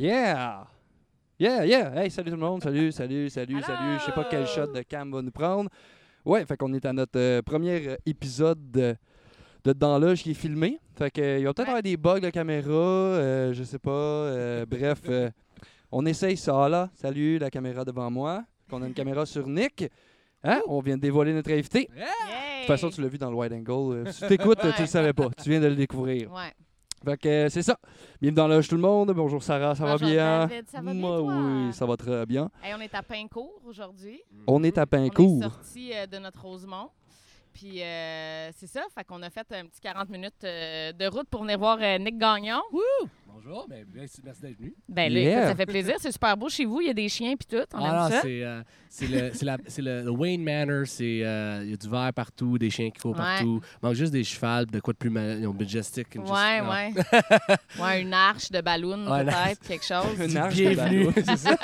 Yeah! Yeah, yeah! Hey, salut tout le monde! Salut, salut, salut, salut! Je sais pas quel shot de cam va nous prendre. Ouais, fait qu'on est à notre euh, premier euh, épisode de, de Dans l'âge qui est filmé. Fait que, euh, il va peut-être Ouais. avoir des bugs de caméra, euh, je sais pas. euh, bref, euh, on essaye ça là. Salut, la caméra devant moi. Qu'on a une caméra sur Nick. Hein? On vient de dévoiler notre invité. De toute façon, tu l'as vu dans le wide angle. Si tu t'écoutes, tu Ouais. le savais pas. Tu viens de le découvrir. Ouais. Fait que euh, c'est ça. Bienvenue dans l'âge tout le monde. Bonjour Sarah, ça Bonjour va bien? David, ça va bien, Moi, toi? oui, ça va très bien. Hey, on est à Pincourt aujourd'hui. On est à On est Pincourt. sorti euh, de notre Rosemont. Puis euh, c'est ça, fait qu'on a fait un petit 40 minutes euh, de route pour venir voir euh, Nick Gagnon. Bonjour, ben, merci, merci d'être venu. Ben là, Yeah. écoute, ça fait plaisir, c'est super beau chez vous, il y a des chiens puis tout, on Ah aime non, ça. c'est euh, c'est le, c'est la- c'est le, le Wayne Manor, c'est euh, il y a du verre partout, des chiens qui courent Ouais. partout. Il manque juste des chevals, de quoi de plus ma- ils ont majestic. and just- Ouais, ouais. ouais, une arche de ballon Ouais, peut-être, quelque chose. Une arche de bienvenue. ballon, c'est ça?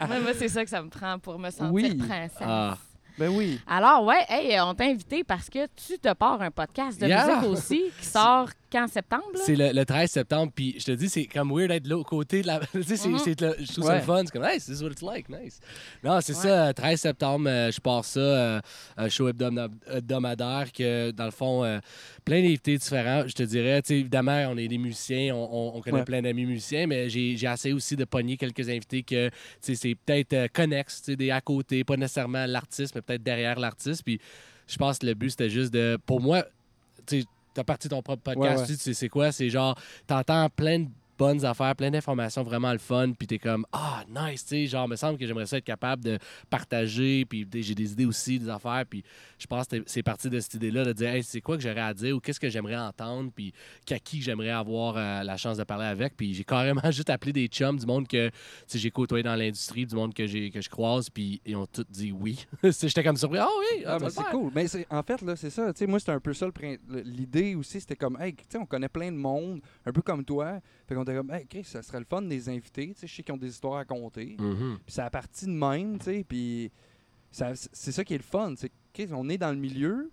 moi, moi, c'est ça que ça me prend pour me sentir Oui. princesse. Ah. Ben oui. Alors, ouais, hey, on t'a invité parce que tu te pars un podcast de Yeah. musique aussi qui sort quand septembre? C'est le, le 13 septembre, puis je te dis, c'est comme weird d'être de l'autre côté de la. tu sais, le- je trouve ça le fun. C'est comme, hey, this is what it's like, nice. Non, c'est Ouais. ça, euh, 13 septembre, euh, je pars ça, euh, un show hebdomada- hebdomadaire que, dans le fond, euh, plein d'invités différents. Je te dirais, tu sais, évidemment, on est des musiciens, on, on- on connaît Ouais. plein d'amis musiciens, mais j'ai essayé aussi de pogner quelques invités que, tu sais, c'est peut-être euh, connexes, tu sais, des à côté, pas nécessairement l'artiste, mais peut-être derrière l'artiste. Puis je pense que le but, c'était juste de. Pour moi, tu sais, t'as parti ton propre podcast, Ouais, ouais. tu sais c'est quoi? C'est genre, t'entends plein de bonnes affaires, plein d'informations vraiment le fun, puis t'es comme, ah, nice, tu sais, genre, me semble que j'aimerais ça être capable de partager, puis j'ai des idées aussi, des affaires, puis je pense que c'est parti de cette idée-là, de dire, hey, c'est quoi que j'aurais à dire, ou qu'est-ce que j'aimerais entendre, puis qu'à qui j'aimerais avoir euh, la chance de parler avec, puis j'ai carrément juste appelé des chums, du monde que, j'ai côtoyé dans l'industrie, du monde que, j'ai que je croise, puis ils ont tous dit oui. J'étais comme surpris, ah oui, Ah, ah, c'est cool. Mais en fait, là, c'est ça. Tu sais, moi, c'était un peu ça l'idée aussi. C'était comme, hey, tu sais, on connaît plein de monde, un peu comme toi. Fait qu'on était comme, hey, Chris, ça serait le fun des invités. Tu sais, je sais qu'ils ont des histoires à compter. Mhm. Puis ça a parti de même, tu sais. Puis ça- c'est ça qui est le fun. C'est on est dans le milieu.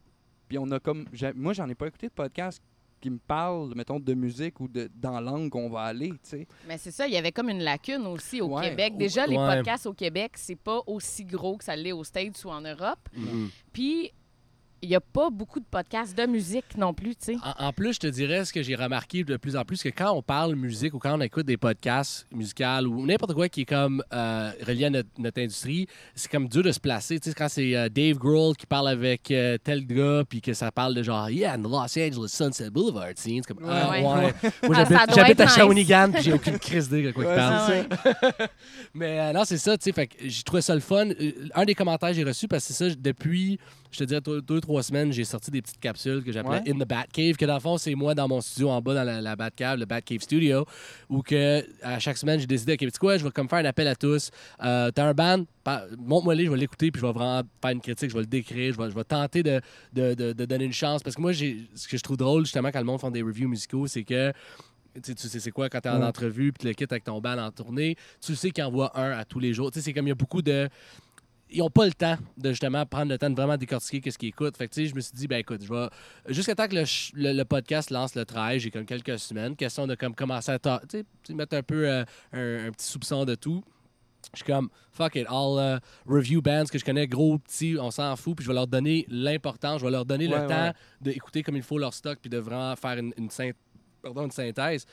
Puis on a comme. Moi, j'en ai pas écouté de podcast qui me parle, mettons, de musique ou de, dans la langue qu'on va aller, tu sais. Mais c'est ça, il y avait comme une lacune aussi au Ouais. Québec. Déjà, les Ouais. podcasts au Québec, c'est pas aussi gros que ça l'est aux States ou en Europe. Mhm. Puis, il y a pas beaucoup de podcasts de musique non plus, tu sais. En, en plus, je te dirais ce que j'ai remarqué de plus en plus, que quand on parle musique ou quand on écoute des podcasts musicaux ou n'importe quoi qui est comme euh, relié à notre, notre industrie, c'est comme dur de se placer. Tu sais, quand c'est euh, Dave Grohl qui parle avec euh, tel gars, puis que ça parle de genre, yeah, in the Los Angeles Sunset Boulevard scene, c'est comme, ah, Ouais. ouais. Moi, j'habite, à nice. Shawinigan, puis j'ai aucune crise d'idée de quoi il Ouais, parle. Ah ouais. Mais euh, non, c'est ça, tu sais, fait que j'ai trouvé ça le fun. Euh, Un des commentaires que j'ai reçu, parce que c'est ça, depuis, je te dirais, deux, deux, trois semaines, j'ai sorti des petites capsules que j'appelais Ouais. In the Batcave, que dans le fond, c'est moi dans mon studio en bas, dans la, la Batcave, le Batcave Studio, où que à chaque semaine, j'ai décidé, OK, tu sais quoi, je vais comme faire un appel à tous. Euh, T'as un band, montre-moi les, je vais l'écouter, puis je vais vraiment faire une critique, je vais le décrire, je vais, je vais tenter de, de, de- de donner une chance. Parce que moi, j'ai ce que je trouve drôle, justement, quand le monde fait des reviews musicaux, c'est que tu sais, c'est quoi quand t'es en entrevue puis tu le quittes avec ton band en tournée, tu sais qu'il envoie un à tous les jours. Tu sais, c'est comme il y a beaucoup de ils ont pas le temps de justement prendre le temps de vraiment décortiquer qu'est-ce qu'ils écoutent. Fait que tu sais, je me suis dit ben écoute, je vais jusqu'à temps que le, le- le podcast lance le 13, j'ai comme quelques semaines, question de comme commencer à ta- tu sais, tu sais, mettre un peu euh, un, un petit soupçon de tout. Je suis comme, fuck it, I'll uh, review bands que je connais, gros, petits, on s'en fout, puis je vais leur donner l'importance, je vais leur donner Ouais, le temps d'écouter comme il faut leur stock, puis de vraiment faire une, une, synth- pardon, une synthèse.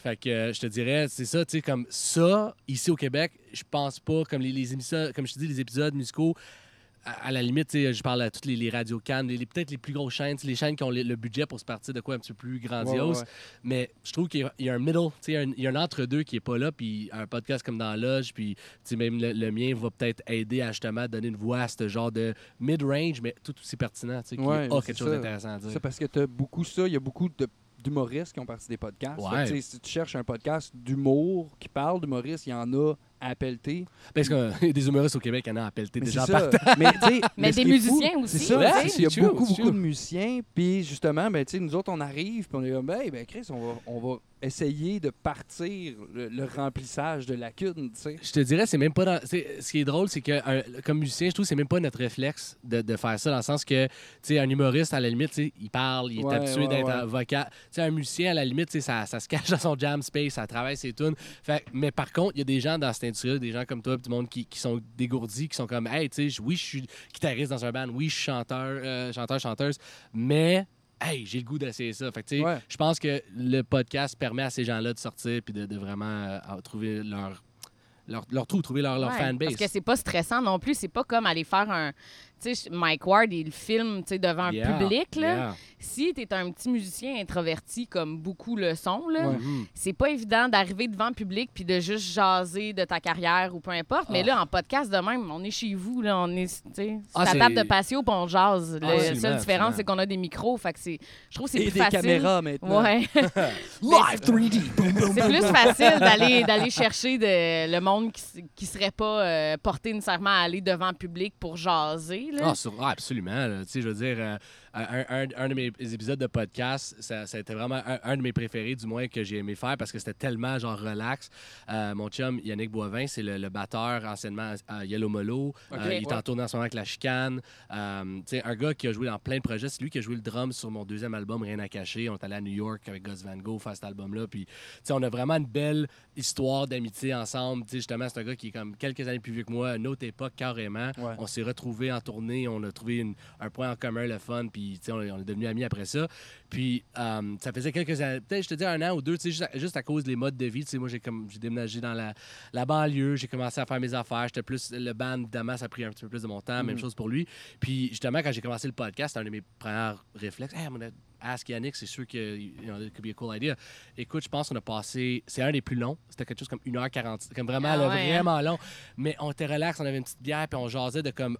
Fait que euh, je te dirais, c'est ça, tu sais, comme ça, ici au Québec, je pense pas, comme les, les émissions, comme je te dis, les épisodes musicaux, à, à la limite, tu sais, je parle à toutes les, les radios cannes, les, peut-être les plus grosses chaînes, les chaînes qui ont le, le budget pour se partir de quoi un petit peu plus grandiose. Ouais, ouais, Mais je trouve qu'il y a- il y a un middle, tu sais, il y a un- entre-deux qui est pas là, puis un podcast comme dans Loge, puis tu sais, même le, le mien va peut-être aider à justement donner une voix à ce genre de mid-range, mais tout aussi pertinent, tu sais, qui Ouais, a quelque chose ça. d'intéressant à dire. C'est parce que tu as beaucoup ça. Il y a beaucoup de d'humoristes qui ont parti des podcasts. Ouais. Fait si tu cherches un podcast d'humour qui parle d'humoristes, il y en a à pelleter. Parce qu'il y a des humoristes au Québec qui en ont appelé Mais déjà ça. Mais, des fou, musiciens aussi, C'est ça, Ouais, il y a true, beaucoup, beaucoup de musiciens. Puis justement, ben, tu sais, nous autres, on arrive, puis on est comme, ben, ben Chris, on va, on va essayer de partir le, le remplissage de lacunes, tu sais. Je te dirais, c'est même pas dans. Ce qui est drôle, c'est que un- comme musicien, je trouve que c'est même pas notre réflexe de, de faire ça, dans le sens que, tu sais, un humoriste, à la limite, tu sais, il parle, il est Ouais, habitué ouais, d'être ouais. un vocal. Tu sais, un musicien, à la limite, tu sais, ça, ça se cache dans son jam space, ça travaille ses tunes. Fait, mais par contre, il y a des gens dans cette des gens comme toi, du monde qui, qui sont dégourdis, qui sont comme, hey, tu sais, oui, je suis guitariste dans un band, oui, je suis chanteur, euh, chanteur, chanteuse, mais. Hey, j'ai le goût d'essayer ça. Fait que, tu sais, Ouais. je pense que le podcast permet à ces gens-là de sortir puis de, de vraiment euh, trouver leur, leur, leur trou, trouver leur, leur Ouais, fanbase. Parce que c'est pas stressant non plus. C'est pas comme aller faire un. Tu sais, Mike Ward, il filme tu sais, devant un public. Là. yeah. Si tu es un petit musicien introverti comme beaucoup le sont, là, Ouais. Mhm. c'est pas évident d'arriver devant le public puis de juste jaser de ta carrière ou peu importe. Mais Ah. là, en podcast de même, on est chez vous, là, on est tu sais, sur Ah, la table de patio puis on jase. Ah, la seule différence, c'est qu'on a des micros. Fait que c'est, je trouve que c'est Et plus des facile. caméras maintenant. Ouais. Live 3D! Boom, boom, C'est plus facile d'aller d'aller chercher de- le monde qui, s- qui serait pas euh, porté nécessairement à aller devant le public pour jaser. Là. Ah, sur- ah, absolument. Tu sais, je veux dire, euh, un, un- un de mes épisodes de podcast, ça, ça a été vraiment un, un de mes préférés, du moins, que j'ai aimé faire parce que c'était tellement genre relax. Euh, mon chum Yannick Boivin, c'est le, le batteur anciennement à Yellow Molo. Euh, il est en tournée en ce moment avec La Chicane. Euh, un gars qui a joué dans plein de projets. C'est lui qui a joué le drum sur mon deuxième album, Rien à cacher. On est allé à New York avec Gus Van Gogh faire cet album-là. Puis, on a vraiment une belle histoire d'amitié ensemble. Tu sais, justement, c'est un gars qui est comme quelques années plus vieux que moi, une autre époque carrément. Ouais. On s'est retrouvés en tournée, on a trouvé une- un point en commun, le fun, puis on, est- on est devenus amis après ça. Puis euh, ça faisait quelques années, peut-être je te dis un an ou deux, juste, à, juste à cause des modes de vie. Moi, j'ai comme j'ai déménagé dans la, la banlieue, j'ai commencé à faire mes affaires. J'étais plus le band, évidemment, ça a pris un petit peu plus de mon temps, même Mhm. chose pour lui. Puis justement, quand j'ai commencé le podcast, c'était un de mes premiers réflexes. Hey, I'm ask Yannick, c'est sûr que you know, it could be a cool idea. Écoute, je pense qu'on a passé, c'est un des plus longs. C'était quelque chose comme 1h40, comme vraiment, Ah là, ouais, hein? vraiment long. Mais on était relax, on avait une petite bière, puis on jasait de comme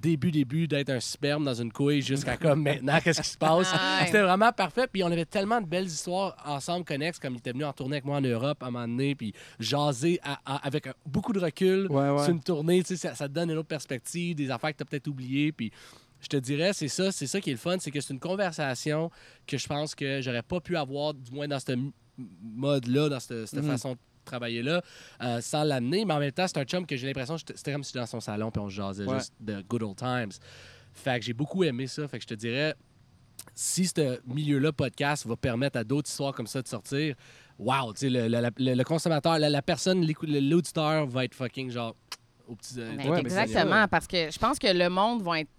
début, début d'être un sperme dans une couille jusqu'à comme maintenant, qu'est-ce qui se passe? Ah. C'était vraiment parfait. Puis on avait tellement de belles histoires ensemble, connexes, comme il était venu en tournée avec moi en Europe à un moment donné, puis jaser à- à- avec beaucoup de recul Ouais, ouais. sur une tournée. Tu sais, ça, ça te donne une autre perspective, des affaires que tu as peut-être oubliées. Puis je te dirais, c'est ça, c'est ça qui est le fun, c'est que c'est une conversation que je pense que j'aurais pas pu avoir, du moins dans ce mode-là, dans cette, cette Mhm. façon de travailler là, euh, sans l'amener. Mais en même temps, c'est un chum que j'ai l'impression que c'était comme si dans son salon puis on se jasait Ouais. juste de good old times. Fait que j'ai beaucoup aimé ça. Fait que je te dirais, si ce milieu-là, podcast, va permettre à d'autres histoires comme ça de sortir, wow, tu sais, le, le- le- le consommateur, la, la personne, l'auditeur va être fucking genre au petit. euh, Ben, Ouais, c'est exactement, parce que je pense que le monde va être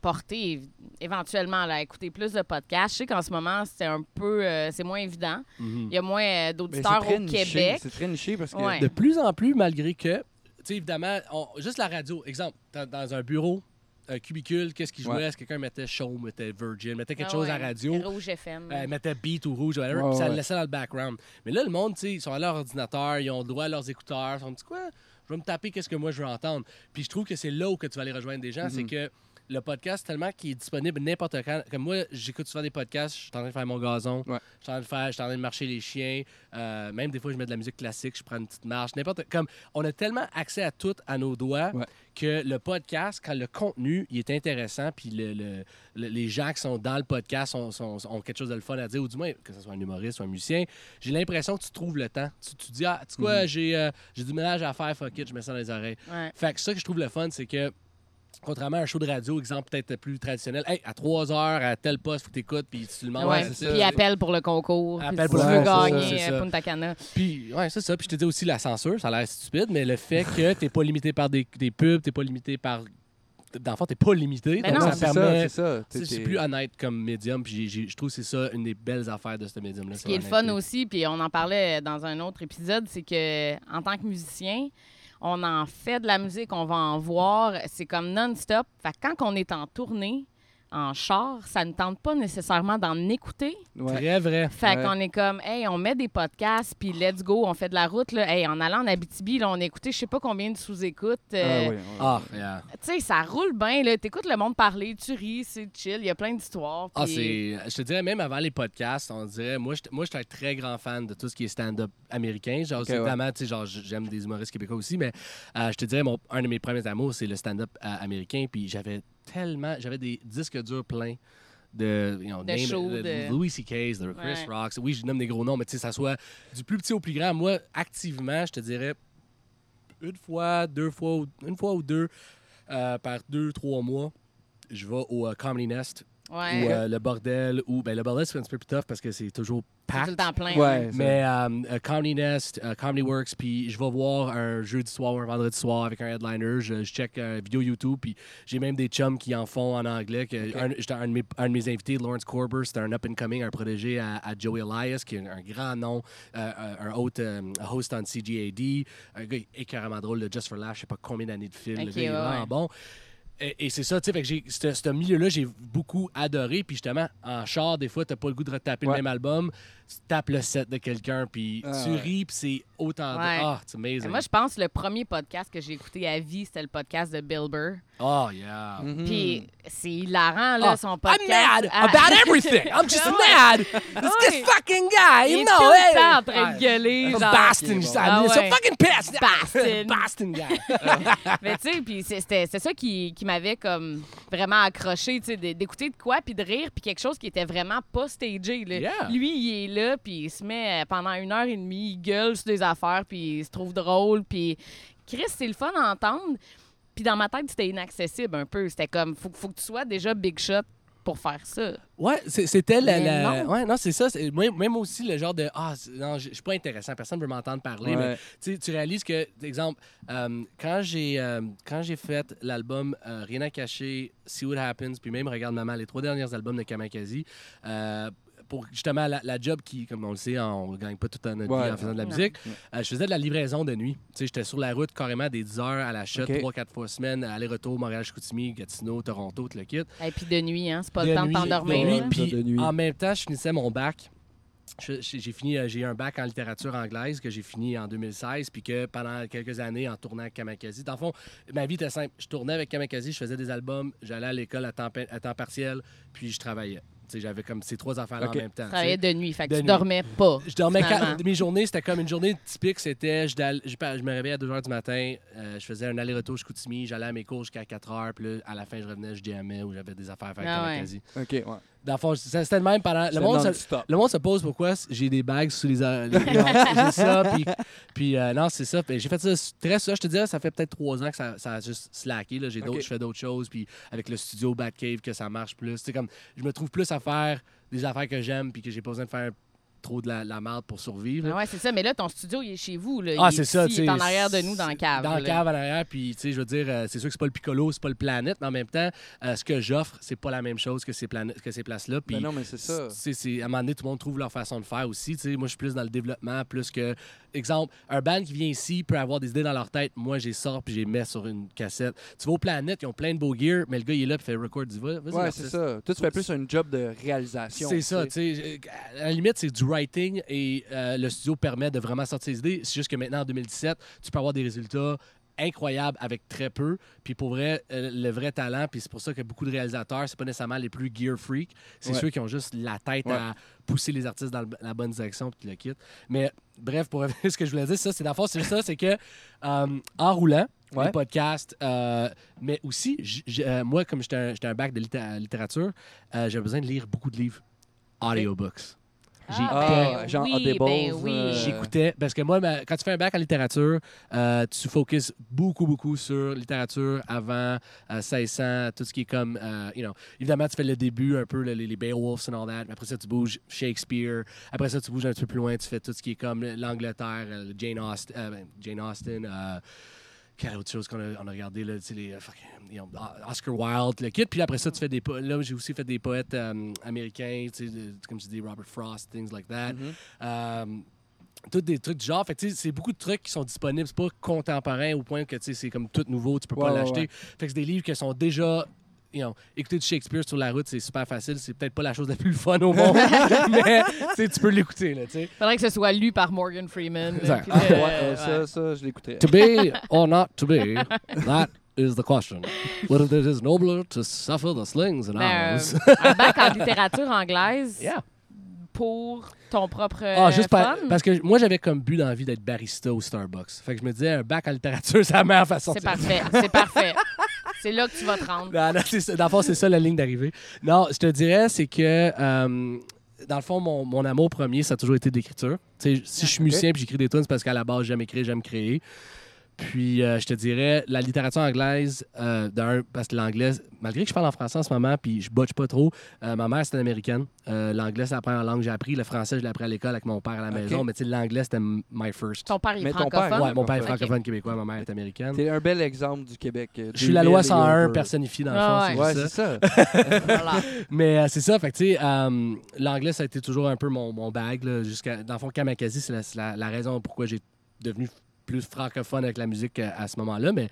porté év- éventuellement là, à écouter plus de podcasts. Je sais qu'en ce moment, c'est un peu, euh, c'est moins évident. mhm. Il y a moins euh, c'est d'auditeurs au niché, Québec. C'est très niché parce que. Ouais. De plus en plus, malgré que, tu sais, évidemment, on- juste la radio, exemple, dans, dans un bureau, un cubicule, qu'est-ce qu'il jouait? Ouais. Est-ce que quelqu'un mettait show, mettait Virgin, mettait quelque Ah chose ouais. à la radio? Rouge FM. Euh, mettait beat ou rouge, whatever, ça ouais. le laissait dans le background. Mais là, le monde, tu sais, ils sont à leur ordinateur, ils ont le droit à leurs écouteurs, ils sont dit quoi? Je vais me taper qu'est-ce que moi je veux entendre. Puis je trouve que c'est là où que tu vas aller rejoindre des gens, c'est Mhm. que le podcast, tellement qu'il est disponible n'importe quand. Comme moi, j'écoute souvent des podcasts, je suis en train de faire mon gazon, Ouais. je suis en train de faire, je suis en train de marcher les chiens, euh, même des fois je mets de la musique classique, je prends une petite marche, n'importe. Comme on a tellement accès à tout à nos doigts Ouais. que le podcast, quand le contenu il est intéressant, puis le- le- le- les gens qui sont dans le podcast sont- sont- ont quelque chose de le fun à dire, ou du moins que ce soit un humoriste ou un musicien, j'ai l'impression que tu trouves le temps. Tu, tu dis, ah, tu sais quoi, Mhm. j'ai euh, j'ai du ménage à faire, fuck it, je mets ça dans les oreilles. Ouais. Fait que ça que je trouve le fun, c'est que contrairement à un show de radio, exemple peut-être plus traditionnel, hey, à 3 heures, à tel poste, faut t'écoutes, puis tu le demandes. Ouais. c'est ça. Puis appelle pour le concours. Appelle pour si le tu veux gagner euh, Punta Cana. Puis, ouais, c'est ça. Puis je te dis aussi la censure, ça a l'air stupide, mais le fait que t'es pas limité par des, des pubs, t'es pas limité par. Dans le fond, t'es pas limité. Ben donc non. ça permet. c'est plus honnête comme médium, puis je trouve que c'est ça une des belles affaires de ce médium-là. Ce qui est le fun aussi, puis on en parlait dans un autre épisode, c'est que en tant que musicien, on en fait de la musique, on va en voir, c'est comme non-stop. Fait quand on est en tournée, en char, ça ne tente pas nécessairement d'en écouter. Ouais. Très vrai. Fait Ouais. qu'on est comme, hey, on met des podcasts, puis let's go, on fait de la route. Là. Hey, en allant en Abitibi, là, on a écouté je sais pas combien de sous-écoutes. Ah, euh. Ah, yeah. Tu sais, ça roule bien. là. T'écoutes le monde parler, tu ris, c'est chill, il y a plein d'histoires. Ah, c'est. Je te dirais, même avant les podcasts, on dirait. Moi, je moi, un très grand fan de tout ce qui est stand-up américain. Genre, ouais. évidemment, tu sais, genre, j'aime des humoristes québécois aussi, mais euh, je te dirais, mon, un de mes premiers amours, c'est le stand-up euh, américain. Puis j'avais tellement. J'avais des disques durs pleins. De, you know, De name- de de- Louis C.K.'s, de Chris Ouais. Rocks. Oui, je nomme des gros noms, mais tu sais, ça soit du plus petit au plus grand. Moi, activement, je te dirais une fois, deux fois, ou- une fois ou deux euh, par deux, trois mois, je vais au euh, Comedy Nest Ouais. ou euh, le bordel ou ben le bordel c'est un petit peu plus tough parce que c'est toujours Tout le temps plein. Ouais, ça. mais euh, euh, Comedy Nest euh, Comedy Works puis je vais voir un jeudi soir ou un vendredi soir avec un headliner je, je check une vidéo YouTube puis j'ai même des chums qui en font en anglais que un, j'étais un, de mes, un de mes invités Lawrence Corber c'est un up and coming un protégé à, à Joey Elias qui est un, un grand nom euh, un hôte euh, host en CGAD un gars écœuramment drôle de Just for Laugh je sais pas combien d'années de film le Ok, gars il est ouais, bon et, et c'est ça, tu sais, fait que j'ai, ce, ce milieu-là, j'ai beaucoup adoré. Puis justement, en char, des fois, t'as pas le goût de retaper Ouais. le même album. Tu tapes le set de quelqu'un, puis Ah, tu ouais. ris, puis c'est autant de... Ouais. Ah, c'est amazing. Moi, je pense que le premier podcast que j'ai écouté à vie, c'était le podcast de Bill Burr. Oh, yeah. Mhm. Puis c'est hilarant, là, Ah, son podcast. I'm mad Ah. about everything. I'm just Ouais. mad. This, this Ouais. fucking guy, Il you est know. tout hey. le temps en train de Ah, gueuler. I'm genre. Boston, bon. so Ah ouais. fucking pissed. Boston. Boston guy. Mais tu sais, puis c'est- c'était- c'est ça qui, qui m'avait comme vraiment accroché, tu sais, d'écouter de quoi, puis de rire, puis quelque chose qui était vraiment pas stagé. là. Yeah. Lui, il est là, puis il se met euh, pendant une heure et demie, il gueule sur des affaires, puis il se trouve drôle, puis Chris, c'est le fun à entendre. Puis dans ma tête, c'était inaccessible un peu. C'était comme, faut, faut que tu sois déjà big shot pour faire ça. Ouais, c'était la. Non. Ouais, non, c'est ça. Même, aussi le genre de. Ah, non, je suis pas intéressant. Personne ne veut m'entendre parler. Mais Ouais. tu réalises que, exemple, euh, quand j'ai euh, quand j'ai fait l'album euh, Rien à cacher, See What Happens, puis même Regarde Maman, les trois derniers albums de Kamakazi, euh, pour justement la, la job qui, comme on le sait, on ne gagne pas toute notre Ouais. vie en faisant de la Non. musique, euh, je faisais de la livraison de nuit. Tu sais, j'étais sur la route carrément des 10 heures à la trois, quatre fois semaine, aller-retour, Montréal-Chicoutimi, Gatineau, Toronto, tout le kit. Et puis de nuit, hein, c'est pas De le temps nuit, de t'endormir. de nuit, là. puis De nuit. en même temps, je finissais mon bac. J'ai fini, euh, j'ai eu un bac en littérature anglaise que j'ai fini en 2016, puis que pendant quelques années en tournant avec Kamakazi. Dans le fond, ma vie était simple. Je tournais avec Kamakazi, je faisais des albums, j'allais à l'école à temps, pa- à temps partiel, puis je travaillais. J'avais comme ces trois affaires-là Ok. en même temps. Tu travaillais de nuit, fait que De tu nuit. dormais pas. Je dormais mes journées, c'était comme une journée typique, c'était je, je, me réveillais à 2 h du matin, euh, je faisais un aller-retour jusqu'au Chicoutimi, j'allais à mes cours jusqu'à 4 h, puis là, à la fin je revenais, je jammais ou j'avais des affaires à faire avec Ah ouais. OK, ouais. Dans le fond, c'était le même pendant. Le monde, se, le monde se pose pourquoi j'ai des bagues sous les. a- les- j'ai ça, puis, puis euh, non, c'est ça. Puis J'ai fait ça très ça. Je te dirais, ça fait peut-être trois ans que ça, ça a juste slacké. là. J'ai d'autres-. Je fais d'autres choses, puis avec le studio Batcave, que ça marche plus. C'est comme, je me trouve plus à faire des affaires que j'aime, puis que j'ai pas besoin de faire trop de la, la merde pour survivre. Ah ouais, c'est ça. Mais là, ton studio, il est chez vous. Là. Ah, Il est c'est ça, Il est en arrière de nous dans la cave. Dans la cave en arrière, puis tu sais, je veux dire, euh, c'est sûr que c'est pas le piccolo, c'est pas le planète, mais en même temps, euh, ce que j'offre, c'est pas la même chose que ces, planètes, que ces places-là. Puis Ben non, mais c'est ça. c'est, c'est- à un moment donné, tout le monde trouve leur façon de faire aussi. tu sais. Moi, je suis plus dans le développement, plus que. Exemple, un band qui vient ici peut avoir des idées dans leur tête. Moi, j'ai sors puis j'ai mets sur une cassette. Tu vas aux planètes, ils ont plein de beaux gear, mais le gars, il est là puis fait record. Vas-y, Ouais, c'est ça. Toi, tu fais plus un job de réalisation. C'est ça, tu sais. tu sais. À la limite, c'est du writing et euh, le studio permet de vraiment sortir ses idées. C'est juste que maintenant, en 2017, tu peux avoir des résultats incroyables avec très peu. Puis pour vrai, euh, le vrai talent, puis c'est pour ça que beaucoup de réalisateurs, c'est pas nécessairement les plus gear freak. C'est Ouais. ceux qui ont juste la tête Ouais. à pousser les artistes dans la bonne direction puis qui le quittent. Mais bref, pour revenir à ce que je voulais dire, c'est ça, c'est fond, c'est ça, c'est que euh, en roulant, Ouais. les podcasts, euh, mais aussi, euh, moi, comme j'étais un, un bac de litté- littérature, euh, j'avais besoin de lire beaucoup de livres. Audiobooks. J'ai- Ah, genre oui, ben oui. euh, J'écoutais, parce que moi, ma- quand tu fais un bac en littérature, euh, tu focuses beaucoup, beaucoup sur littérature avant euh, 1600, tout ce qui est comme, euh, you know, évidemment, tu fais le début un peu, le- les, les Beowulfs and all that, mais après ça, tu bouges Shakespeare, après ça, tu bouges un petit peu plus loin, tu fais tout ce qui est comme l'Angleterre, Jane Austen, euh, ben, Jane Austen euh, quelle autre chose qu'on a, on a regardé, là, les, euh, know, Oscar Wilde, le kit. Puis après ça, tu fais des po- Là, j'ai aussi fait des poètes euh, américains, de- comme tu dis, Robert Frost, things like that. Mhm. Euh, tous des trucs du genre. Fait c'est beaucoup de trucs qui sont disponibles. C'est pas contemporain au point que c'est comme tout nouveau, tu peux pas Ouais, l'acheter. Fait que c'est des livres qui sont déjà you know, écouter du Shakespeare sur la route, c'est super facile. C'est peut-être pas la chose la plus fun au monde, mais tu peux l'écouter, sais. Faudrait que ce soit lu par Morgan Freeman. Exact. puis Ah, ouais, euh, ouais. ça, ça, je l'écoutais. To be or not to be, that is the question. Whether it is nobler to suffer the slings and Ben, arrows? euh, un bac en littérature anglaise yeah. pour ton propre Ah, juste par- fun? parce que moi, j'avais comme but d'envie d'être barista au Starbucks. Fait que je me disais, un bac en littérature, c'est la meilleure façon C'est parfait, c'est parfait. C'est là que tu vas te rendre. Non, non, c'est ça. Dans le fond, c'est ça la ligne d'arrivée. Non, je te dirais, c'est que, euh, dans le fond, mon, mon amour premier, ça a toujours été d'écriture. Tu sais, si je suis musicien et j'écris des tunes, c'est parce qu'à la base, j'aime écrire, j'aime créer. Puis, euh, je te dirais, la littérature anglaise, euh, d'un, parce que l'anglais, malgré que je parle en français en ce moment, puis je botche pas trop, euh, ma mère, c'était une américaine. Euh, l'anglais, c'est la première langue que j'ai appris. Le français, je l'ai appris à l'école avec mon père à la maison. Mais tu sais, l'anglais, c'était my first. Ton père est Mais ton père, francophone? Ouais, mon père est francophone québécois, ma mère est américaine. T'es un bel exemple du Québec. Je suis la loi villes et 101 over. personnifiée dans le Ah fond, Ouais, c'est c'est ça. ça. Voilà. Mais euh, c'est ça, fait que tu sais, euh, l'anglais, ça a été toujours un peu mon, mon bag. là, jusqu'à, dans le fond, Kamakasi, c'est la, c'est la- la raison pourquoi j'ai devenu plus francophone avec la musique euh, à, ce moment-là. Mais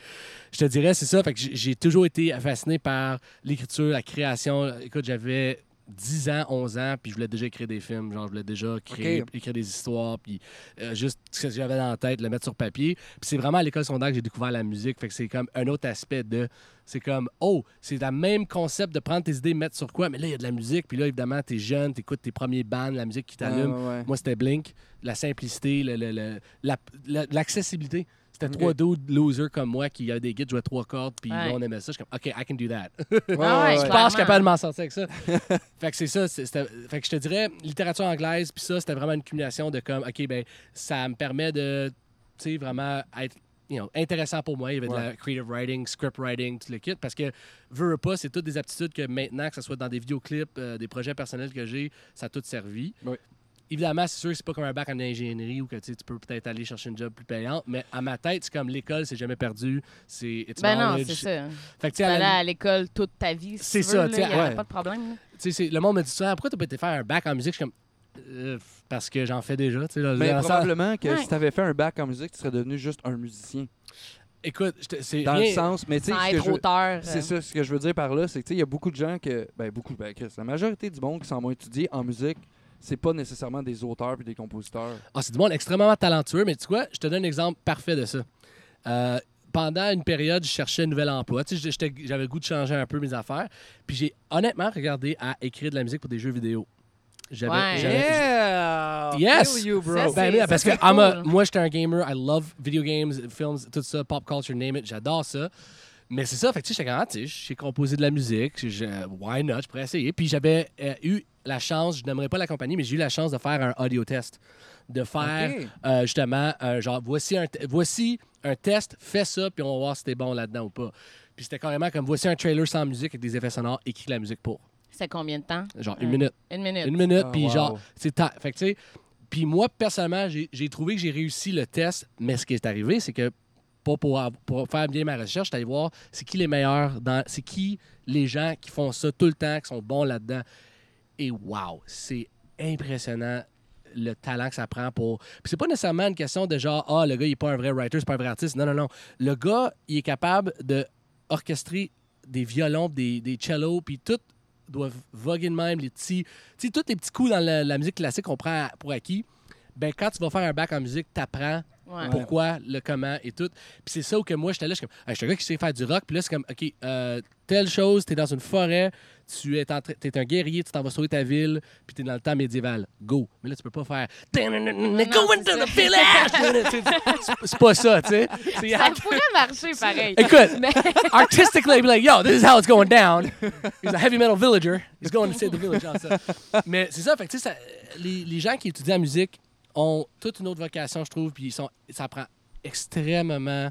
je te dirais, c'est ça, fait que j'ai, j'ai toujours été fasciné par l'écriture, la création. Écoute, j'avais 10 ans, 11 ans, puis je voulais déjà écrire des films. Genre, je voulais déjà créer, écrire des histoires, puis euh, juste ce que j'avais dans la tête, le mettre sur papier. Puis c'est vraiment à l'école secondaire que j'ai découvert la musique. Fait que c'est comme un autre aspect de. C'est comme, oh, c'est le même concept de prendre tes idées, mettre sur quoi, mais là, il y a de la musique. Puis là, évidemment, t'es jeune, t'écoutes tes premiers bands, la musique qui t'allume. Ouais, ouais, ouais. Moi, c'était Blink, la simplicité, le- le- le- la- la- l'accessibilité. C'était trois dudes losers comme moi qui avaient des guides, jouaient trois cordes, puis Ouais. là, on aimait ça. Je suis comme, OK, I can do that. Ah ouais, Je pense que je suis capable de m'en sortir avec ça. fait que c'est ça. fait que je te dirais, littérature anglaise, puis ça, c'était vraiment une cumulation de comme, OK, ben ça me permet de, tu sais, vraiment être you know, intéressant pour moi. Il y avait de la creative writing, script writing, tout le kit. Parce que, veux, veux pas, c'est toutes des aptitudes que maintenant, que ce soit dans des vidéoclips, euh, des projets personnels que j'ai, ça a tout servi. Oui. Évidemment, c'est sûr que c'est pas comme un bac en ingénierie où que, tu tu peux peut-être aller chercher une job plus payante, mais à ma tête, c'est comme l'école, c'est jamais perdu. C'est Ben non, c'est ça. Fait que, tu Tu allais la- à l'école toute ta vie. si C'est tu ça, tu Il n'y a ouais. pas de problème. tu le monde me dit ça. Pourquoi t'as pas été faire un bac en musique? Je suis comme. euh, parce que j'en fais déjà. tu sais, là, Mais sens- probablement que Ouais. si t'avais fait un bac en musique, tu serais devenu juste un musicien. Écoute, c'est Dans rien- le sens, mais tu sais, c'est euh, ça, ce que je veux dire par là, c'est que tu sais, il y a beaucoup de gens que, ben beaucoup, ben Chris, la majorité du monde qui s'en vont étudier en musique, c'est pas nécessairement des auteurs puis des compositeurs. Ah, c'est du monde extrêmement talentueux, mais tu sais quoi? Je te donne un exemple parfait de ça. Euh, pendant une période, je cherchais un nouvel emploi. Tu sais, j'avais le goût de changer un peu mes affaires. Puis j'ai honnêtement regardé à écrire de la musique pour des jeux vidéo. J'avais. Ouais. Yeah! Yes! You, bro. Ça, Ben parce que a- moi, j'étais un gamer. I love video games, films, tout ça, pop culture, name it. J'adore ça. Mais c'est ça, fait que tu sais, j'étais comme, tu sais, j'ai composé de la musique, je- je- why not, je pourrais essayer. Puis j'avais euh, eu la chance, je n'aimerais pas la compagnie, mais j'ai eu la chance de faire un audio test. De faire euh, justement un genre, voici un, voici un test, fais ça, puis on va voir si t'es bon là-dedans ou pas. Puis c'était carrément comme, voici un trailer sans musique avec des effets sonores, écris la musique pour. C'est combien de temps? Genre une Ouais. minute. Une minute. Une minute, Ah, puis wow. genre, c'est ta... Fait que tu sais, puis moi, personnellement, j'ai j'ai trouvé que j'ai réussi le test, mais ce qui est arrivé, c'est que pour, faire bien ma recherche, j'étais allé voir c'est qui les meilleurs, dans c'est qui les gens qui font ça tout le temps, qui sont bons là-dedans. Et wow, c'est impressionnant le talent que ça prend pour. Puis c'est pas nécessairement une question de genre, ah, le gars, il est pas un vrai writer, c'est pas un vrai artiste. Non, non, non. Le gars, il est capable de des violons, des, des cellos, puis tout doivent voguer de même, les petits. Tu sais, tous les petits coups dans la, la musique classique qu'on prend pour acquis. Ben, quand tu vas faire un bac en musique, t'apprends Ouais. pourquoi, le comment et tout. Puis c'est ça où que moi, j'étais là, je suis comme, je suis un gars qui sait faire du rock. Puis là, c'est comme, OK, euh, telle chose, t'es dans une forêt, tu es, en un guerrier, tu t'en vas sauver ta ville, puis t'es dans le temps médiéval. Go. Mais là, tu peux pas faire, go into the village. C'est- pas ça, tu sais. Ça pourrait marcher pareil. Écoute, artistically, be like, yo, this is how it's going down. He's a heavy metal villager. He's going to save the village. Mais c'est ça, fait que, tu sais, les gens qui étudient la musique ont toute une autre vocation, je trouve, puis ils sont, ça prend extrêmement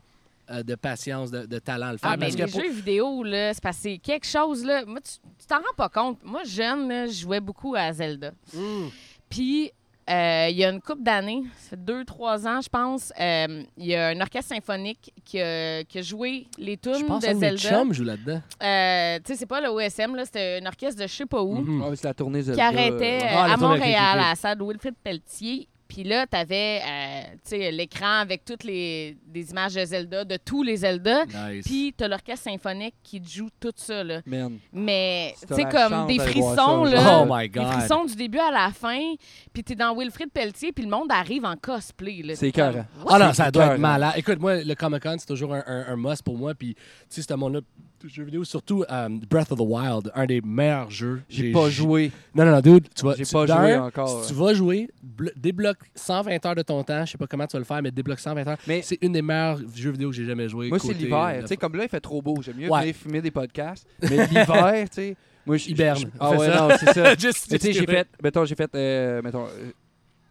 euh, de patience, de, de talent à le faire. Ah, ben, parce que les pour- jeux vidéo, là, c'est parce que c'est quelque chose, là. Moi, tu tu t'en rends pas compte. Moi, jeune, là, je jouais beaucoup à Zelda. Mm. Puis, euh, il y a une couple d'années, ça fait deux, trois ans, je pense, euh, il y a un orchestre symphonique qui a, qui a joué les je tunes pense de Zelda. jouent là-dedans. Euh, tu sais, c'est pas le OSM, là, c'était un orchestre de je sais pas où. Ah, c'est la tournée qui Zelda. arrêtait ouais. euh, Ah, la à Montréal, à la salle Wilfrid Pelletier. Puis là, t'avais euh, tu sais, l'écran avec toutes les des images de Zelda, de tous les Zelda. Nice. Puis t'as l'orchestre symphonique qui te joue tout ça, là. Man. Mais, tu sais, comme des frissons, ça, là. Oh my Des God. frissons du début à la fin, puis t'es dans Wilfrid Pelletier, puis le monde arrive en cosplay. C'est écœurant. Ah non, ça doit être malade. Écoute, moi, le Comic Con, c'est toujours un, un, un must pour moi. Puis, tu sais, ce monde-là, de jeux vidéo, surtout euh, Breath of the Wild, un des meilleurs jeux. J'ai pas joué. Non, non, non, dude, tu vas. J'ai pas joué encore. Si tu vas jouer, blo- débloque 120 heures de ton temps. Je sais pas comment tu vas le faire, mais débloque 120 heures. Mais- c'est une des meilleurs jeux vidéo que j'ai jamais joué. Moi, c'est l'hiver. Tu sais, comme là, il fait trop beau. J'aime mieux Ouais. venir fumer des podcasts. Mais l'hiver, tu sais. Moi, je. Hiberne. Ah ouais, ça. non, c'est ça. Just- Mais tu sais, j'ai fait. Mettons, j'ai fait. euh, mettons.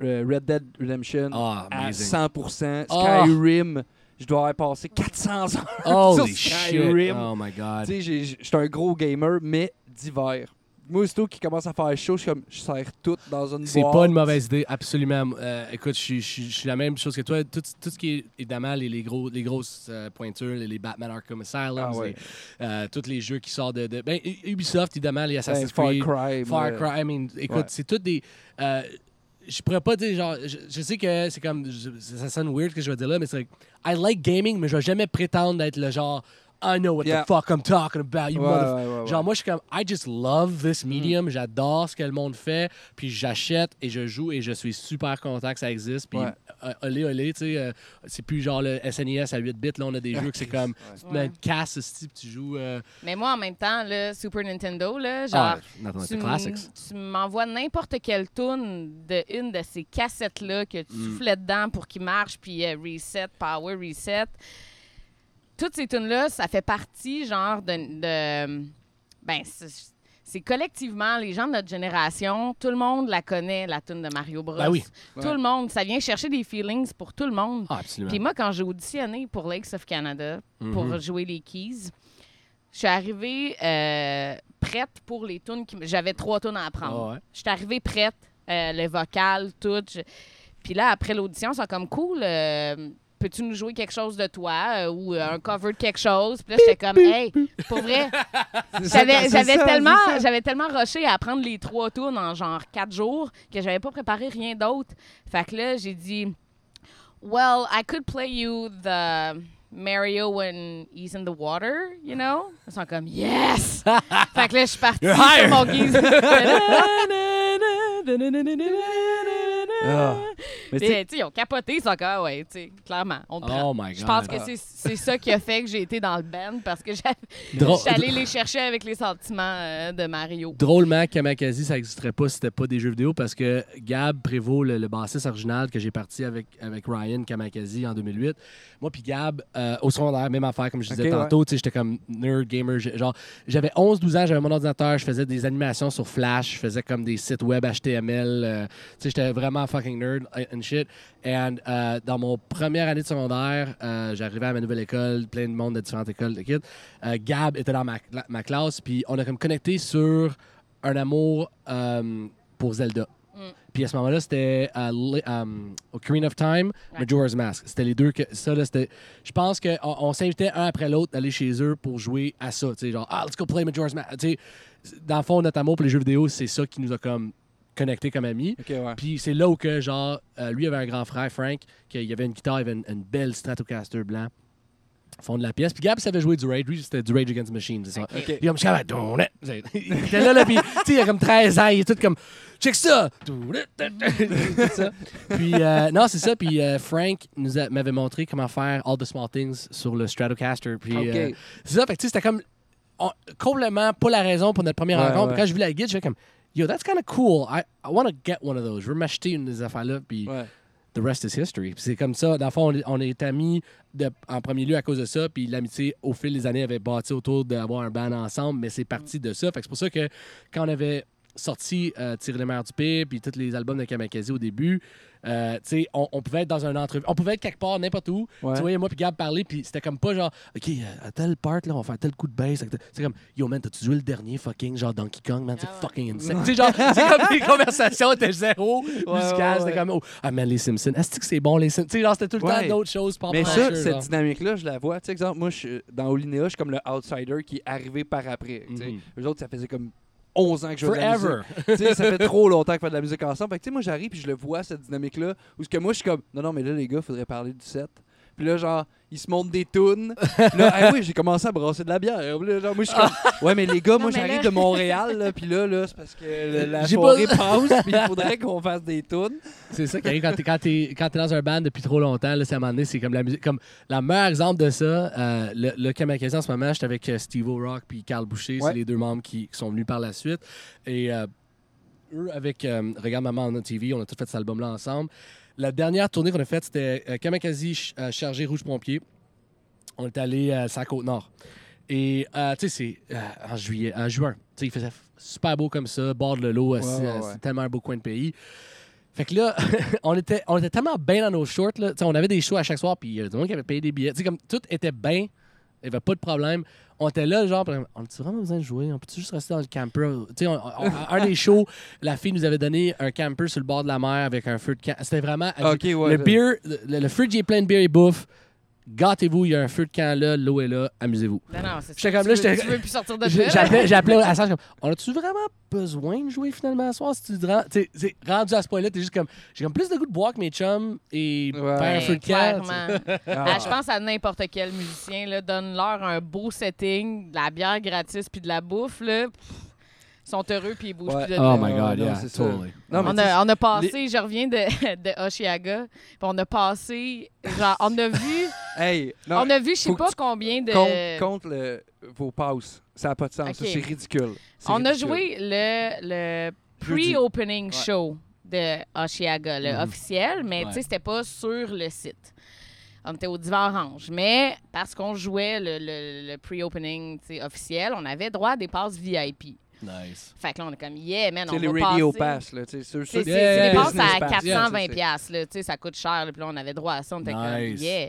euh, Red Dead Redemption Ah, à amazing. 100%. Ah. Skyrim, je dois avoir passé 400 heures Holy sur shit. Skyrim. Oh my God. Tu sais, j'ai- j'étais un gros gamer, mais d'hiver. Moi, aussitôt qu'il commence à faire chaud, je suis comme, je serre tout dans une C'est boîte. pas une mauvaise idée, absolument. Euh, écoute, je suis- je suis je suis la même chose que toi. Tout, tout ce qui est, évidemment, les, les, gros, les grosses euh, pointures, les, les Batman Arkham Asylum, Ah ouais. euh, tous les jeux qui sortent de... de- ben, Ubisoft, évidemment, les Ben, Assassin's Far Creed, Cry. Far. Cry. I mean, écoute, Ouais. c'est toutes des... je pourrais pas dire, genre... Je, je sais que c'est comme... je- ça sonne weird que je vais dire là, mais c'est like, I like gaming, mais je vais jamais prétendre d'être le genre... I know what Yeah. the fuck I'm talking about, you Ouais. Genre, moi, je suis comme, I just love this medium. J'adore ce que le monde fait. Puis j'achète et je joue et je suis super content que ça existe. Puis, olé, olé, tu sais, euh, c'est plus genre le SNES à 8 bits. Là, on a des jeux que c'est comme, tu te mets une casse, puis tu joues. euh, Mais moi, en même temps, le Super Nintendo, là, genre, ah, tu the m- classics. tu m'envoies n'importe quelle tune de une de ces cassettes-là que tu Mm. soufflais dedans pour qu'il marche, puis euh, reset, power, reset. Toutes ces tunes-là, ça fait partie, genre, de. de- ben, c'est- c'est collectivement, les gens de notre génération, tout le monde la connaît, la tune de Mario Bros. Ben oui. Tout Ouais. le monde, ça vient chercher des feelings pour tout le monde. Ah, absolument. Puis moi, quand j'ai auditionné pour Lakes of Canada, pour Mhm. jouer les keys, je suis arrivée euh, prête pour les tunes. qui J'avais trois tunes à apprendre. Ah ouais. Je suis arrivée prête, euh, le vocal, tout. Je- Puis là, après l'audition, c'est comme cool. euh, Peux-tu nous jouer quelque chose de toi euh, ou euh, un cover de quelque chose? Puis là, j'étais comme, hey, pour vrai, j'avais tellement, j'avais tellement rushé à apprendre les trois tunes en genre quatre jours que j'avais pas préparé rien d'autre. Fait que là, j'ai dit, well, I could play you the Mario when he's in the water, you know? Ils sont comme, yes! fait que là, je suis partie sur mon guise. Ah. Mais tu sais, ils ont capoté, ils sont comme, ah ouais, tu sais, clairement, on te prend. Oh my God. Je pense que c'est- c'est ça qui a fait que j'ai été dans le band parce que j'avais- Drôle- allée les chercher avec les sentiments euh, de Mario. Drôlement, Kamakazi, ça n'existerait pas si c'était pas des jeux vidéo parce que Gab Prévost, le, le bassiste original que j'ai parti avec, avec Ryan Kamakazi en 2008, moi puis Gab, euh, au secondaire, même affaire, comme je disais Ok, ouais. tantôt, tu sais, j'étais comme nerd gamer. j'ai- Genre, j'avais 11-12 ans, j'avais mon ordinateur, je faisais des animations sur Flash, je faisais comme des sites web HTML. Euh, tu sais, j'étais vraiment fucking nerd and shit. And euh, dans mon première année de secondaire, euh, j'arrivais à ma nouvelle école, plein de monde de différentes écoles de kids. Euh, Gab était dans ma, cla- ma classe, puis on a comme connecté sur un amour euh, pour Zelda. Mm. Puis à ce moment-là, c'était euh, li- um, Ocarina of Time, Ouais. Majora's Mask. C'était les deux que ça là, c'était. Je pense qu'on on, s'invitait un après l'autre d'aller chez eux pour jouer à ça. Tu sais, genre ah let's go play Majora's Mask. Tu sais, dans le fond, notre amour pour les jeux vidéo, c'est ça qui nous a comme connectés comme amis. ok, ouais. Puis c'est là où que, genre, euh, lui avait un grand frère, Frank, qu'il avait une guitare, il avait une, une belle Stratocaster blanc, fond de la pièce. Puis Gab savait jouer du Rage. Lui, c'était du Rage Against the Machine, c'est ça. Ok. Ok. Puis comme, je suis comme, it. il était là, là, puis, tu sais, il a comme 13 ans, il est tout comme, check ça. Puis, euh, non, c'est ça. Puis, euh, Frank nous a- m'avait montré comment faire All the Small Things sur le Stratocaster. Puis, euh, c'est ça. Fait que, tu sais, c'était comme, on- complètement pas la raison pour notre première Ouais, rencontre. ouais. Quand je vis la guide, je fais comme, yo, that's kind of cool. I, I want to get one of those. Je veux m'acheter une de ces affaires-là. Puis, Ouais. the rest is history. Puis c'est comme ça. Dans le fond, on est, on est amis de- en premier lieu à cause de ça. Puis l'amitié, au fil des années, avait bâti autour d'avoir un band ensemble. Mais c'est parti de ça. Fait que c'est pour ça que quand on avait sorti euh, Tirer les mers du pire, puis tous les albums de Kamakazi au début, euh, tu sais, on, on pouvait être dans un entrevue. On pouvait être quelque part, n'importe où. Ouais. Tu voyais moi puis Gab parler, puis c'était comme pas genre, OK, euh, à telle part, là, on va faire tel coup de bass. C'est comme, yo, man, t'as-tu joué le dernier fucking, genre Donkey Kong, man? C'est Ah ouais. fucking insane. tu sais, genre, c'est comme les conversations étaient zéro musicales. ouais, C'était comme, oh, ah, man, les Simpsons. Est-ce que c'est bon, les Simpsons? Tu sais, genre, c'était tout le Ouais. temps d'autres choses. pop Mais ça, cette dynamique-là, je la vois. Tu sais, exemple, moi, je suis- dans Olinéa, je suis comme le outsider qui est arrivé par après. sais. Mhm. Eux autres, ça faisait comme 11 ans que je fais de la musique. Forever. Tu sais, ça fait trop longtemps qu'on fait de la musique ensemble. Fait que, tu sais, moi, j'arrive puis je le vois, cette dynamique-là. Où ce que moi, je suis comme, non, non, mais là, les gars, faudrait parler du set. Puis là, genre, ils se montent des tunes. Puis là, ah oui, j'ai commencé à brasser de la bière. Puis là, genre, moi, je suis comme, ouais, mais les gars, moi, Non, j'arrive là- de Montréal. Là, puis là, là c'est parce que la J'ai soirée pas- passe. Puis il faudrait qu'on fasse des tunes. C'est ça qui arrive quand t'es, quand, t'es, quand t'es dans un band depuis trop longtemps. Là, c'est à un moment donné, c'est comme la musique. Comme la meilleure exemple de ça, euh, le, le en ce moment, j'étais avec euh, Steve O'Rock puis Carl Boucher. Ouais. C'est les deux membres qui, qui sont venus par la suite. Et euh, eux, avec euh, Regarde Maman on TV, on a tout fait cet album-là ensemble. La dernière tournée qu'on a faite, c'était euh, Kamikaze ch- euh, Chargé Rouge Pompier. On est allé à sa côte nord. Et euh, tu sais, c'est euh, en juillet, en juin. Tu sais, il faisait super beau comme ça, bord de l'eau, assis, ouais, euh, ouais. c'est tellement un beau coin de pays. Fait que là, on était, on était tellement bien dans nos shorts. Là. On avait des shows à chaque soir, puis il y a des gens qui avaient payé des billets. Tu sais, comme tout était bien, il n'y avait pas de problème. On était là, genre, on a vraiment besoin de jouer? On peut juste rester dans le camper? Tu sais, un des shows, la fille nous avait donné un camper sur le bord de la mer avec un feu de camp. C'était vraiment. ouais. le beer, le, le fridge est plein de bière et bouffe. Gâtez-vous, il y a un feu de camp là, l'eau est là, amusez-vous. Non, non, c'est ça. Comme Tu là, veux- Tu veux plus sortir de? J'appelais, j'appelais à Serge comme On a-tu vraiment besoin de jouer finalement ce soir? Si tu te rends- tu sais, c'est rendu à ce point-là, t'es juste comme J'ai comme plus de goût de boire que mes chums et Ouais. faire un feu de camp. Ah, je pense à n'importe quel musicien, là, donne-leur un beau setting, de la bière gratis puis de la bouffe, là. pff, sont heureux puis ils bougent Ouais. plus de Oh my god, yeah, c'est totally. Non, on, a, on a passé, je reviens de, de Oshiaga, puis on a passé, genre, on a vu, Hey, non, on a vu, je sais pas combien de... compte, compte le- vos passes. Ça n'a pas de sens. ça, Ok. C'est ridicule. On a joué le, le pre-opening Ouais. show de Oshiaga, le Mhm. officiel, mais tu sais, c'était pas sur le site. On était au Divan Orange. Mais parce qu'on jouait le, le- le pre-opening tu sais, officiel, on avait droit à des passes VIP. Nice. Fait que là, on est comme, yeah, man, Tu on va les radio passer. pass, là. tu sais, ceux- C'est Yeah, des passes à pass, 420 yeah, tu sais, piastres, là, tu sais, ça coûte cher, là, puis là, on avait droit à ça, on était comme, Nice. yeah.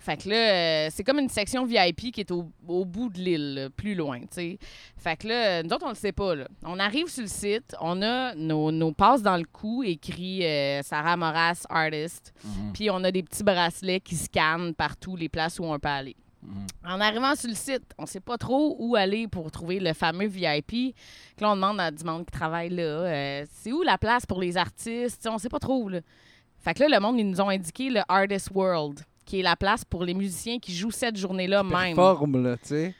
Fait que là, euh, c'est comme une section VIP qui est au, au bout de l'île, plus loin, tu sais. Fait que là, nous autres, on le sait pas, là. On arrive sur le site, on a nos, nos passes dans le cou, écrit euh, Sarah Moras, artist, Mhm. puis on a des petits bracelets qui scannent partout les places où on peut aller. Mhm. En arrivant sur le site, on sait pas trop où aller pour trouver le fameux VIP. Que là, on demande à du monde qui travaille là, euh, c'est où la place pour les artistes? T'sais, on sait pas trop. Là. Fait que là, le monde, ils nous ont indiqué le Artist World, qui est la place pour les musiciens qui jouent cette journée-là même. Performe, là, tu sais.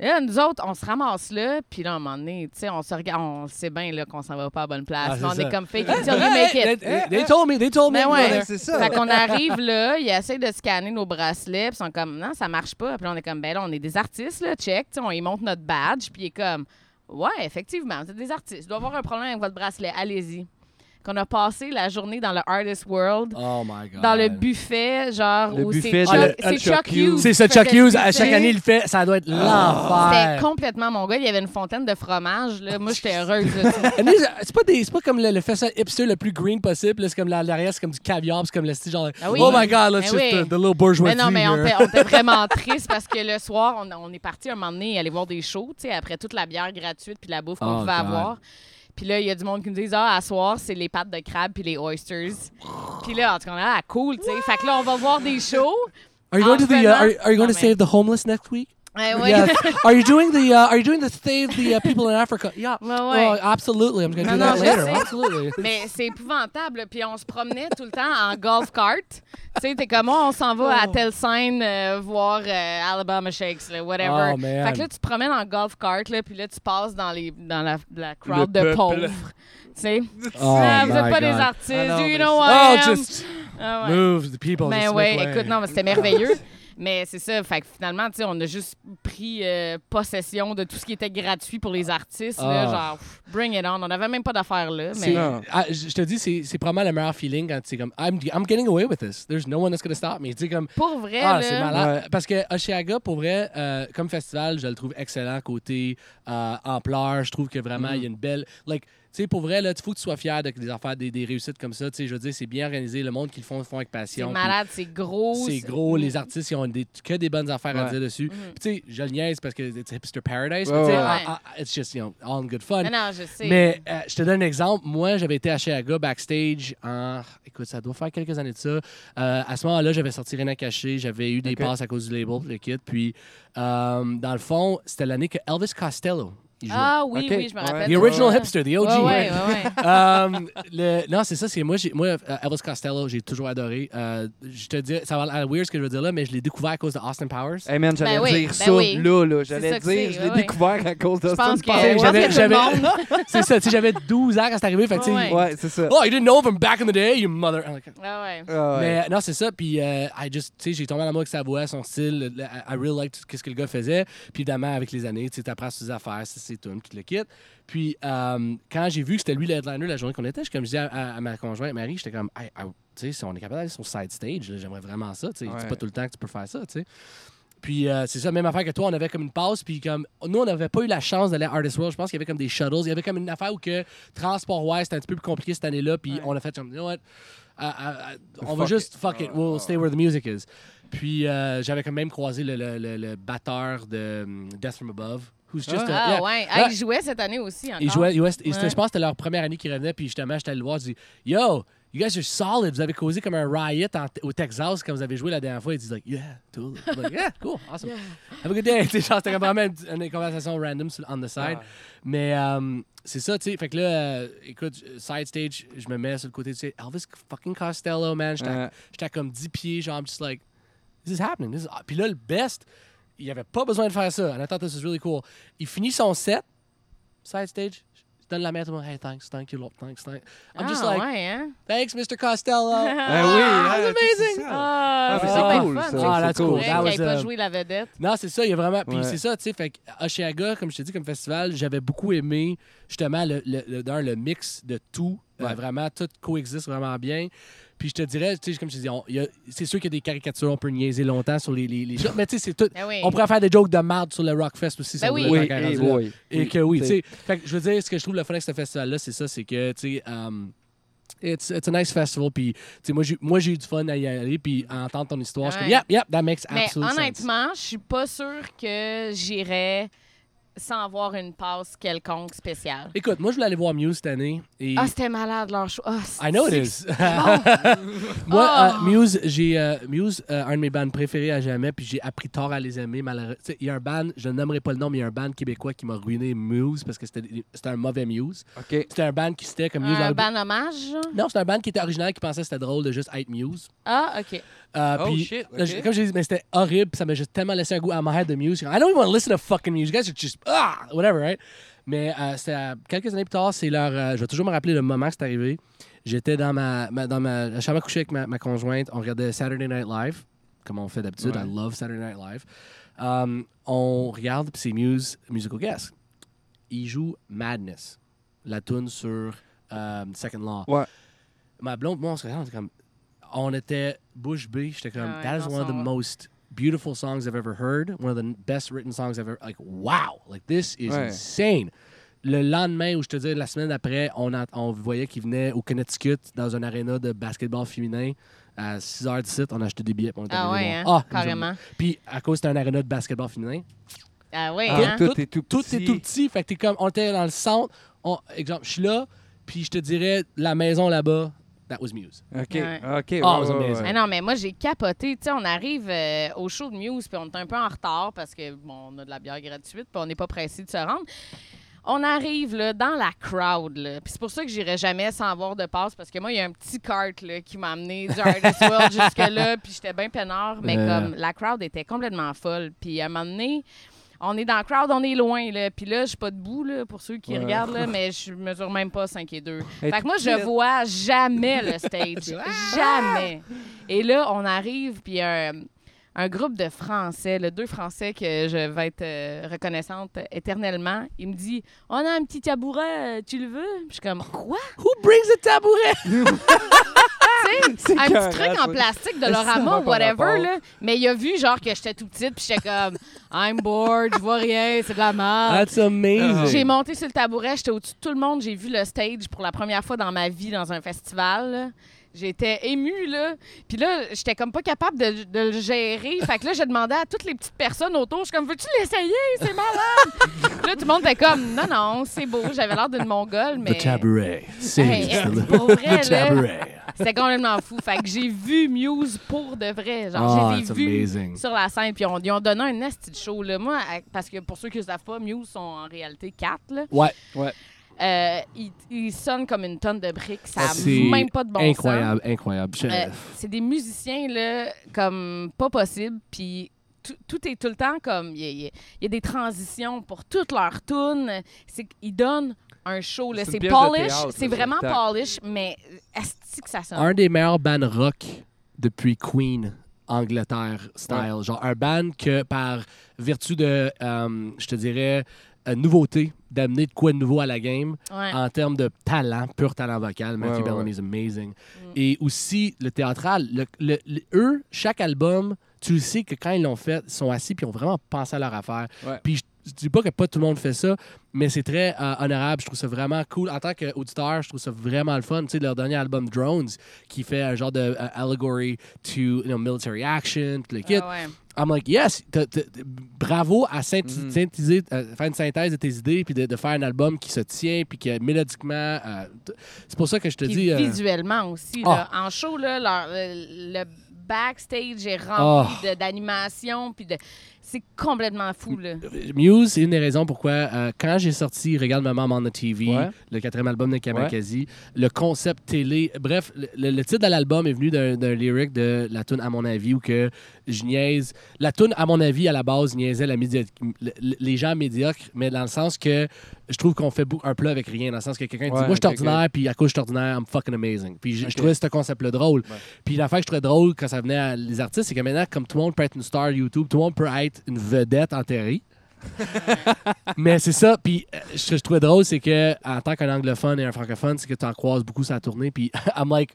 Et là, nous autres, on se ramasse là, puis là, à un moment donné, tu sais, on se regarde, on sait bien là, qu'on s'en va pas à la bonne place. Ah, Mais on ça. est comme fake it till you make it. they, they told me, they told me. Mais ouais. c'est ça. Fait qu'on arrive là, ils essayent de scanner nos bracelets, puis ils sont comme, non, ça marche pas. Puis là, on est comme, ben là, on est des artistes, là, check. Tu sais, on y montre notre badge, puis il est comme, ouais, effectivement, vous êtes des artistes. Il doit avoir un problème avec votre bracelet, allez-y. Qu'on a passé la journée dans le Artist World, Oh my god. dans le buffet, genre, Le où buffet c'est Chuck, c'est Chuck Chuck Hughes. C'est ça, qui Chuck Hughes, à chaque année, il le fait. Ça doit être C'était l'enfer. complètement mon gars. Il y avait une fontaine de fromage. Là. Moi, j'étais heureuse. C'est pas, des- c'est pas comme le, le festival hipster le plus green possible. là. C'est comme la- l'arrière, c'est comme du caviar. C'est comme le style genre. Ah oui. Oh my god, let's just oui. the, the little bourgeoisie. Mais non, mais on était, on était vraiment triste parce que le soir, on, on est parti un moment donné aller voir des shows, tu sais, après toute la bière gratuite puis la bouffe qu'on Oh, pouvait God. avoir. Puis là, il y a du monde qui nous dit Ah, à soir, c'est les pâtes de crabe puis les oysters. Puis là, en tout cas, on est ah, cool, tu sais. Fait que là, on va voir des shows. Are you going to the? Uh, are, are you going Non, to save the homeless next week? Ouais, ouais. Yes. are you doing the? Uh, are you doing the save the uh, people in Africa? Yeah. Ouais, ouais. Oh, absolutely. I'm going to do Non, that later. sais. Absolutely. Mais c'est épouvantable. Puis on se promenait tout le temps en golf cart. Tu sais, t'es comme, oh, on s'en va à Oh. telle scène euh, voir euh, Alabama Shakes, là, whatever. Oh, man. Fait que là, tu te promènes en golf cart, là, puis là, tu passes dans, les, dans la, la crowd Le de peuple. pauvres. Tu sais, Oh, Ah, vous êtes pas des God. artistes, Ah non, you know who Oh, I am? just Ah ouais. move the people. Mais just ouais, écoute, non, mais c'était merveilleux. Mais c'est ça, fait que finalement, tu sais, on a juste pris euh, possession de tout ce qui était gratuit pour les artistes. Là, Ah. genre, pff, bring it on. On n'avait même pas d'affaires là. C'est- Mais... Non. ah, je je te dis, c'est c'est probablement le meilleur feeling quand c'est comme I'm, I'm getting away with this. There's no one that's gonna stop me. Tu sais, comme Pour vrai, Ah, là, c'est malade. Ouais. Parce que Oshiaga, pour vrai, euh, comme festival, je le trouve excellent côté euh, ampleur. Je trouve que vraiment, Mhm. il y a une belle. Like, sais, pour vrai, il faut que tu sois fier de, des affaires, des, des réussites comme ça. Tu sais, je veux dire, c'est bien organisé. Le monde qui le font, le font avec c'est passion. puis malade, c'est gros. C'est gros, les artistes, ils ont des, que des bonnes affaires à dire dessus. Mhm. Puis, tu sais, je le niaise parce que c'est hipster paradise. Sais, ouais. ah, ah, it's just, you know, all in good fun. Non, non, je sais. Mais euh, je te donne un exemple. Moi, j'avais été à Chiaga backstage en. Écoute, ça doit faire quelques années de ça. Euh, à ce moment-là, j'avais sorti Rien à cacher. J'avais eu des passes à cause du label, le kit. Puis, euh, dans le fond, c'était l'année que Elvis Costello Il jouait. Ah oui, Ok, oui, je me ouais. rappelle. The original ça. hipster, the OG. Ouais, ouais, ouais, ouais. Um, le- non, c'est ça. C'est moi, moi, euh, Elvis Costello, j'ai toujours adoré. Euh, je te dis, ça va l'air weird ce que je veux dire là, mais je l'ai découvert à cause de Austin Powers. Hey man, j'allais Ben oui, dire ben ça oui. là, là. C'est J'allais dire, je l'ai ouais. découvert à cause que, Powers. J'avais- c'est ça. Tu sais, j'avais 12 ans quand c'est arrivé. Fait que, Ouais. Ouais, c'est ça. Oh, you didn't know from back in the day, you mother. Like, Ah ouais. Ah ouais. Mais non, c'est ça. Puis, euh, I just, tu sais, j'ai tombé en amour avec sa voix, son style. le- le- I really liked ce que le gars faisait. Puis, évidemment, avec les années, tu sais, t'apprends ses affaires, c'est c'est tout, tout le kit. Puis, euh, quand j'ai vu que c'était lui le headliner la journée qu'on était, je comme je disais à, à- à ma conjointe Marie, j'étais comme, Hey, I- tu sais, si on est capable d'aller sur side stage, j'aimerais vraiment ça. Tu sais, Ouais. c'est pas tout le temps que tu peux faire ça, tu sais. Puis euh, c'est ça, même affaire que toi, on avait comme une pause, puis comme nous, on n'avait pas eu la chance d'aller à Artist World. Je pense qu'il y avait comme des shuttles. Il y avait comme une affaire où que transport-wise, c'était un petit peu plus compliqué cette année-là, puis Ouais. on a fait comme, you know what, uh, uh, uh, on va juste, fuck it, Ah, we'll ah. stay where the music is. Puis euh, j'avais quand même croisé le, le, le, le batteur de um, Death from Above, who's just a- Ah yeah. ouais. Ah, Ouais. il jouait cette année aussi encore. Il jouait, il jouait- il- c'était- Ouais. je pense que c'était leur première année qu'ils revenaient, puis justement, j'étais allé le voir, je dis Yo, you guys are solid, vous avez causé comme un riot en- au Texas quand vous avez joué la dernière fois. Il dit like, Yeah, totally. I'm like, yeah, cool, awesome. Have a good day. C'était vraiment une, une conversation random sur- on the side. Ah. Mais euh, c'est ça, tu sais. Fait que là, euh, écoute, side stage, je me mets sur le côté, tu sais, Elvis fucking Costello, man. J'étais à comme 10 pieds, genre, I'm just like, this is happening. This is... Puis là, le best, il avait pas besoin de faire ça. And I thought this was really cool. Il finit son set, side stage, je donne la main à tout le monde. Hey, thanks, thank you, Lord, thanks, thanks. I'm just ah, like, ouais, hein? thanks, Mr. Costello. Ah oui, Ah, ah, sais, amazing. Ah, Ah, c'est c'est bien cool, ça. c'est Ah, c'est that's cool. cool. vrai That qu'il was, ait pas uh, joué la vedette. Non, c'est ça, il y a vraiment. Puis Ouais. c'est ça, tu sais. Fait que Oshiaga, comme je te dis, comme festival, j'avais beaucoup aimé justement le, le, le, d'un, le mix de tout. Euh, Ouais. vraiment, tout coexiste vraiment bien. Puis je te dirais, tu sais, comme je te dis, c'est sûr qu'il y a des caricatures, on peut niaiser longtemps sur les, les, mais tu sais, c'est tout. Oui. On pourrait faire des jokes de merde sur le Rockfest aussi. si Ben on oui. voulait Oui, et oui. Et que oui, tu sais. Fait que je veux dire, ce que je trouve le fun avec ce festival-là, c'est ça, c'est que, tu sais, um, it's, it's a nice festival. Puis, tu sais, moi, j'ai, moi, j'ai eu du fun à y aller, puis à entendre ton histoire. Je suis comme, yep, yep, that makes absolute sense. honnêtement, je suis pas sûre que j'irais sans avoir une passe quelconque spéciale. Écoute, moi, je voulais aller voir Muse cette année. Et... Ah, c'était malade leur show. Ah, I know it c'est- is. Oh. Moi, euh, Muse, j'ai euh, Muse, euh, un de mes bands préférés à jamais, puis j'ai appris tard à les aimer. Sais, Il y a un band, je ne nommerai pas le nom, mais il y a un band québécois qui m'a ruiné Muse parce que c'était c'était un mauvais Muse. OK. C'était un band qui c'était comme Muse. Un leur- ban hommage? genre? Non, c'était un band qui était original qui pensait que c'était drôle de juste être Muse. Ah, OK. Euh, Oh, puis, shit, là, ok. j'ai- Comme j'ai dit, mais c'était horrible, puis ça m'a juste tellement laissé un goût amer de Muse. I don't even want to listen to fucking Muse. You guys are just, ah, whatever, right? Mais euh, c'était euh, quelques années plus tard, c'est leur. euh, je vais toujours me rappeler le moment que c'est arrivé. J'étais dans ma, ma- dans ma chambre à coucher avec ma, ma conjointe. On regardait Saturday Night Live, comme on fait d'habitude. Ouais. I love Saturday Night Live. Um, on regarde, puis c'est Muse Musical Guest. Il joue Madness, la tune sur euh, Second Law. Ouais. Ma blonde, moi, on se regarde, on était comme. On était bouche bée. J'étais comme, Ah ouais, that is on one of the most beautiful songs I've ever heard. One of the best written songs I've ever. Like, wow! Like, this is Ouais. insane. Le lendemain, ou je te dis, la semaine d'après, on, a- on voyait qu'il venait au Connecticut dans un aréna de basketball féminin. À 6 h du site, on a acheté des billets. puis on est Ah ouais, hein? Ah, Carrément. Puis à cause c'était un aréna de basketball féminin, Ah oui, Ah, hein? tout est tout tout petit. est tout petit. Fait que t'es comme, on était dans le centre. On, exemple, je suis là, puis je te dirais, la maison là-bas, that was Muse. OK. Ouais. OK. Ah, ouais, it was ouais, amazing. ouais. Ah non, mais moi, j'ai capoté. Tu sais, on arrive euh, au show de Muse, puis on est un peu en retard parce que, bon, on a de la bière gratuite, puis on n'est pas pressé de se rendre. On arrive là, dans la crowd, là. Puis c'est pour ça que j'irai jamais sans avoir de passe, parce que moi, il y a un petit cart là, qui m'a amené du Artist World jusque-là, puis j'étais bien peinard, mais Euh. comme la crowd était complètement folle. Puis à un moment donné, on est dans la crowd, on est loin, là. Puis là, je suis pas debout, là, pour ceux qui Ouais. regardent, là, mais je mesure même pas 5 et 2. Hey, Fait que moi, je vois jamais le stage. jamais. Et là, on arrive, puis un, un groupe de Français, le deux Français que je vais être euh, reconnaissante éternellement, il me dit On a un petit tabouret, euh, tu le veux Puis Je suis comme Quoi? Who brings a tabouret? Tu sais, un petit truc ça. en plastique de Lorama ou whatever, là. Mais il a vu, genre, que j'étais tout petite, puis j'étais comme I'm bored, je vois rien, c'est de la merde. That's amazing. J'ai monté sur le tabouret, j'étais au-dessus de tout le monde, j'ai vu le stage pour la première fois dans ma vie dans un festival. là. J'étais émue, là. Puis là, j'étais comme pas capable de, de le gérer. Fait que là, j'ai demandé à toutes les petites personnes autour, je suis comme, veux-tu l'essayer? C'est malade! Puis là, tout le monde était comme, non, non, c'est beau. J'avais l'air d'une mongole, mais... The tabouret. Hey, hey, the là. tabouret. C'était complètement fou. Fait que j'ai vu Muse pour de vrai. Genre, Ah, je les ai it's vus amazing. sur la scène, puis on- ils ont donné un nasty de show. Là. Moi, parce que pour ceux qui ne savent pas, Muse sont en réalité quatre. Là. Ouais, Euh, ils, ils sonnent comme une tonne de briques. Ça n'a C'est même pas de bon incroyable, incroyable. Je- sens. Euh, c'est des musiciens, là, comme pas possible. Puis tout, tout est tout le temps comme. Il y, y a des transitions pour toutes leurs tunes. C'est qu'ils donnent un show. là. C'est polish. théâtre, C'est vraiment polish, mais est que ça sonne? un des meilleurs bands rock depuis Queen, Angleterre style. Genre un band que par vertu de, euh, je te dirais, euh, nouveauté, d'amener de quoi de nouveau à la game Ouais. en termes de talent, pur talent vocal. Matthew Ouais, ouais, Bellamy is amazing. Mm. Et aussi le théâtral. Le- le- le- eux, chaque album, tu le sais que quand ils l'ont fait, ils sont assis puis ils ont vraiment pensé à leur affaire. Ouais. Puis je, je dis pas que pas tout le monde fait ça, mais c'est très euh, honorable. Je trouve ça vraiment cool. En tant qu'auditeur, je trouve ça vraiment le fun. Tu sais, leur dernier album Drones, qui fait un genre de allegory to you know, military action, tout le kit. Ah ouais. I'm like, yes, bravo à Mhm. synthétiser, euh, faire une synthèse de tes idées, puis de, de faire un album qui se tient, puis qui mélodiquement. euh, c'est pour ça que je te Puis dis. euh, visuellement aussi. Ah. là. En show, là, leur- le backstage est rempli de- d'animation. Puis de... C'est complètement fou. Là. Muse, c'est une des raisons pourquoi, euh, quand j'ai sorti Regarde Maman on the TV, Ouais. le quatrième album de Kamakazi, le concept télé, bref, le, le titre de l'album est venu d'un lyric de la tune à mon avis où que je niaise. La tune à mon avis à la base niaisait la les gens médiocres, mais dans le sens que je trouve qu'on fait un plat avec rien, dans le sens que quelqu'un dit moi je suis ordinaire puis à cause je suis ordinaire, I'm fucking amazing. Puis je, je trouvais ce concept-là drôle. Ouais. Puis l'affaire que je trouvais drôle quand ça venait à les artistes, c'est que maintenant comme tout le monde peut être une star YouTube, tout le monde peut être une vedette enterrée. Mais c'est ça. Puis euh, ce que je trouvais drôle, c'est que en tant qu'un anglophone et un francophone, c'est que tu en croises beaucoup la tournée. Puis I'm like,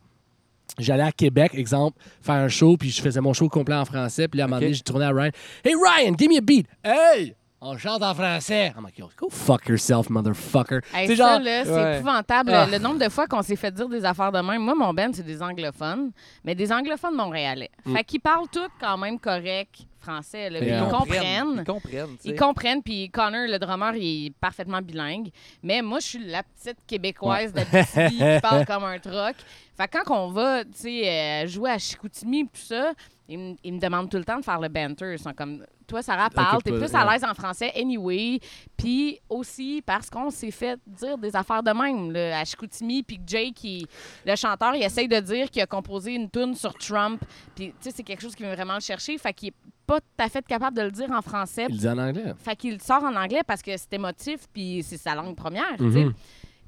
j'allais à Québec, exemple, faire un show, puis je faisais mon show complet en français. Puis là, à un moment donné, j'ai tourné à Ryan. Hey Ryan, give me a beat. Hey! On chante en français. I'm like, yo, go fuck yourself, motherfucker. Hey, C'est ça, genre- c'est Ouais. épouvantable. Ah. Le nombre de fois qu'on s'est fait dire des affaires de même. Moi, mon Ben, c'est des anglophones, mais des anglophones montréalais. Mm. Fait qu'ils parlent tous quand même correct français. là. Ils Ils comprennent. comprennent. tu sais. Ils comprennent, puis Connor, le drummer, il est parfaitement bilingue. Mais moi, je suis la petite québécoise d'Abitibi qui parle comme un troc. Fait que quand on va, euh, jouer à Chicoutimi et tout ça, ils me ils me demandent tout le temps de faire le banter. Ils sont comme, toi, Sarah, parle, t'es plus à l'aise en français anyway. Puis aussi parce qu'on s'est fait dire des affaires de même là, à Chicoutimi, puis Jake, il- le chanteur, il essaye de dire qu'il a composé une tune sur Trump. Puis, tu sais, c'est quelque chose qui vient vraiment le chercher. Fait qu'il est pas tout à fait capable de le dire en français. Il dit en anglais. Fait qu'il sort en anglais parce que c'est émotif, puis c'est sa langue première, tu sais.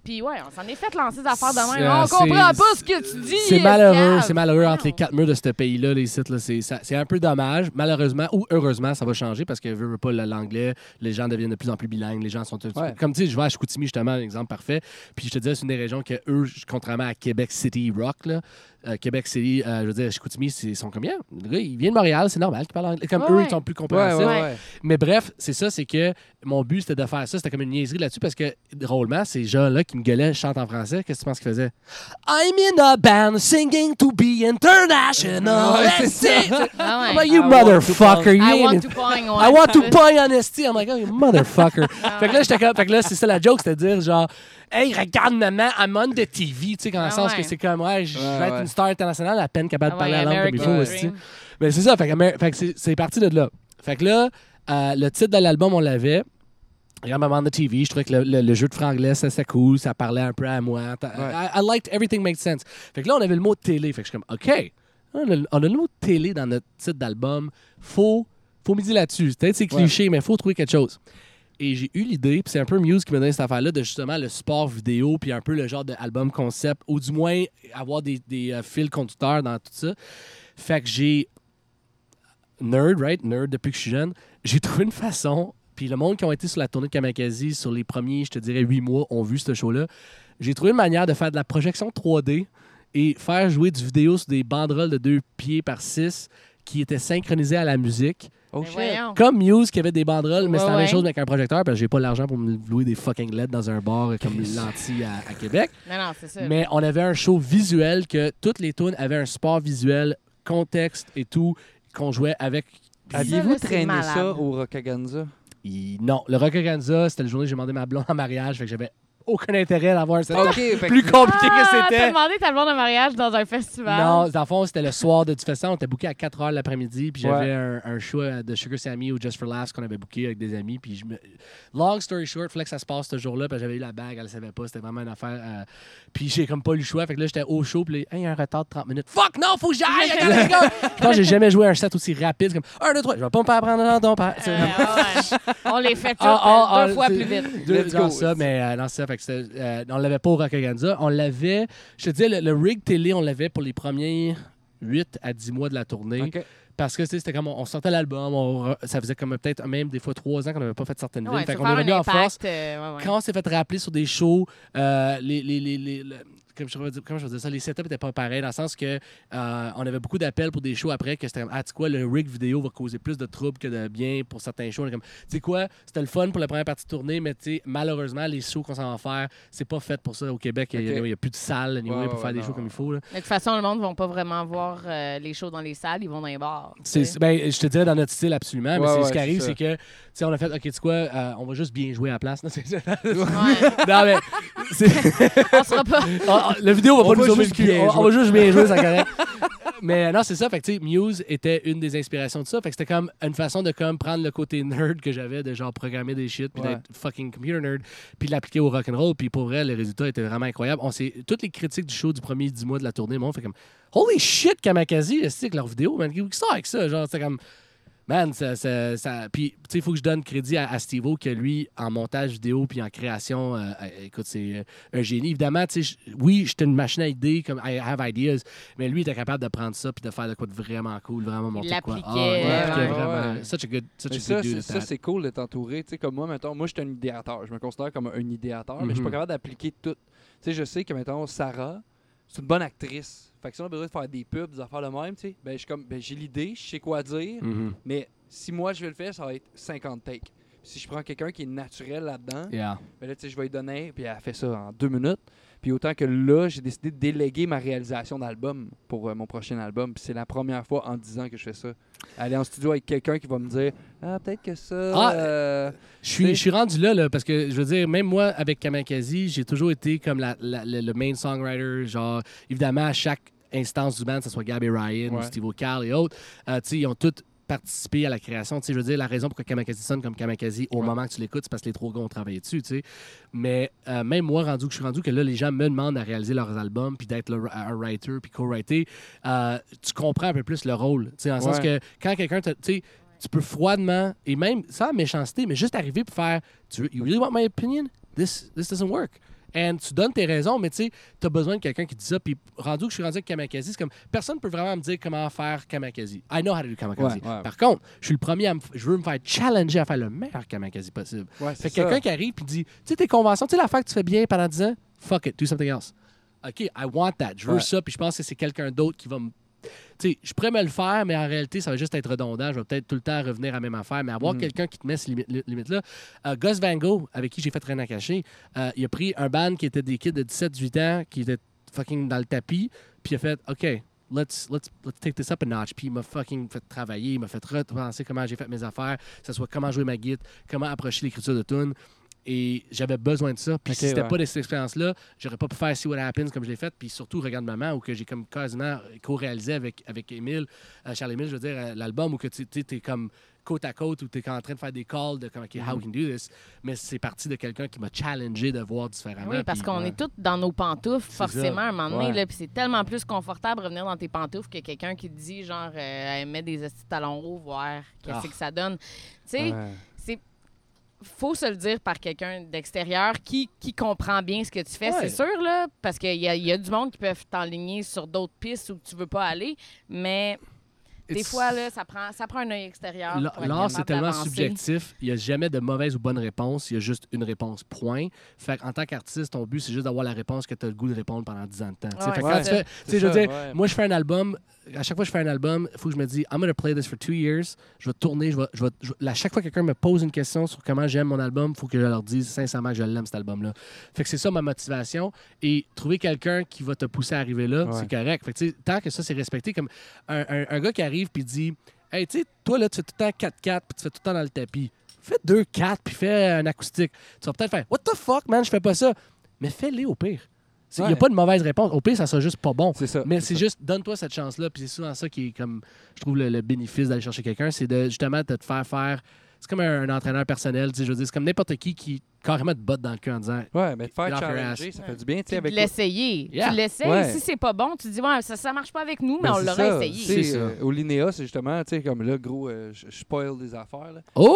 Puis ouais, on s'en est fait lancer des affaires de C'est- même. On comprend pas ce que tu dis. C'est malheureux, c'est malheureux entre les quatre murs de ce pays-là, les sites. Là, c'est, un peu dommage. Malheureusement ou heureusement, ça va changer parce que pas l'anglais, les gens deviennent de plus en plus bilingues. Les gens sont Ouais. comme tu sais, je vais à Chicoutimi justement, un exemple parfait. Puis je te disais, c'est une des régions que eux, contrairement à Québec City Rock, là, euh, Québec City, euh, je veux dire, Chicoutimi, c'est- ils sont comme bien. Le gars, il vient de Montréal, c'est normal qu'ils parlent anglais. Comme Ouais, eux, ils sont plus compréhensifs. ouais, Ouais. ouais. Mais bref, c'est ça, c'est que mon but, c'était de faire ça. C'était comme une niaiserie là-dessus parce que, drôlement, ces gens-là qui me gueulaient, chantent en français. Qu'est-ce que tu penses qu'ils faisaient? I'm in a band singing to be international. Ouais, c'est Let's see. Ah. I'm like, you I want to motherfucker. You I want to point. I want to point honesty. I'm like, oh, you motherfucker. fait que là, j'étais comme, fait que là, c'est ça la joke, c'était de dire genre, hey, regarde maman, I'm on the TV. Tu sais, dans le Ah sens ouais. que c'est comme, ouais, je vais être ouais. une star internationale, à peine capable de Ah parler ouais, la langue comme il faut aussi. Mais c'est ça, fait que, Amer- fait que c'est, c'est parti de là. Fait que là, euh, le titre de l'album, on l'avait. Regarde Maman de TV, je trouvais que le, le- le jeu de franglais, ça c'était cool, ça parlait un peu à moi. I, I liked everything made sense. Fait que là, on avait le mot télé. Fait que je suis comme, OK, on a, on a le mot télé dans notre titre d'album. Faut, faut miser là-dessus. Peut-être c'est Ouais. cliché, mais faut trouver quelque chose. Et j'ai eu l'idée, puis c'est un peu Muse qui m'a donné cette affaire-là, de justement le sport vidéo, puis un peu le genre d'album concept, ou du moins avoir des, des euh, fils conducteurs dans tout ça. Fait que j'ai. Nerd, right? Nerd depuis que je suis jeune. J'ai trouvé une façon. Puis le monde qui ont été sur la tournée de Kamakazi sur les premiers, je te dirais, huit mois, ont vu ce show-là. J'ai trouvé une manière de faire de la projection 3D et faire jouer du vidéo sur des banderoles de deux pieds par six qui étaient synchronisées à la musique. Oh shit. voyons. Comme Muse qui avait des banderoles, mais Ouais, c'est la même chose avec un projecteur parce que j'ai pas l'argent pour me louer des fucking LED dans un bar comme Lanty à, à Québec. Non, non, c'est ça. Mais on avait un show visuel que toutes les tunes avaient un support visuel, contexte et tout qu'on jouait avec. Aviez-vous traîné ça au Rockaganza? il- non, le Rockaganza, c'était la journée où j'ai demandé ma blonde en mariage, fait que j'avais aucun intérêt d'avoir un setup Ok, fait plus que- compliqué Ah, que T'as c'était. demandé ta blonde en mariage dans un festival. Non, dans le fond, c'était le soir de du festival. On était booké à 4 h l'après-midi. Puis j'avais Ouais. un, un show euh, de Sugar Sammy ou Just for Laughs qu'on avait booké avec des amis. Puis je me... Long story short, fallait que ça se passe ce jour-là. Puis j'avais eu la bague, elle le savait pas. C'était vraiment une affaire. euh, Puis j'ai comme pas eu le choix. Fait que là, j'étais au show. Puis là, Hey, il y a un retard de 30 minutes. Fuck, non, faut que j'aille. Je pense que j'ai jamais joué un set aussi rapide. C'est comme 1, 2, 3. Je vais pas me faire prendre dans ton père. Euh, ouais. On les fait Ah, ah, deux ah, fois plus vite. Deux, go. ça, mais euh, non, c'est ça. Fait que euh, on l'avait pas au Rockaganza. On l'avait, je te dis, le, le rig télé, on l'avait pour les premiers 8 à 10 mois de la tournée. Parce que c'était comme, on, sortait l'album, ça faisait comme peut-être même des fois 3 ans qu'on n'avait pas fait certaines Ouais, villes. Fait qu'on est revenu en force. euh, ouais, ouais. Quand on s'est fait rappeler sur des shows, euh, les, les, les, les- le- comme je, comment je veux dire ça, les setups n'étaient pas pareils, dans le sens que euh, on avait beaucoup d'appels pour des shows après, que c'était comme, ah, tu sais quoi, le rig vidéo va causer plus de troubles que de bien pour certains shows. Comme, tu sais quoi, c'était le fun pour la première partie de tournée, mais tu sais, malheureusement, les shows qu'on s'en va faire, c'est pas fait pour ça au Québec. Il n'y a, plus de salles anyway, Ouais, pour ouais, faire des non. shows comme il faut. là. De toute façon, le monde ne va pas vraiment voir euh, les shows dans les salles, ils vont dans les bars. Ben, je te dirais dans notre style absolument, mais Ouais, c'est, ouais, ce qui arrive, c'est que, tu sais, on a fait, ok, tu sais quoi, euh, on va juste bien jouer à la place. Non, non, mais on sera pas. la vidéo va On pas va nous sauver le cul. On, va juste bien jouer, c'est correct. Mais euh, non, c'est ça. Fait que, tu sais, Muse était une des inspirations de ça. Fait que c'était comme une façon de comme prendre le côté nerd que j'avais de genre programmer des shit puis Ouais. d'être fucking computer nerd puis l'appliquer au rock and roll. Puis pour vrai, les résultats étaient vraiment incroyables. On s'est toutes les critiques du show du premier 10 mois de la tournée, on fait comme holy shit Kamakazi, c'est leur vidéo, man? Qui ça avec ça, genre c'était comme Man, ça, ça, ça- Puis, tu sais, il faut que je donne crédit à, à Steve-O, que lui, en montage vidéo puis en création, euh, euh, écoute, c'est euh, un génie. Évidemment, tu sais, je- oui, j'étais une machine à idées, comme I have ideas, mais lui, il était capable de prendre ça puis de faire de quoi de vraiment cool, vraiment monter quoi. il ouais, ouais, vraiment. ouais. Such a good, such Mais a ça, good c'est- ça, cool d'être entouré. Tu sais, comme moi, mettons, moi, je suis un idéateur. Je me considère comme un idéateur, mais je suis pas Mhm. capable d'appliquer tout. Tu sais, je sais que, mettons, Sarah, c'est une bonne actrice. Fait que si on a besoin de faire des pubs, des affaires de même, tu sais, ben, je comme, ben, j'ai l'idée, je sais quoi dire, Mhm. mais si moi, je vais le faire, ça va être 50 takes. Si je prends quelqu'un qui est naturel là-dedans, Yeah. ben là, tu sais, je vais lui donner, puis elle fait ça en deux minutes. Puis autant que là, j'ai décidé de déléguer ma réalisation d'album pour euh, mon prochain album. Puis c'est la première fois en 10 ans que je fais ça. Aller en studio avec quelqu'un qui va me dire Ah, peut-être que ça. Ah, euh, Je suis, je suis rendu là, là, parce que je veux dire, même moi, avec Kamakazi, j'ai toujours été comme la- la- le, le main songwriter. Genre, évidemment, à chaque instance du band, que ce soit Gabby Ryan ou. Steve O'Cal et autres, euh, tu sais, ils ont tous participé à la création. Tu sais, je veux dire, la raison pourquoi Kamakazi sonne comme Kamakazi au Ouais. moment que tu l'écoutes, c'est parce que les trois gars ont travaillé dessus, tu sais. Mais euh, même moi, rendu que je suis rendu que là, les gens me demandent à réaliser leurs albums, puis d'être un writer, puis co-writer, euh, tu comprends un peu plus le rôle. Tu sais, dans le sens Ouais. que quand quelqu'un, te- tu sais, tu peux froidement, et même sans méchanceté, mais juste arriver pour faire tu You really want my opinion? This, this doesn't work. And tu donnes tes raisons, mais tu sais, tu as besoin de quelqu'un qui dit ça. Puis rendu que je suis rendu avec Kamakazi, c'est comme personne ne peut vraiment me dire comment faire Kamakazi. I know how to do Kamakazi. Ouais, ouais. Par contre, je suis le premier à me, je veux me faire challenger à faire le meilleur Kamakazi possible. ouais, Fait c'est que quelqu'un qui arrive et dit Tu sais, tes conventions, tu sais, l'affaire que tu fais bien pendant 10 ans, fuck it, do something else. OK, I want that. Je veux ça, puis je pense que c'est quelqu'un d'autre qui va me. Sais, je pourrais me le faire, mais en réalité, ça va juste être redondant. Je vais peut-être tout le temps revenir à la même affaire, mais avoir Mhm. quelqu'un qui te met ces limi- li- limites-là. Euh, Gus Van Gogh, avec qui j'ai fait Rien à cacher, euh, il a pris un band qui était des kids de 17-18 ans, qui étaient fucking dans le tapis, puis il a fait OK, let's, let's, let's take this up a notch. Puis il m'a fucking fait travailler, il m'a fait repenser comment j'ai fait mes affaires, que ce soit comment jouer ma guitare, comment approcher l'écriture de tunes. Et j'avais besoin de ça. Puis Ok, si c'était ouais. pas de cette expérience-là, j'aurais pas pu faire See What Happens comme je l'ai fait. Puis surtout, Regarde Maman, où que j'ai comme quasiment co-réalisé avec, avec Émile, euh, Charles-Émile, je veux dire, euh, l'album où que tu es comme côte à côte, où tu es en train de faire des calls de comme, OK, how we can do this. Mais c'est parti de quelqu'un qui m'a challengé de voir différemment. Oui, parce qu'on ouais. est tous dans nos pantoufles, ça. forcément, à un moment donné. Ouais. là, Puis c'est tellement plus confortable de revenir dans tes pantoufles que quelqu'un qui te dit, genre, euh, mets des talons hauts, voir qu'est-ce Ah. que ça donne. Tu sais, faut se le dire par quelqu'un d'extérieur qui, qui comprend bien ce que tu fais, Ouais. c'est sûr, là, parce qu'il y a, il y a du monde qui peuvent t'enligner sur d'autres pistes où tu veux pas aller, mais des It's- fois, là, ça prend, ça prend un œil extérieur. L'art, c'est tellement subjectif. Il n'y a jamais de mauvaise ou bonne réponse. Il y a juste une réponse, point. Fait qu'en tant qu'artiste, ton but, c'est juste d'avoir la réponse que tu as le goût de répondre pendant 10 ans de temps. Tu Ouais, fait quand fais- je veux dire, ouais. moi, je fais un album. À chaque fois que je fais un album, il faut que je me dise, I'm going to play this for two years. Je vais tourner. Je vais, je vais, je vais- à chaque fois que quelqu'un me pose une question sur comment j'aime mon album, il faut que je leur dise sincèrement que je l'aime, cet album-là. Fait que c'est ça ma motivation. Et trouver quelqu'un qui va te pousser à arriver là, Ouais. c'est correct. Fait que, tant que ça, c'est respecté, comme un, un- un gars qui arrive puis dit Hey, tu sais, toi, là, tu fais tout le temps 4-4 puis tu fais tout le temps dans le tapis. Fais 2-4 puis fais un acoustique. Tu vas peut-être faire What the fuck, man, je fais pas ça. mais fais-les au pire. Il n'y a pas de mauvaise réponse. Au pire, ça sera juste pas bon. Ça. Mais c'est juste, donne-toi cette chance-là. Puis c'est souvent ça qui est comme, je trouve, le, le bénéfice d'aller chercher quelqu'un. C'est de justement de te faire faire. C'est comme un, un entraîneur personnel. tu sais, Je veux dire, c'est comme n'importe qui qui carrément te botte dans le cul en disant Ouais, mais te faire challenger, ça fait du bien. Avec l'essayer. Yeah. Tu l'essayes. Ouais. Si c'est pas bon, tu dis, ouais, ça, ça marche pas avec nous, mais Ben, on c'est l'aurait essayé. Ça. euh, au Linéa, c'est justement, tu sais, comme là, gros, euh, je spoil des affaires. Là. Oh!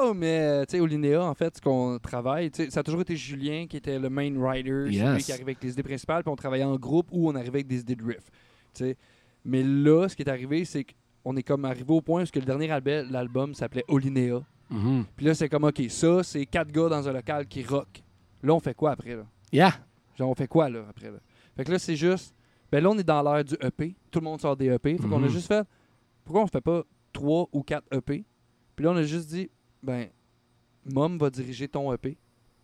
Wow! Mais, tu sais, au Linéa, en fait, ce qu'on travaille, tu sais, ça a toujours été Julien qui était le main writer, c'est Yes. lui qui arrivait avec les idées principales, puis on travaillait en groupe ou on arrivait avec des idées de riff. Tu sais. Mais là, ce qui est arrivé, c'est qu'on est comme arrivé au point où que le dernier album, l'album s'appelait Olinéa. Mhm. Puis là, c'est comme, OK, ça, c'est quatre gars dans un local qui rock. Là, on fait quoi après, là? Yeah. Genre, on fait quoi, là, après, là? Fait que là, c'est juste... Ben là, on est dans l'ère du EP. Tout le monde sort des EP. Fait qu'on a Mhm. juste fait... Pourquoi on fait pas trois ou quatre EP? Puis là, on a juste dit, ben, Mom va diriger ton EP.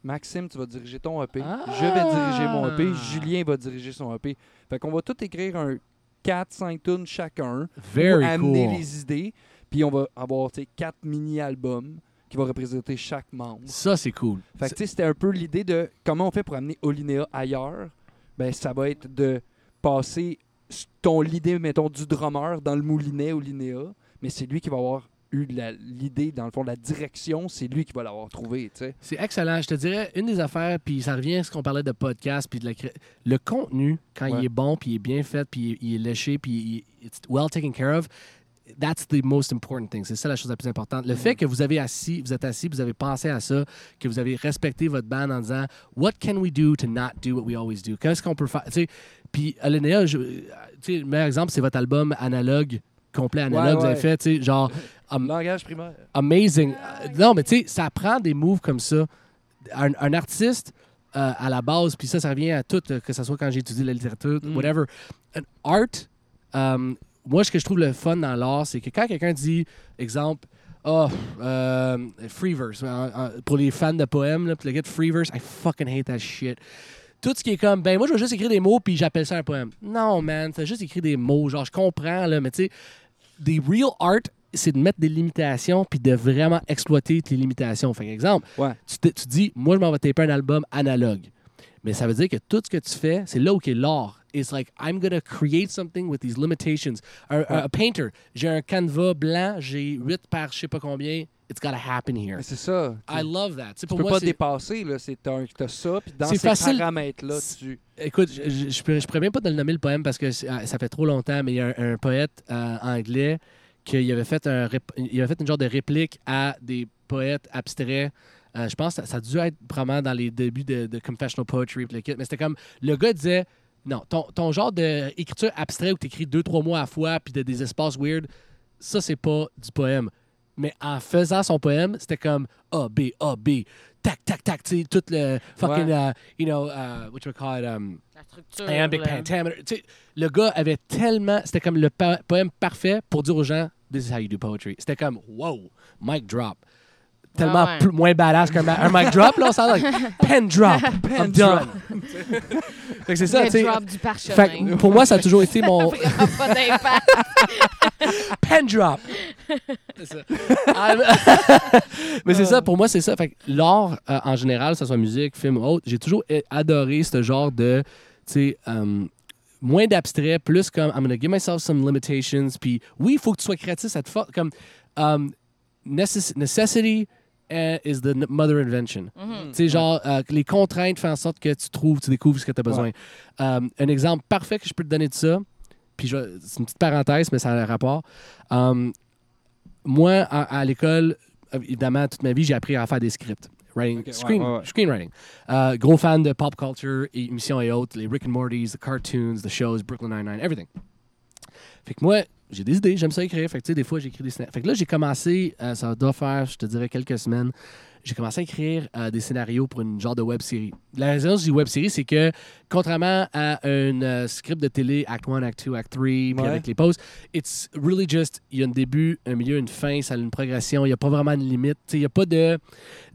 Maxime, tu vas diriger ton EP. Ah! Je vais diriger mon EP. Julien va diriger son EP. Fait qu'on va tout écrire un 4-5 tunes chacun. Very amener cool. les idées. Puis on va avoir, tu sais, quatre mini-albums qui vont représenter chaque membre. Ça, c'est cool. Fait que c'était un peu l'idée de comment on fait pour amener Olinéa ailleurs. Ben, ça va être de passer ton l'idée, mettons, du drummer dans le moulinet Olinéa, mais c'est lui qui va avoir eu l'idée, dans le fond, la direction, c'est lui qui va l'avoir trouvé. C'est excellent. Je te dirais, une des affaires, puis ça revient à ce qu'on parlait de podcast, puis de la cré- le contenu, quand Ouais. il est bon, puis il est bien fait, puis il est- est léché, puis il- it's well taken care of, that's the most important thing. C'est ça la chose la plus importante. Le fait que vous avez assis, vous êtes assis, vous avez pensé à ça, que vous avez respecté votre band en disant What can we do to not do what we always do? Qu'est-ce qu'on peut faire? Puis sais, le meilleur exemple, c'est votre album analogue, complet analogue, Ouais, que vous avez ouais. fait, tu sais, genre um, Langage primaire. amazing. Non, mais tu sais, ça prend des moves comme ça. Un, un artiste, euh, à la base, puis ça, ça revient à tout, euh, que ce soit quand j'ai étudié la littérature, Mm. whatever. Un art, euh, moi, ce que je trouve le fun dans l'art, c'est que quand quelqu'un dit, exemple, oh, euh, free verse, pour les fans de poèmes, là, le gars de free verse, I fucking hate that shit. Tout ce qui est comme, ben moi, je vais juste écrire des mots, puis j'appelle ça un poème. Non, man, t'as juste écrit des mots. Genre, je comprends, là, mais tu sais, des real art, c'est de mettre des limitations puis de vraiment exploiter tes limitations. Fait exemple, Ouais. tu, te- tu dis, moi, je m'en vais taper un album analogue. Mais ça veut dire que tout ce que tu fais, c'est là où est l'art. It's like, I'm to create something with these limitations. Un painter, j'ai un canevas blanc, j'ai 8 par je sais pas combien. It's got to happen here. C'est ça. I love that. Tu pour peux moi, pas dépasser, là. C'est un- t'as ça, puis dans ces facile. paramètres-là, C'est- tu... Écoute, je, je, je pourrais, je pourrais même pas te le nommer le poème parce que ah, ça fait trop longtemps, mais il y a un, un poète euh, anglais qui avait fait un rép- il avait fait une genre de réplique à des poètes abstraits. Euh, je pense que ça, ça a dû être probablement dans les débuts de, de Confessional Poetry, mais c'était comme le gars disait non, ton, ton genre d'écriture abstrait où tu écris deux, trois mots à la fois puis de des espaces weird, ça c'est pas du poème. Mais en faisant son poème, c'était comme A, B, A, B, tac, tac, tac, tu sais, tout le fucking, Ouais. uh, you know, uh, what you call it, um, La structure. Iambic là. pentameter. Tu sais, le gars avait tellement. C'était comme le po- poème parfait pour dire aux gens This is how you do poetry. C'était comme wow, mic drop. Tellement Ah ouais. plus- moins badass qu'un un mic drop, là, on s'en like, pen drop. I'm done. fait c'est ça, tu sais. drop du parchemin. pour moi, ça a toujours été mon pen drop. C'est ça. Ah, mais c'est ça, pour moi, c'est ça. Fait que l'art, euh, en général, que ce soit musique, film ou autre, j'ai toujours adoré ce genre de, tu sais, euh, moins d'abstrait, plus comme I'm gonna give myself some limitations. Puis oui, il faut que tu sois créatif, cette force. Comme um, necess- necessity is the mother invention. Tu sais, genre, euh, les contraintes font en sorte que tu trouves, tu découvres ce que tu as besoin. Euh, un exemple parfait que je peux te donner de ça, puis c'est une petite parenthèse, mais ça a un rapport. Euh, moi, à, à l'école, évidemment, toute ma vie, j'ai appris à faire des scripts. Writing, screen- ouais, ouais. Screenwriting. Euh, gros fan de pop culture, et émissions et autres, les Rick and Morty's, the cartoons, the shows, Brooklyn Nine-Nine, everything. Fait que moi, j'ai des idées, j'aime ça écrire. Fait que, tu sais, des fois, j'écris des scénarios. Fait que là, j'ai commencé, euh, ça doit faire, je te dirais, quelques semaines, j'ai commencé à écrire euh, des scénarios pour une genre de web série. La raison du web série, c'est que, contrairement à un euh, script de télé, Act 1, Act 2, Act 3, puis Ouais. avec les pauses, it's really just, il y a un début, un milieu, une fin, ça a une progression, il n'y a pas vraiment de limite. Il n'y a pas de.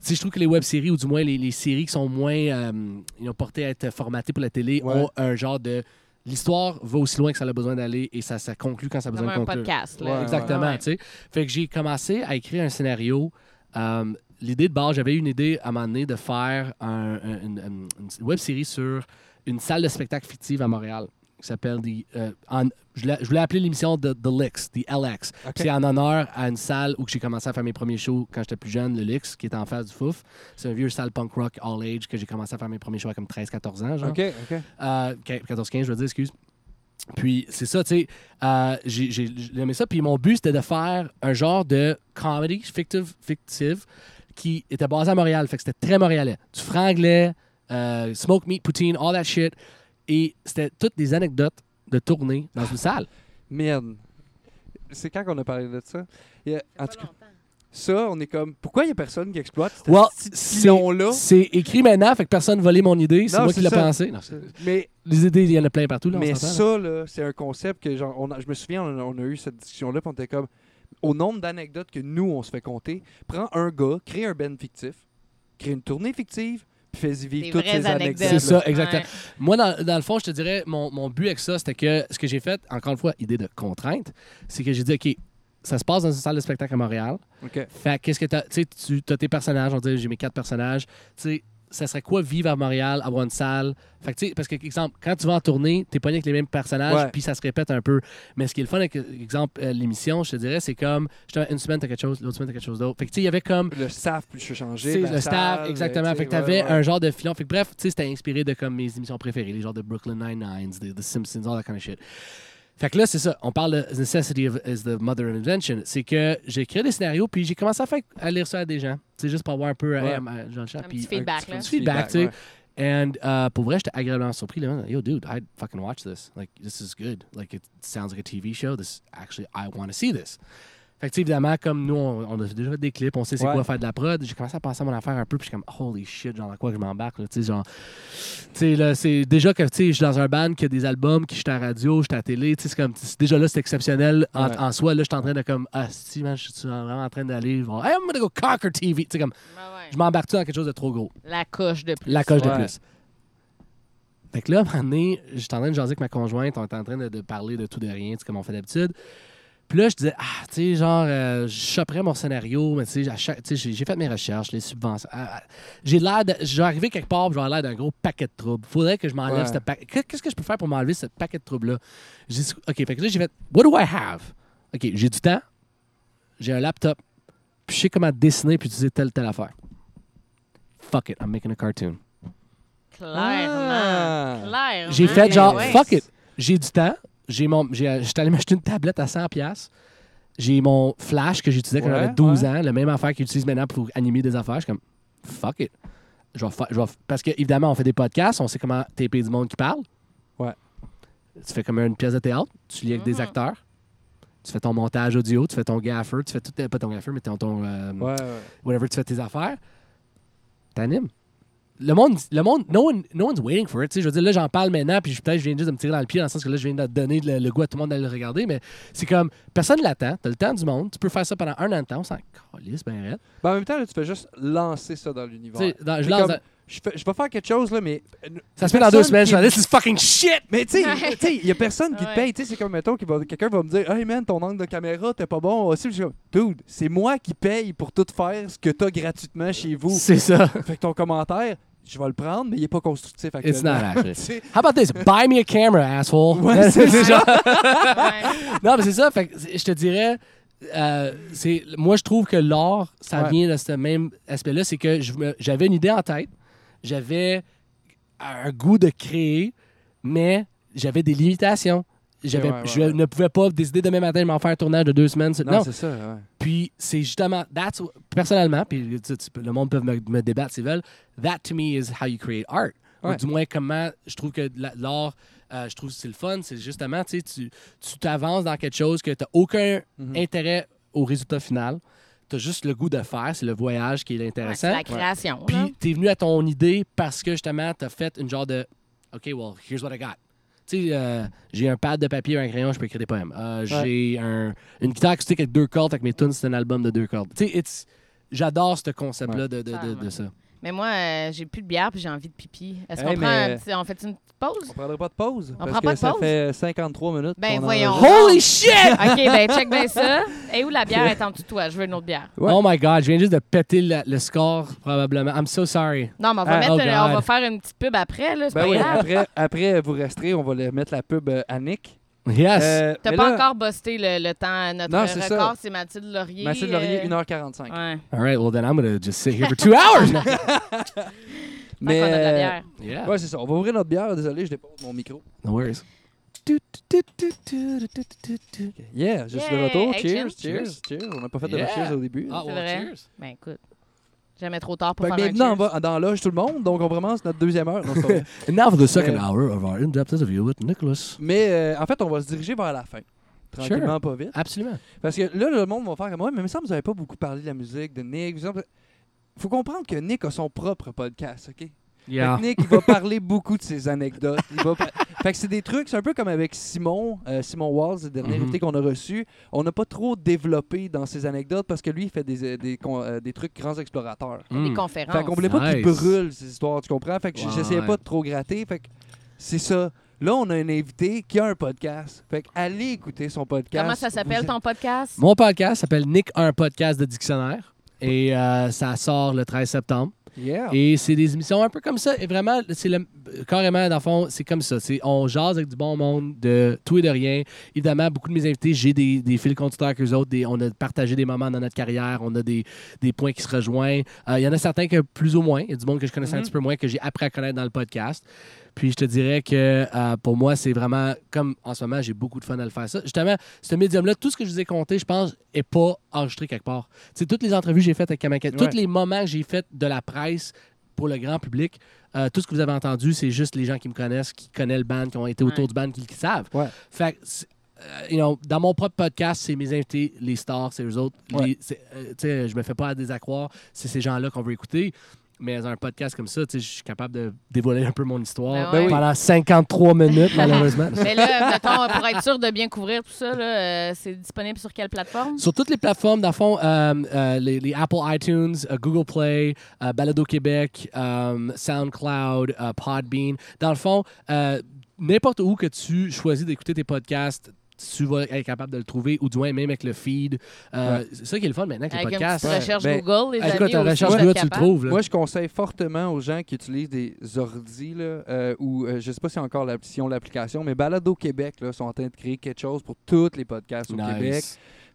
Tu je trouve que les web séries, ou du moins les, les séries qui sont moins ils ont porté à être formatées pour la télé, Ouais. ont un genre de. L'histoire va aussi loin que ça a besoin d'aller et ça, ça conclut quand ça a besoin Comme de un conclure. podcast. Là. Ouais, Exactement, Ouais. Fait que j'ai commencé à écrire un scénario. euh, l'idée de base, j'avais une idée à un moment donné de faire un- un- une web série sur une salle de spectacle fictive à Montréal qui s'appelle The, euh, en- je, voulais, je voulais appeler l'émission The, The Licks, The LX. C'est en honneur à une salle où j'ai commencé à faire mes premiers shows quand j'étais plus jeune, le Licks, qui était en face du Fouf. C'est un vieux salle punk rock all age que j'ai commencé à faire mes premiers shows à comme 13-14 ans. Genre. OK, OK. Euh, 14-15, je veux dire, excuse. Puis c'est ça, tu sais, euh, j'ai aimé ça. Puis mon but, c'était de faire un genre de comedy fictive, fictive qui était basé à Montréal. Fait que c'était très montréalais. Du franglais, euh, smoke meat, poutine, all that shit. Et c'était toutes des anecdotes de tournée dans une salle. Merde. C'est quand qu'on a parlé de ça? Il y a- en tout cas, ça, on est comme... Pourquoi il y a personne qui exploite ce Well, petit c'est- filon-là? C'est écrit maintenant, fait que personne ne volé mon idée. C'est moi qui l'ai pensé. Non, Mais, les idées, il y en a plein partout. Là, mais là. ça, là, c'est un concept que, genre, on a- je me souviens, on a, on a eu cette discussion-là, puis on était comme... Au nombre d'anecdotes que nous, on se fait compter, prends un gars, crée un band fictif, crée une tournée fictive, fais-y vivre toutes ces anecdotes. C'est ça, exactement. Ouais. Moi, dans, dans le fond, je te dirais, mon, mon but avec ça, c'était que ce que j'ai fait, encore une fois, idée de contrainte, c'est que j'ai dit, OK, ça se passe dans une salle de spectacle à Montréal. OK. Fait qu'est-ce que t'as- tu sais, tu as tes personnages, on dit, j'ai mes quatre personnages. Tu sais, ça serait quoi vivre à Montréal, avoir une salle? Fait que, tu sais, parce que, exemple, quand tu vas en tournée, t'es pas avec les mêmes personnages, puis ça se répète un peu. Mais ce qui est le fun avec, exemple, euh, l'émission, je te dirais, c'est comme, une semaine, t'as quelque chose, l'autre semaine, t'as quelque chose d'autre. Fait que, tu sais, il y avait comme, Le staff peut changer. c'est la le staff, exactement. Fait que t'avais ouais, ouais. un genre de filon. Fait que bref, tu sais, c'était inspiré de comme mes émissions préférées, les genres de Brooklyn Nine-Nines, The Simpsons, all that kind of shit. Fait que là, c'est ça. On parle de Necessity of, is the Mother of Invention. C'est que j'ai créé des scénarios, puis j'ai commencé à, faire, à lire ça à des gens. C'est juste pour avoir un peu Ouais. hey, ma- Chat, Un puis- petit feedback, petit là. petit feedback, tu sais. ouais. And uh, pour vrai, j'étais agréablement surpris. Là. Yo, dude, I'd fucking watch this. Like, this is good. Like, it sounds like a TV show. This actually, I want to see this. Fait que, tu sais, évidemment, comme nous, on, on a déjà fait des clips, on sait c'est Ouais. quoi faire de la prod. J'ai commencé à penser à mon affaire un peu, puis je suis comme, holy shit, genre, dans quoi que je m'embarque, là. Tu sais, genre, tu sais, là, c'est déjà que, tu sais, je suis dans un band qui a des albums, qui je suis à la radio, je suis à la télé, tu sais, c'est comme, déjà là, c'est exceptionnel en, Ouais. en soi. Là, je suis en train de, comme, ah, si, man, je suis vraiment en train d'aller, genre, hey, I'm gonna go conquer TV. Tu sais, comme, Ouais, ouais. je m'embarque dans quelque chose de trop gros? La coche de plus. La coche de plus. Fait que là, à un moment donné, j'étais en train de jaser avec ma conjointe, on était en train de, de parler de tout de rien, tu sais, comme on fait d'habitude. Puis là, je disais, ah, tu sais, genre, euh, je choperais mon scénario, mais tu sais, à chaque- tu sais, j'ai j'ai fait mes recherches, les subventions. Ah, ah, j'ai l'air de. Je vais arriver quelque part, avoir l'air d'un gros paquet de troubles. Faudrait que je m'enlève Ouais. ce paquet. Qu'est-ce que je peux faire pour m'enlever ce paquet de troubles-là? J'ai dit, OK, fait que là, j'ai fait, what do I have? OK, j'ai du temps, j'ai un laptop, puis je sais comment dessiner puis utiliser telle, telle affaire. Fuck it, I'm making a cartoon. Clairement. Ah. Clairement. J'ai fait genre, fuck it. J'ai du temps. J'ai mon, j'ai, j'étais allé m'acheter une tablette à 100$. piastres. J'ai mon flash que j'utilisais quand Ouais, j'avais 12 ouais. ans, le même affaire qu'ils utilisent maintenant pour animer des affaires. Je suis comme, fuck it. Je vais fa- je vais f- parce que, évidemment, on fait des podcasts, on sait comment taper du monde qui parle. Ouais. Tu fais comme une pièce de théâtre, tu lis avec des Mhm. acteurs, tu fais ton montage audio, tu fais ton gaffer, tu fais tout, pas ton gaffer, mais ton, ton euh, Ouais, ouais. whatever, tu fais tes affaires, t'animes. Le monde, le monde, no, one, no one's waiting for it. tu sais. Je veux dire, là, j'en parle maintenant, puis peut-être je viens juste de me tirer dans le pied dans le sens que là, je viens de donner le, le goût à tout le monde d'aller le regarder, mais c'est comme, personne ne l'attend, t'as le temps du monde, tu peux faire ça pendant un an de temps, on s'en calisse, ben raide. Ben, en même temps, là, tu fais juste lancer ça dans l'univers. Dans- je lance comme- Je, fais- je vais faire quelque chose, là, mais. ça se fait dans deux semaines, qui- je suis là, this is fucking shit! Mais tu sais, il y a personne qui te paye. Tu sais, c'est comme, mettons, qu'il va- quelqu'un va me dire Hey man, ton angle de caméra, t'es pas bon. Aussi, je suis comme, Dude, c'est moi qui paye pour tout faire ce que t'as gratuitement chez vous. C'est ça. fait que ton commentaire, je vais le prendre, mais il est pas constructif. It's not actually. How about this? Buy me a camera, asshole! Ouais, c'est ça. genre- Ouais. non, mais c'est ça. Fait que je te dirais, euh, c'est moi je trouve que l'art, ça Ouais. vient de ce même aspect-là, c'est que j'avais une idée en tête, j'avais un goût de créer, mais j'avais des limitations. J'avais, Ouais, ouais, je ouais. ne pouvais pas décider demain matin de m'en faire un tournage de deux semaines. Non, Non, c'est ça. ouais. puis c'est justement, that's, personnellement, puis tu- tu peux- le monde peut me, me débattre s'ils veulent, that to me is how you create art. Ou du moins, comment je trouve que la- l'art, euh, je trouve que c'est le fun, c'est justement, tu sais, tu tu t'avances dans quelque chose que tu n'as aucun Mhm. intérêt au résultat final. Tu as juste le goût de faire, c'est le voyage qui est Ouais, intéressant. c'est la création. Puis tu es venu à ton idée parce que justement, tu as fait une genre de OK, well, here's what I got. Tu sais, euh, j'ai un pad de papier, un crayon, je peux écrire des poèmes. Euh, J'ai un- une guitare acoustique avec deux cordes, avec mes tunes, c'est un album de deux cordes. Tu sais, it's- j'adore ce concept-là Ouais. de, de, de, de ça. Mais moi, euh, j'ai plus de bière puis j'ai envie de pipi. Est-ce Hey, qu'on prend mais- un petit- on fait une petite pause? On prendrait pas de pause. On parce prend que pas de ça pause? fait 53 minutes. Ben, qu'on voyons. Holy shit! OK, ben check bien ça. Et où la bière est en dessous de toi? Je veux une autre bière. Ouais. Oh my god, je viens juste de péter le, le score, probablement. I'm so sorry. Non, mais on va, Ah, mettre, oh euh, on God. va faire une petite pub après, là. C'est Ben pas oui, grave. après, après, vous resterez, on va le mettre la pub euh, à Nick. Yes. Euh, T'as pas là, encore busté le, le temps. Notre Non, c'est record, ça. c'est Mathilde Laurier. Mathilde Laurier, euh, 1h45. Ouais. All right, well then I'm gonna just sit here for two hours. Mais, a de la euh, bière. yeah. ouais, c'est ça. On va ouvrir notre bière. Désolé, je dépose mon micro. No worries. Yeah, je suis de retour. Hey, cheers, cheers. cheers, cheers. On n'a pas fait de Yeah. cheers au début. Ah, C'est well, vrai. cheers. Ben écoute, jamais trop tard pour Fait que faire un bienvenue cheers. dans, dans Loge tout le monde. Donc, on commence notre deuxième heure. Non, c'est pas vrai. And now for the second Yeah. hour of our in-depth interview with Nicholas. Mais euh, en fait, on va se diriger vers la fin. Tranquillement, pas vite. Absolument. Parce que là, le monde va faire comme moi, mais il me semble que vous n'avez pas beaucoup parlé de la musique, de Nick. Il faut comprendre que Nick a son propre podcast, OK? Yeah. Fait que Nick, il va parler beaucoup de ses anecdotes. Il va pa- fait que c'est des trucs, c'est un peu comme avec Simon, euh, Simon Walls, le dernier Mhm. invité qu'on a reçu. On n'a pas trop développé dans ses anecdotes parce que lui, il fait des, euh, des, euh, des trucs grands explorateurs. Des Mm. conférences. Fait qu'on voulait pas qu'il brûle ces histoires, tu comprends? Fait que j'essayais ouais. pas de trop gratter. Fait que c'est ça. Là, on a un invité qui a un podcast. Fait que allez écouter son podcast. Comment ça s'appelle Vous- ton podcast? Mon podcast s'appelle Nick, un podcast de dictionnaire. Et euh, ça sort le 13 septembre. Yeah. Et c'est des émissions un peu comme ça. Et vraiment, c'est carrément, dans le fond, c'est comme ça. C'est, on jase avec du bon monde, de tout et de rien. Évidemment, beaucoup de mes invités, j'ai des, des fils conducteurs qu'eux autres. Des, on a partagé des moments dans notre carrière. On a des, des points qui se rejoignent. Euh, Il y en a certains que plus ou moins. Il y a du monde que je connaissais un Mhm. petit peu moins, que j'ai appris à connaître dans le podcast. Puis je te dirais que euh, pour moi, c'est vraiment comme en ce moment, j'ai beaucoup de fun à le faire ça. Justement, ce médium-là, tout ce que je vous ai compté, je pense, est pas enregistré quelque part. Sais, toutes les entrevues que j'ai faites avec Kamaket, Ouais. tous les moments que j'ai fait de la presse pour le grand public, euh, tout ce que vous avez entendu, c'est juste les gens qui me connaissent, qui connaissent le band, qui ont été autour Ouais. du band, qui, qui savent. Ouais. Fait c'est- euh, you know, dans mon propre podcast, c'est mes invités, les stars, c'est eux autres. Ouais. Les- c'est, euh, tu sais, je me fais pas à désaccroire, c'est ces gens-là qu'on veut écouter. Mais dans un podcast comme ça, je suis capable de dévoiler un peu mon histoire Ben pendant 53 minutes, malheureusement. Mais là, mettons, pour être sûr de bien couvrir tout ça, là, euh, c'est disponible sur quelle plateforme? Sur toutes les plateformes, dans le fond, euh, euh, les, les Apple iTunes, euh, Google Play, Balado Québec, SoundCloud, Podbean. Dans le fond, n'importe où que tu choisis d'écouter tes podcasts, tu vas être capable de le trouver, ou du moins même avec le feed. Euh, C'est ça qui est le fun maintenant avec, Avec les podcasts. Ouais. recherche Ben, Google, les amis, recherche Google, tu le trouves. là. Moi, je conseille fortement aux gens qui utilisent des ordis, là, euh, ou euh, je sais pas si encore la, si on l'application, mais Balado Québec là, sont en train de créer quelque chose pour tous les podcasts au Nice. Québec.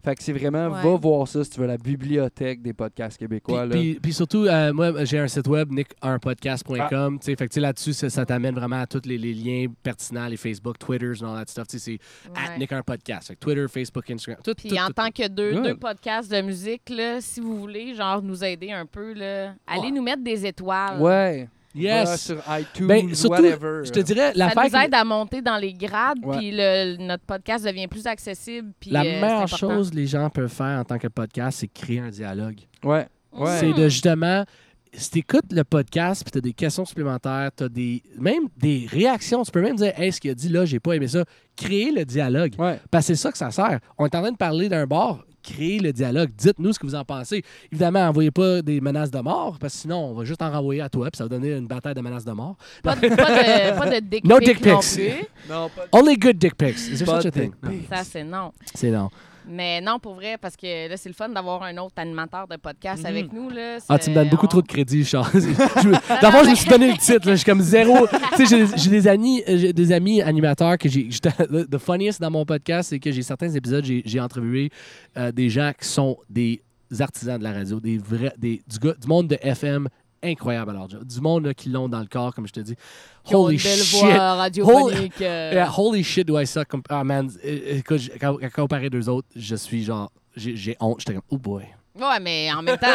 Fait que c'est vraiment, Ouais. va voir ça si tu veux la bibliothèque des podcasts québécois. Puis, là. puis- puis surtout, euh, moi, j'ai un site web, nick1podcast.com. tu sais, Fait que là-dessus, ça, ça t'amène vraiment à tous les, les liens pertinents, les Facebook, Twitter, and all that stuff. C'est at Ouais. Nick un podcast. Fait que Twitter, Facebook, Instagram. Tout, Puis tout, en tout, tant que deux, podcasts de musique, là, si vous voulez, genre, nous aider un peu, là, allez Ouais. nous mettre des étoiles. Ouais. Yes. Va sur iTunes, Ben, surtout, whatever. Je te dirais, Ça l'affaire nous aide à monter dans les grades, puis le- notre podcast devient plus accessible. La euh, meilleure chose que les gens peuvent faire en tant que podcast, c'est créer un dialogue. Ouais. Ouais. C'est de justement, si tu écoutes le podcast puis tu as des questions supplémentaires, tu as des, même des réactions, tu peux même dire, hey, ce qu'il a dit là, j'ai pas aimé ça. Créer le dialogue. Ouais. Parce que c'est ça que ça sert. On est en train de parler d'un bar. Créez le dialogue. Dites-nous ce que vous en pensez. Évidemment, envoyez pas des menaces de mort, parce que sinon, on va juste en renvoyer à toi, puis ça va donner une bataille de menaces de mort. Pas de, pas de, pas de dick No pic dick non pics. plus. Non, pas Only good dick pics. Is there Pas such a thing? Ça, c'est non. C'est non. Mais non, pour vrai, parce que là, c'est le fun d'avoir un autre animateur de podcast Mhm. avec nous. Là. Ah, tu me donnes beaucoup on- trop de crédit, Charles. D'abord, je me suis donné le titre. là. Je suis comme zéro. tu sais, j'ai- des amis, euh, j'ai des amis animateurs que j'ai. The funniest dans mon podcast, c'est que j'ai certains épisodes, j'ai interviewé euh, des gens qui sont des artisans de la radio, des vrais, des, du monde de FM incroyable à leur job. Du monde là, qui l'ont dans le corps, comme je te dis. Qui ont Holy une belle shit. voix radiophonique. euh, Yeah, holy shit, do I suck. Ah, man. euh, Écoute, quand- comparé d'eux autres, je suis genre. J'ai honte. J'étais comme, oh boy. Ouais, mais en même temps,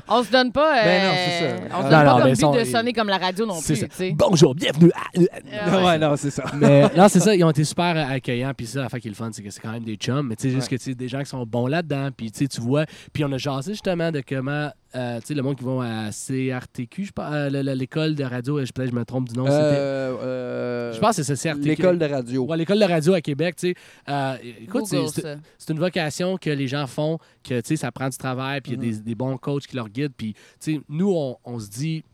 on se donne pas. Ben non, euh, c'est ça. On se Non, donne non, pas mais comme but sont- de sonner comme la radio non plus. Bonjour, bienvenue. à- ouais, non, c'est ça. Mais non, c'est ça, ils ont été super accueillants. Puis ça, la fait qui est le fun, c'est que c'est quand même des chums. Mais tu sais, juste Ouais. que tu sais, des gens qui sont bons là-dedans. Puis tu sais, tu vois. Puis on a jasé justement de comment, euh, tu sais, le monde qui vont à CRTQ, je pense, euh, le- le- l'école de radio, je- je me trompe du nom. Euh, euh, Je pense que c'est CRTQ. L'école de radio. Ouais, l'école de radio à Québec, tu sais. Euh, écoute, c'est- une vocation que les gens font, que tu sais, ça prend du travail, puis il y a Mhm. des, des bons coachs qui leur guident. Puis, tu sais, nous, on, on se dit,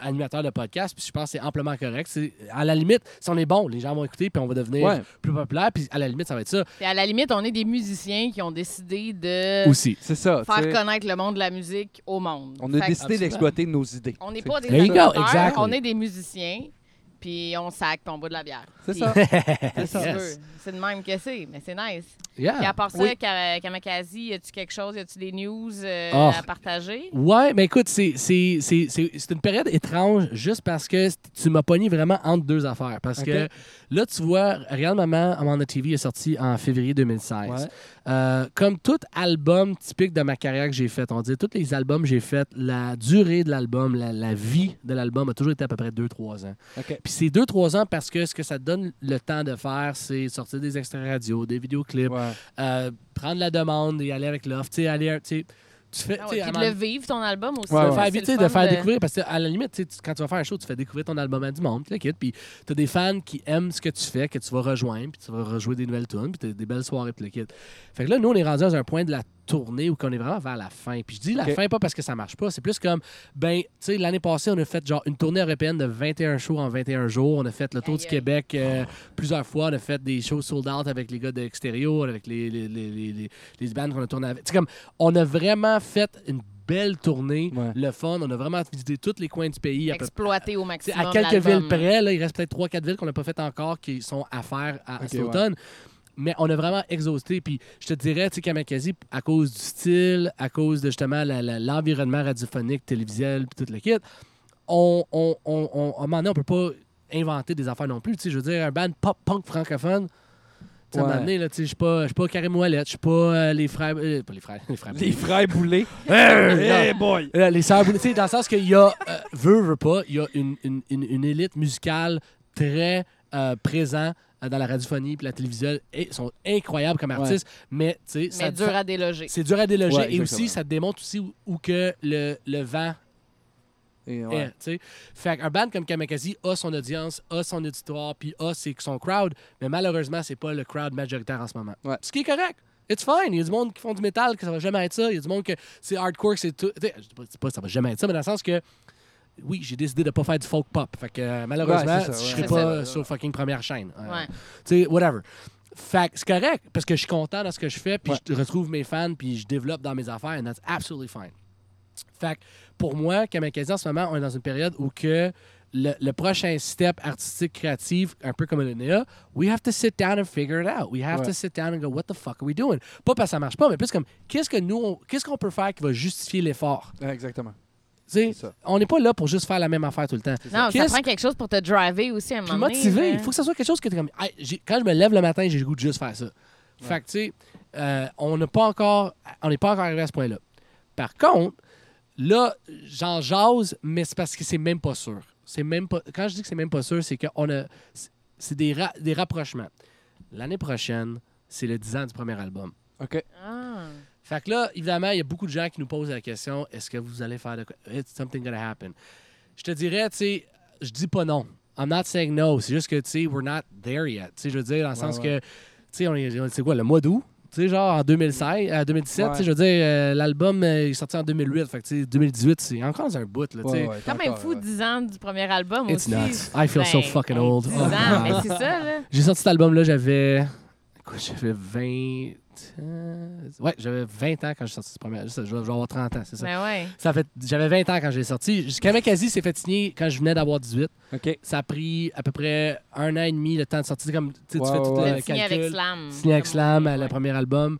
animateur de podcast, puis je pense que c'est amplement correct. C'est- À la limite, si on est bon, les gens vont écouter, puis on va devenir Ouais. plus populaire, puis à la limite, ça va être ça Puis à la limite, on est des musiciens qui ont décidé de aussi. C'est ça. faire connaître le monde de la musique au monde. On a Fait décidé Absolument. d'exploiter nos idées. on n'est pas des animateurs, exactly. on est des musiciens, puis on sac, puis on boit de la bière. C'est Puis, ça. qu'est-ce ça. Yes. C'est de même que c'est, mais c'est nice. Puis Yeah. à part ça, Oui. Ka- Kamakazi, y a-tu quelque chose, y a-tu des news euh, Oh. à partager? Ouais, mais écoute, c'est, c'est, c'est, c'est, c'est une période étrange juste parce que tu m'as pogné vraiment entre deux affaires. Parce que là, tu vois, Regarde Maman, the TV est sorti en février 2016. Ouais. Euh, comme tout album typique de ma carrière que j'ai fait, on dit tous les albums que j'ai fait, la durée de l'album, la, la vie de l'album a toujours été à peu près 2-3 ans. Puis c'est 2-3 ans parce que ce que ça te donne le temps de faire, c'est sortir des extraits radio, des vidéoclips, Ouais. euh, prendre la demande et aller avec l'offre. Tu sais, aller, tu sais, tu fais. Ah ouais, puis de le vivre, ton album aussi. Ouais, faire le de faire découvrir. Parce que à la limite, tu sais, tu- quand tu vas faire un show, tu fais découvrir ton album à du monde, puis le kit, puis tu as des fans qui aiment ce que tu fais, que tu vas rejoindre, puis tu vas rejouer des nouvelles tunes, puis tu as des belles soirées, puis le kit. Fait que là, nous, on est rendu à un point de la tournée où on est vraiment vers la fin. Puis je dis la fin pas parce que ça marche pas, c'est plus comme, ben, tu sais, l'année passée, on a fait genre une tournée européenne de 21 shows en 21 jours. On a fait le tour du. Québec euh, plusieurs fois. On a fait des shows sold out avec les gars de Extérieur, avec les, les, les, les, bands qu'on a tourné avec. Tu sais, comme, on a vraiment fait une belle tournée, Ouais. le fun. On a vraiment visité tous les coins du pays. Exploiter au maximum. à quelques villes près, là, il reste peut-être 3-4 villes qu'on n'a pas faites encore qui sont à faire à, à Ok, cet ouais. automne. Mais on a vraiment exhausté. Puis je te dirais, tu sais, Kamakazi, à cause du style, à cause de justement l'environnement radiophonique, télévisuel, puis tout le kit, on, on, on, on, à un moment donné, on peut pas inventer des affaires non plus. Tu sais, je veux dire, un band pop-punk francophone, tu sais, à un Ouais. moment donné, là, tu sais, je suis pas, je suis pas Karim Ouellet, je suis pas euh, les frères... euh, pas les frères, les frères... Les frères boulés. Hey, hey boy! euh, les sœurs Boulay, tu sais, dans le sens qu'il y a, euh, veut, veut pas, il y a une, une, une, une élite musicale très euh, présente euh, dans la radiophonie puis la télévision. Et ils sont incroyables comme artistes, mais tu sais, ça- Mais dur à déloger. c'est dur à déloger. Ouais, et exactement. aussi, ça te démontre aussi où, où que le, le vent Et est. ouais. Fait qu'un band comme Kamakazi a son audience, a son auditoire, puis a ses- son crowd, mais malheureusement, c'est pas le crowd majoritaire en ce moment. Ouais. Ce qui est correct. It's fine. Il y a du monde qui font du métal, que ça va jamais être ça. Il y a du monde que c'est hardcore, que c'est tout. Je dis pas, pas que ça va jamais être ça, mais dans le sens que oui, j'ai décidé de pas faire du folk pop. Fait que euh, malheureusement, Ouais, ça, je serai pas ça. sur fucking première chaîne. Euh, Ouais. Tu sais, whatever. Fait que c'est correct parce que je suis content dans ce que je fais, puis Ouais. je retrouve mes fans, puis je développe dans mes affaires, and that's absolutely fine. Fait que pour moi, Kamakazi, en ce moment, on est dans une période où que le, le prochain step artistique créatif, un peu comme Linnea, we have to sit down and figure it out. We have Ouais. to sit down and go, what the fuck are we doing? Pas parce que ça marche pas, mais plus comme, qu'est-ce que nous, qu'est-ce qu'on peut faire qui va justifier l'effort? Ouais, Exactement. Tu sais, C'est ça. on n'est pas là pour juste faire la même affaire tout le temps. Non, ça prend quelque chose pour te driver aussi à un moment donné. motivé. là. Il faut que ça soit quelque chose que tu comme. Hey, j'ai- quand je me lève le matin, j'ai le goût de juste faire ça. Fait que, tu sais, euh, on n'a pas encore. On n'est pas encore arrivé à ce point-là. Par contre, là, j'en jase, mais c'est parce que c'est même pas sûr. C'est même pas. Quand je dis que c'est même pas sûr, c'est qu'on a. c'est- C'est des, ra- des rapprochements. L'année prochaine, c'est le 10 ans du premier album. OK. Ah. Fait que là, évidemment, il y a beaucoup de gens qui nous posent la question est-ce que vous allez faire de quoi It's something gonna happen. Je te dirais, tu sais, je dis pas non. I'm not saying no. C'est juste que, tu sais, we're not there yet. Tu sais, je veux dire, dans le Ouais, sens ouais. que, tu sais, on est, c'est quoi, le mois d'août? Tu sais, genre en 2016, à 2017, Ouais. tu sais, je veux dire, euh, l'album euh, est sorti en 2008. Fait que, tu sais, 2018, c'est encore dans un bout, là, tu sais. Ouais, ouais, Quand même fou, ouais. 10 ans du premier album It's aussi. nuts. I feel so Ben, fucking old. 10 Oh, ans, God. mais c'est ça, là. J'ai sorti cet album-là, j'avais. Quoi, j'avais 20. Euh, Ouais, j'avais 20 ans quand j'ai sorti ce premier. Je vais avoir 30 ans, c'est ça. Mais ouais. Ça fait, j'avais 20 ans quand je l'ai sorti. Kamikaze s'est fait signer quand je venais d'avoir 18. OK. Ça a pris à peu près un an et demi le temps de sortir. C'est comme, tu sais, tu Ouais, fais tout ouais, le ouais. Signé avec Slam. Signé avec Comme Slam, euh, dit, le ouais. premier album.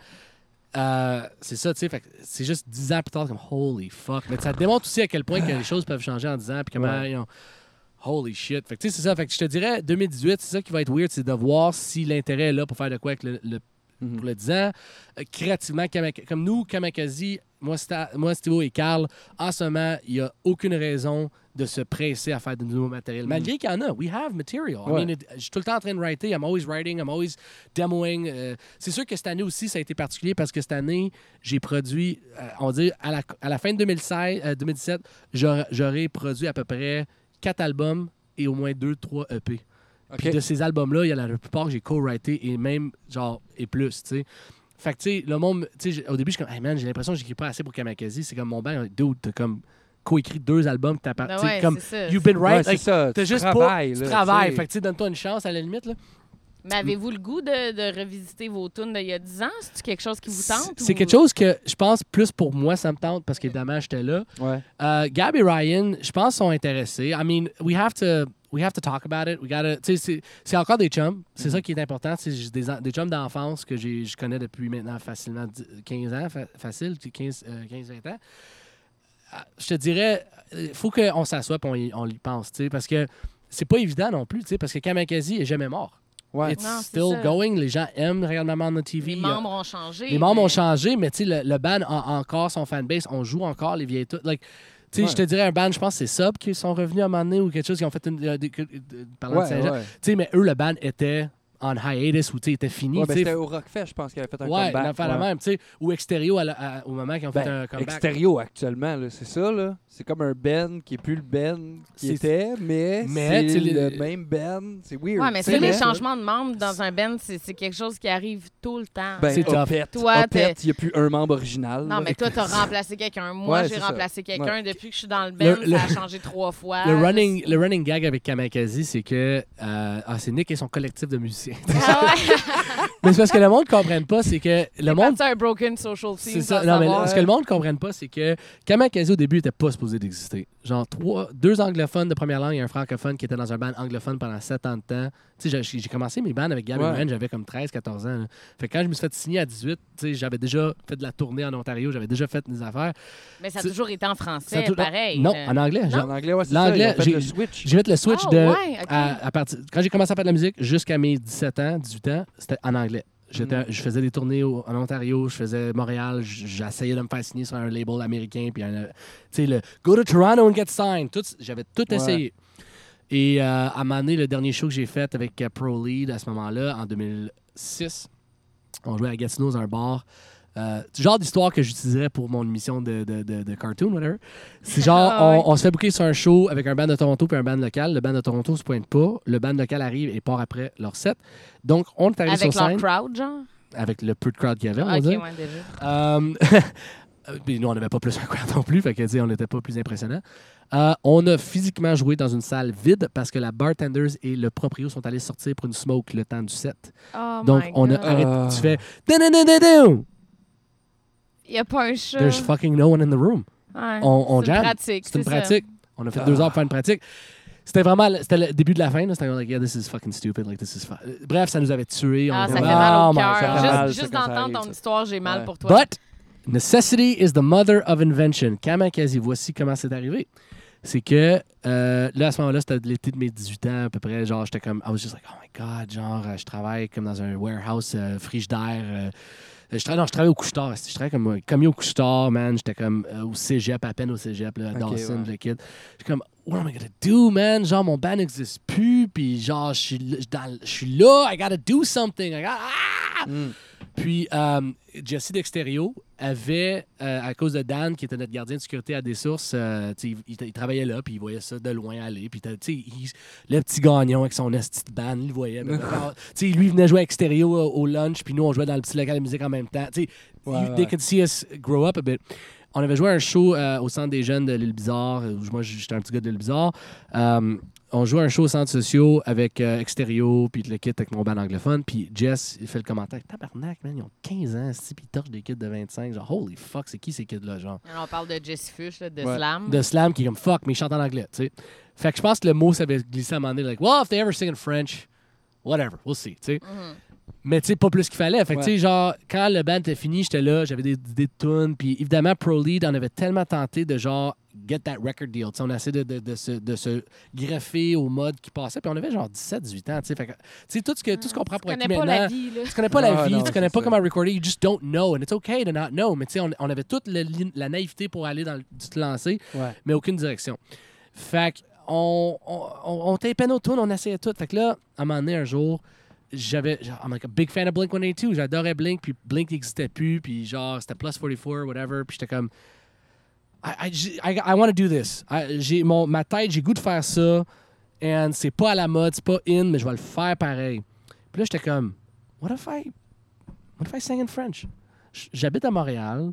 Euh, c'est ça, tu sais. C'est juste 10 ans plus tard, comme holy fuck. Mais ça démontre aussi à quel point que les choses peuvent changer en 10 ans. Puis comment, Ouais. you know, holy shit. Fait que tu sais, c'est ça. Fait que je te dirais, 2018, c'est ça qui va être weird, c'est de voir si l'intérêt est là pour faire de quoi avec le, le Mhm. pour le 10 ans. Euh, créativement, comme nous, Kamakazi, moi, moi, Stivo et Carl, en ce moment, il n'y a aucune raison de se presser à faire de nouveaux matériels. Malgré qu'il y en a, we have material. I Ouais. mean, it- je suis tout le temps en train de writer, I'm always writing, I'm always demoing. Euh, c'est sûr que cette année aussi, ça a été particulier parce que cette année, j'ai produit, euh, on va dire, à la, à la fin de 2016, euh, 2017, j'aurais j'aurais produit à peu près quatre albums et au moins deux, trois EP. Puis OK. de ces albums-là, il y en a la plupart que j'ai co-writé et même, genre, et plus, tu sais. Fait que, tu sais, le monde, tu sais, au début, je suis comme, hey man, j'ai l'impression que j'écris pas assez pour Kamakazi. C'est comme mon bain, dude, t'as comme coécrit deux albums, t'as Ben tu sais, ouais, comme c'est ça. You've been Ouais, right. c'est like, ça. T'as juste pas. Tu travailles. Fait que tu sais, donne-toi une chance à la limite. Là. Mais avez-vous le goût de, de revisiter vos tunes d'il y a 10 ans? C'est quelque chose qui vous tente? C'est ou- quelque chose que je pense plus pour moi, ça me tente parce qu'évidemment, j'étais là. Ouais. Euh, Gab et Ryan, je pense, sont intéressés. I mean, we have to, we have to talk about it. We gotta, tu sais, c'est- encore des chums. C'est Mm-hmm. ça qui est important. C'est des, chums d'enfance que j'ai- je connais depuis maintenant facilement 10 15 ans, fa- facile, 15, euh, 15-20 ans. Ah, Je te dirais, il faut qu'on s'assoie et on, y- on y pense, tu sais, parce que c'est pas évident non plus, tu sais, parce que Kamakazi est jamais mort. Ouais. It's Non, still ça. going. Les gens aiment regarder Maman on TV. Les membres ont changé. les membres mais- ont changé, mais tu sais, le, le band a encore son fanbase. On joue encore les vieilles toutes. Like, tu sais, Ouais. je te dirais un band, je pense que c'est Sub qui sont revenus à un moment donné ou quelque chose, qui ont fait une. euh, des- euh, parlant de Saint-Jean. ouais. Tu sais, mais eux, le band était en hiatus ou tu sais, était fini. Ouais, ben, c'était au Rockfest, je pense, qu'il avait fait un ouais, comeback. l'affaire la ouais. même, tu sais. Ou Extérieur à la- à- au moment qu'ils ont fait Ben, un comeback. Extérieur actuellement, là, c'est ça, là. C'est comme un Ben qui est plus le Ben qui était, mais, Mais, c'est le même Ben. C'est weird. Ouais, mais C'est ça, les changements de membres dans un band, c'est quelque chose qui arrive tout le temps. Ben, C'est. Opeth, Toi, il n'y a plus un membre original. non, là. mais toi, t'as remplacé quelqu'un. Moi, Ouais, j'ai remplacé quelqu'un. Depuis que je suis dans le band, le- ça a changé trois fois. Le running, le running gag avec Kamakazi, c'est que euh, ah, c'est Nick et son collectif de musiciens. Ah ouais. mais c'est parce que le monde ne comprenne pas, c'est que le monde C'est un broken social C'est ça. Non, mais ce que le monde ne comprenne pas, c'est que Kamakazi, au début, n'était pas supposé d'exister. Genre, trois, deux anglophones de première langue et un francophone qui étaient dans un band anglophone pendant sept ans de temps. J'ai commencé mes bands avec Gab et Ouais. J'avais comme 13, 14 ans. là. Fait que quand je me suis fait signer à 18, tu sais, j'avais déjà fait de la tournée en Ontario, j'avais déjà fait des affaires. Mais ça a toujours été en Ça français, tout- pareil. Non, Euh, en anglais. J'ai- En anglais, ouais, c'est L'anglais, ça. ils ont fait j'ai- le switch. J'ai fait le switch Ah, de. ouais, à, à partir, quand j'ai commencé à faire de la musique, jusqu'à mes 17 ans, 18 ans, c'était en anglais. Mm. Je faisais des tournées au- en Ontario, je faisais Montréal, j'essayais de me faire signer sur un label américain, puis tu sais, le Go to Toronto and get signed. Tout- J'avais tout Ouais. Et euh, à un moment donné, le dernier show que j'ai fait avec euh, Pro Lead à ce moment-là, en 2006, on jouait à Gatineau dans un bar. Euh, genre d'histoire que j'utiliserais pour mon émission de, de, de, de cartoon, whatever. C'est genre, Ah ouais. on, on se fait booker sur un show avec un band de Toronto puis un band local. Le band de Toronto se pointe pas. Le band local arrive et part après leur set. Donc, on est arrivé Avec sur leur scène crowd, genre? avec le peu de crowd qu'il y avait, on Ah, va ok, dire. ouais, déjà. Euh, puis nous, on n'avait pas plus un crowd non plus, fait que, tu sais, on n'était pas plus impressionnant. Euh, on a physiquement joué dans une salle vide parce que la bartenders et le proprio sont allés sortir pour une smoke le temps du set. Oh Donc, my on a arrêté. Ah. Tu fais. Il n'y a pas un chat. There's fucking no one in the room. Ouais. On, on C'est une jam. pratique. C'est une pratique. On a fait Ah. deux heures pour faire une pratique. C'était vraiment le- c'était le début de la fin. C'était comme, like, yeah, this is fucking stupid. Like, this is Euh, Bref, ça nous avait tués. On Ah, ça fait mal au cœur. Juste, juste d'entendre ton histoire, j'ai mal Ouais. pour toi. But necessity is the mother of invention. Kamakazi, voici comment c'est arrivé. C'est que euh, là, à ce moment-là, c'était l'été de mes 18 ans à peu près. Genre, j'étais comme, I was just like, oh my God, genre, euh, je travaille comme dans un warehouse euh, frigidaire. euh, je travaille, non, je travaille au couche-tard. Je travaillais comme euh, commis au couche-tard, man. J'étais comme au cégep, à peine au cégep, là, à Ok, Dawson, ouais. le kid. J'étais comme, what am I gonna do, man? Genre, mon band n'existe plus. Puis, genre, je suis là- dans- je suis là. I gotta do something. I gotta, ah! Mm. Puis, euh, Jesse d'Extérieur avait, euh, à cause de Dan, qui était notre gardien de sécurité à des sources, euh, il, il travaillait là, puis il voyait ça de loin aller. Puis, t'as- tu sais, il- le petit gagnon avec son esti de band, il le voyait. mais alors, tu sais, lui, il venait jouer à Extérieur au, au lunch, puis nous, on jouait dans le petit local de musique en même temps. Tu sais, Ouais, you- ouais. they could see us grow up a bit. On avait joué un show euh, au centre des jeunes de l'île Bizarre. Moi, j'étais un petit gars de l'île Bizarre. On jouait un show au centre sociaux avec euh, Extérieur, puis le kit avec mon band anglophone. Puis Jess, il fait le commentaire Tabarnak, man, ils ont 15 ans, si, puis ils torchent des kids de 25. Genre, holy fuck, c'est qui ces kids-là, genre? Alors, on parle de Jesse Fush, là, de Ouais. Slam. de slam qui est comme fuck, mais ils chantent en anglais, tu sais. Fait que je pense que le mot s'avait glissé à un moment donné, like, well, if they ever sing in French, whatever, we'll see, tu sais. Mhm. Mais tu sais, pas plus qu'il fallait. Fait que Ouais. tu sais, genre, quand le band était fini, j'étais là, j'avais des idées de tunes. Puis évidemment, Pro Lead, on avait tellement tenté de genre, get that record deal. Tu sais, on a essayé de, de, de se, de se greffer au mode qui passait. Puis on avait genre 17, 18 ans, tu sais. Fait que, tu sais, tout ce que- tout ce qu'on prend Tu pour acquis connais pas maintenant. la vie. Tu connais pas la Ah, vie, non, tu connais pas ça. comment recorder, you just don't know. And it's okay to not know. Mais tu sais, on, on avait toute le- la naïveté pour aller dans le, se lancer Ouais. mais aucune direction. Fait que on, on, on, on tapait nos tunes, on essayait tout. Fait que là, à un moment donné, un jour, j'avais. I'm like a big fan of Blink 182. J'adorais Blink, puis Blink n'existait plus, puis genre, c'était Plus 44, whatever. Puis j'étais comme. I, I, I, I want to do this. I- j'ai mon, ma tête, j'ai goût de faire ça. And c'est pas à la mode, c'est pas in, mais je vais le faire pareil. Puis là, j'étais comme, what if I, what if I sang in French? J'habite à Montréal.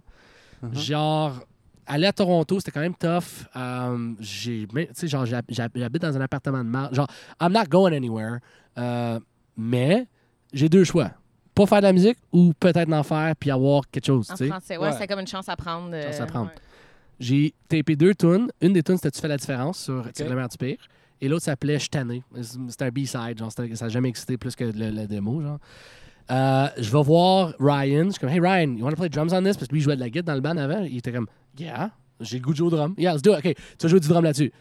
Mhm. Genre, aller à Toronto, c'était quand même tough. Euh, j'ai, genre, j'hab- j'hab- j'habite dans un appartement de marde. Genre, I'm not going anywhere. Euh, mais j'ai deux choix. Pas faire de la musique ou peut-être en faire puis avoir quelque chose, En français, ouais, Ouais. c'est comme une chance à prendre. euh, Chance à prendre. ouais. J'ai tapé deux tunes. Une des tunes, c'était Tu fais la différence sur Ok. Tire le meilleur du pire. Et l'autre s'appelait Je tanné. C'était un B-side. Genre, ça n'a jamais existé plus que le, le démo. Genre. Euh, je vais voir Ryan. Je suis comme, Hey Ryan, you want to play drums on this? Parce que lui, il jouait de la guitare dans le band avant. Il était comme, Yeah, j'ai le goût de jouer au drum. Yeah, let's do it. OK, tu vas jouer du drum là-dessus.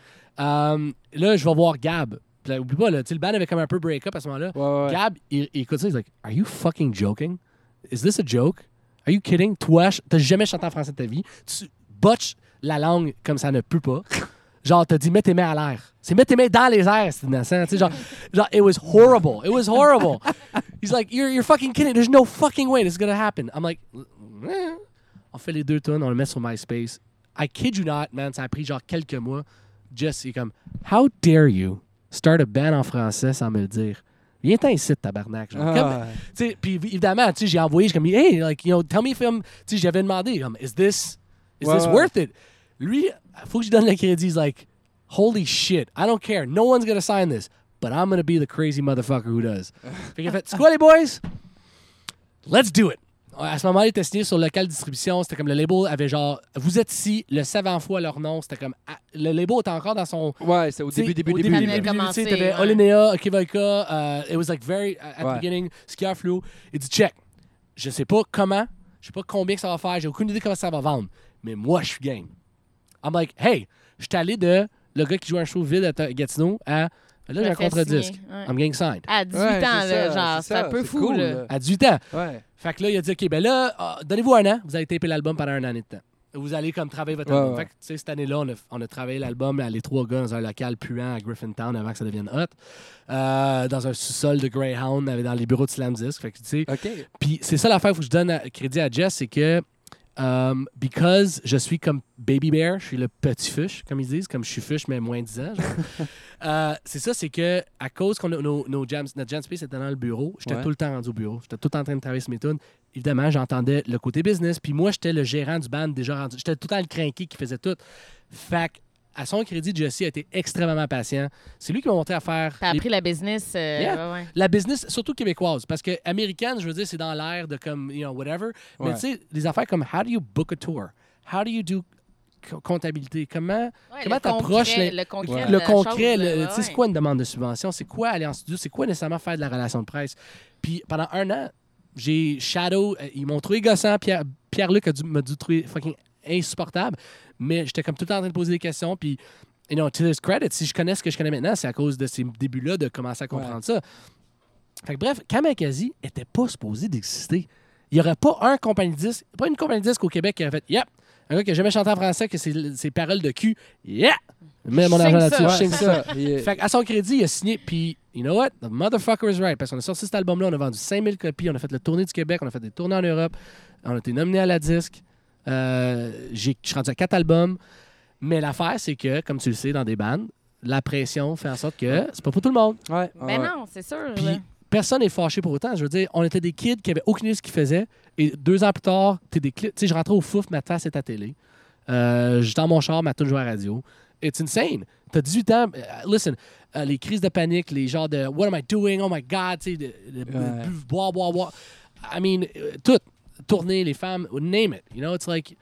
Euh, là, je vais voir Gab. Là, oublie pas, là, le band avait comme un peu break-up à ce moment-là. Ouais, ouais. Gab, il, il écoute ça, il est like, Are you fucking joking? Is this a joke? Are you kidding? Toi, t'as jamais chanté en français de ta vie. Tu botches la langue comme ça ne peut pas. Genre, t'as dit, mets tes mains à l'air. C'est mets tes mains dans les airs, c'est innocent. Tu sais, genre, genre, it was horrible. It was horrible. He's like, you're, you're fucking kidding. There's no fucking way this is gonna happen. I'm like, eh. on fait les deux tonnes, on le met sur MySpace. I kid you not, man, ça a pris genre quelques mois. Just, il est comme, how dare you? Start a band en français sans me le dire? Viens-t'en ici, tabarnak. Genre, Comme- Ah, sais, puis évidemment, tu sais, j'ai envoyé, j'ai comme, hey, like, you know, tell me if I'm, j'avais demandé, comme, is this, is Ouais, this ouais. worth it? Lui, faut que je donne le crédit. He's like, holy shit, I don't care. No one's gonna sign this, but I'm gonna be the crazy motherfucker who does. fait qu'il a fait, c'est quoi les boys? Let's do it. À ce moment-là, il était signé sur local distribution. C'était comme le label avait genre, vous êtes ici, le savant fois leur nom. C'était comme, ah, le label était encore dans son, ouais, c'est au début, début, au début. début, début. commencé, Tu sais, t'avais ouais. Olinea, Kivalka, uh, it was like very, at Ouais. the beginning, Skier Fluo. Il dit, check, je sais pas comment, je sais pas combien que ça va faire, j'ai aucune idée comment ça va vendre, mais moi, je suis game. I'm like, hey, je suis allé de le gars qui joue un show vide à Gatineau à, là, j'ai un contre-disque. ouais. I'm getting signed. À 18 Ouais, ans, c'est là, ça, genre, c'est un ça, peu fou, cool, là. là. À 18 ans. Ouais. Fait que là, il a dit, OK, ben là, ah, donnez-vous un an, vous allez taper l'album pendant un an et de temps. Vous allez comme travailler votre Ouais, album. ouais. Fait que, tu sais, cette année-là, on a, on a travaillé l'album à les trois gars dans un local puant à Griffintown avant que ça devienne hot. Euh, dans un sous-sol de Greyhound, dans les bureaux de Slam Disc. Fait que, tu sais, OK. puis c'est ça l'affaire, faut que je donne à- crédit à Jess, c'est que um, because je suis comme Baby Bear, je suis le petit fuche, comme ils disent, comme je suis fuche, mais moins 10 ans. Euh, c'est ça, c'est que à cause qu'on a nos, nos jams, notre jam space était dans le bureau, j'étais Ouais. tout le temps rendu au bureau. J'étais tout le temps en train de travailler sur mes tunes. Évidemment, j'entendais le côté business, puis moi, j'étais le gérant du band déjà rendu. J'étais tout le temps le crinqué qui faisait tout. Fait que, à son crédit, Jesse a été extrêmement patient. C'est lui qui m'a montré à faire T'as les appris la business. euh, Yeah. ouais, ouais. la business, surtout québécoise, parce que américaine, je veux dire, c'est dans l'air de comme, you know, whatever. Mais Ouais. tu sais, des affaires comme how do you book a tour? How do you do co- comptabilité? Comment, Ouais, comment le t'approches concret- les- le concret, Ouais. le concret? le- tu sais, c'est ouais. quoi une demande de subvention? C'est quoi aller en studio? C'est quoi nécessairement faire de la relation de presse? Puis pendant un an, j'ai Shadow, euh, ils m'ont trouvé gossant. Pierre- Pierre-Luc a dû- m'a dû trouver fucking insupportable. Mais j'étais comme tout le temps en train de poser des questions. Puis, you know, to his credit, si je connais ce que je connais maintenant, c'est à cause de ces débuts-là de commencer à comprendre ça. Fait que bref, Kamakazi était pas supposé d'exister. Il n'y aurait pas un compagnie disque, pas une compagnie disque au Québec qui aurait fait Yep, un gars qui n'a jamais chanté en français, que c'est ses paroles de cul, yeah! Mets mon argent là-dessus, ça. Fait à son crédit, il a signé, puis you know what? The motherfucker is right. Parce qu'on a sorti cet album-là, on a vendu 5000 copies, on a fait le tournée du Québec, on a fait des tournées en Europe, on a été nominé à la disque. Euh, j'ai- Je suis rendu à quatre albums. Mais l'affaire, c'est que, comme tu le sais, dans des bandes, la pression fait en sorte que c'est pas pour tout le monde. Ouais, Ben ouais. non, c'est sûr. Puis là. personne n'est fâché pour autant. Je veux dire, on était des kids qui avaient aucune idée de ce qu'ils faisaient. Et deux ans plus tard, t'es des clips. Tu sais, je rentrais au fouf, ma face est à télé. Euh, J'étais dans mon char, ma tune jouait à la radio. It's insane. T'as 18 ans. euh, listen, euh, les crises de panique, les genres de What am I doing? Oh my God. Tu sais, Ouais. boire, boire, boire. I mean, euh, tout. Tourner, les femmes, name it. You know, it's like.